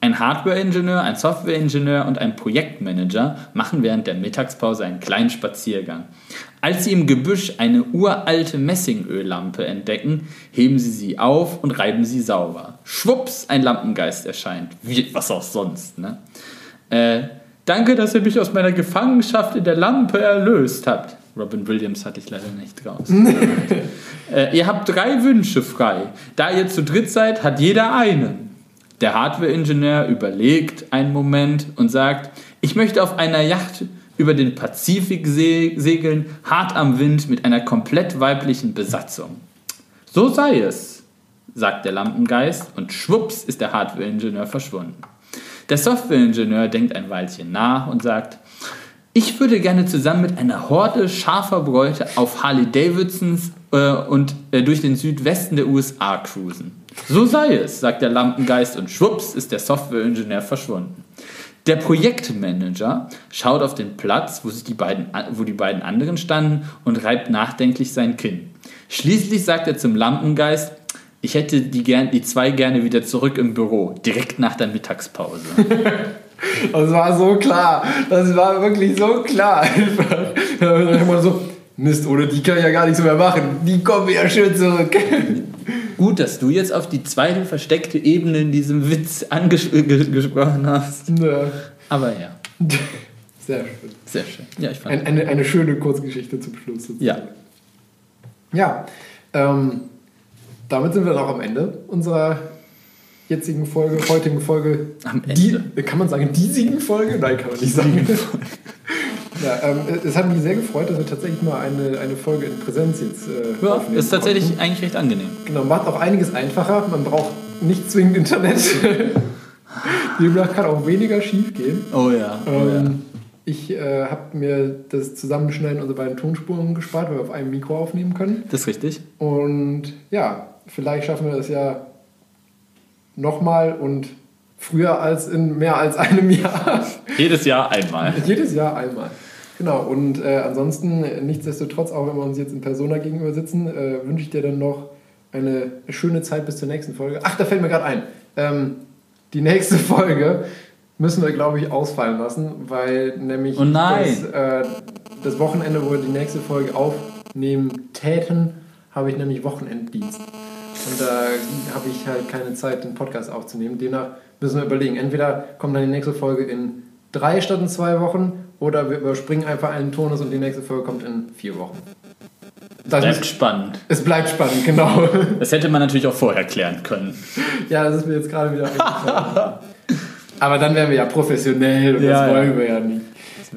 ein Hardware-Ingenieur, ein Software-Ingenieur und ein Projektmanager machen während der Mittagspause einen kleinen Spaziergang. Als sie im Gebüsch eine uralte Messingöllampe entdecken, heben sie sie auf und reiben sie sauber. Schwupps, ein Lampengeist erscheint. Wie, was auch sonst, ne? Äh, danke, dass ihr mich aus meiner Gefangenschaft in der Lampe erlöst habt. Robin Williams hatte ich leider nicht raus. [laughs] äh, ihr habt drei Wünsche frei. Da ihr zu dritt seid, hat jeder einen. Der Hardware-Ingenieur überlegt einen Moment und sagt, ich möchte auf einer Yacht über den Pazifik se segeln, hart am Wind mit einer komplett weiblichen Besatzung. So sei es, sagt der Lampengeist und schwupps ist der Hardware-Ingenieur verschwunden. Der Software-Ingenieur denkt ein Weilchen nach und sagt, ich würde gerne zusammen mit einer Horde scharfer Bräute auf Harley Davidsons äh, und äh, durch den Südwesten der USA cruisen. So sei es, sagt der Lampengeist und schwupps ist der Software-Ingenieur verschwunden. Der Projektmanager schaut auf den Platz, wo, sich die beiden, wo die beiden anderen standen und reibt nachdenklich sein Kinn. Schließlich sagt er zum Lampengeist, ich hätte die, gern, die zwei gerne wieder zurück im Büro, direkt nach der Mittagspause. [laughs] Das war so klar. Das war wirklich so klar. Einfach. Da man so, Mist, ohne die kann ich ja gar nichts mehr machen. Die kommen ja schön zurück. [laughs] Gut, dass du jetzt auf die zweite versteckte Ebene in diesem Witz angesprochen hast. Ja. Aber ja, [laughs] Sehr schön. sehr schön. Ja, ich fand. Ein, eine, eine schöne Kurzgeschichte zum Schluss. sozusagen. Ja. Ja, ähm, damit sind wir dann auch am Ende unserer jetzigen Folge, heutigen Folge. Am Die, Ende. kann man sagen, diesigen Folge? Nein, kann man nicht sagen. Ja, ähm, es hat mich sehr gefreut, dass wir tatsächlich mal eine, eine Folge in Präsenz jetzt äh, Ja, ist tatsächlich konnten. eigentlich recht angenehm. Genau, macht auch einiges einfacher. Man braucht nicht zwingend Internet. [laughs] Demnach kann auch weniger schief gehen. Oh ja. Oh ja. Ähm, ich äh, habe mir das Zusammenschneiden unserer beiden Tonspuren gespart, weil wir auf einem Mikro aufnehmen können. Das ist richtig. Und ja, vielleicht schaffen wir das ja nochmal und früher als in mehr als einem [laughs] Jahr. Jedes Jahr einmal. Jedes Jahr einmal. Genau, und äh, ansonsten, nichtsdestotrotz, auch wenn wir uns jetzt in Persona gegenüber sitzen, äh, wünsche ich dir dann noch eine schöne Zeit bis zur nächsten Folge. Ach, da fällt mir gerade ein. Ähm, die nächste [laughs] Folge müssen wir, glaube ich, ausfallen lassen, weil nämlich Oh. Das, äh, das Wochenende, wo wir die nächste Folge aufnehmen täten, habe ich nämlich Wochenenddienst. Und da habe ich halt keine Zeit, den Podcast aufzunehmen. Demnach müssen wir überlegen, entweder kommt dann die nächste Folge in drei statt in zwei Wochen oder wir überspringen einfach einen Tonus und die nächste Folge kommt in vier Wochen. Das Bleibt ist, spannend. es bleibt spannend, genau. [laughs] Das hätte man natürlich auch vorher klären können. ja, das ist mir jetzt gerade wieder. Aber dann wären wir ja professionell und Ja, das wollen ja. wir ja nicht.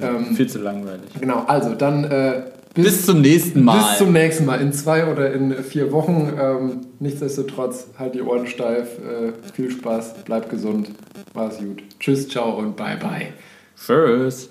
Ähm, Viel zu langweilig. genau, also dann äh, Bis, zum nächsten Mal. Bis zum nächsten Mal, in zwei oder in vier Wochen. Ähm, nichtsdestotrotz, halt die Ohren steif. Äh, viel Spaß, bleibt gesund, mach's gut. Tschüss, ciao und bye bye. Tschüss.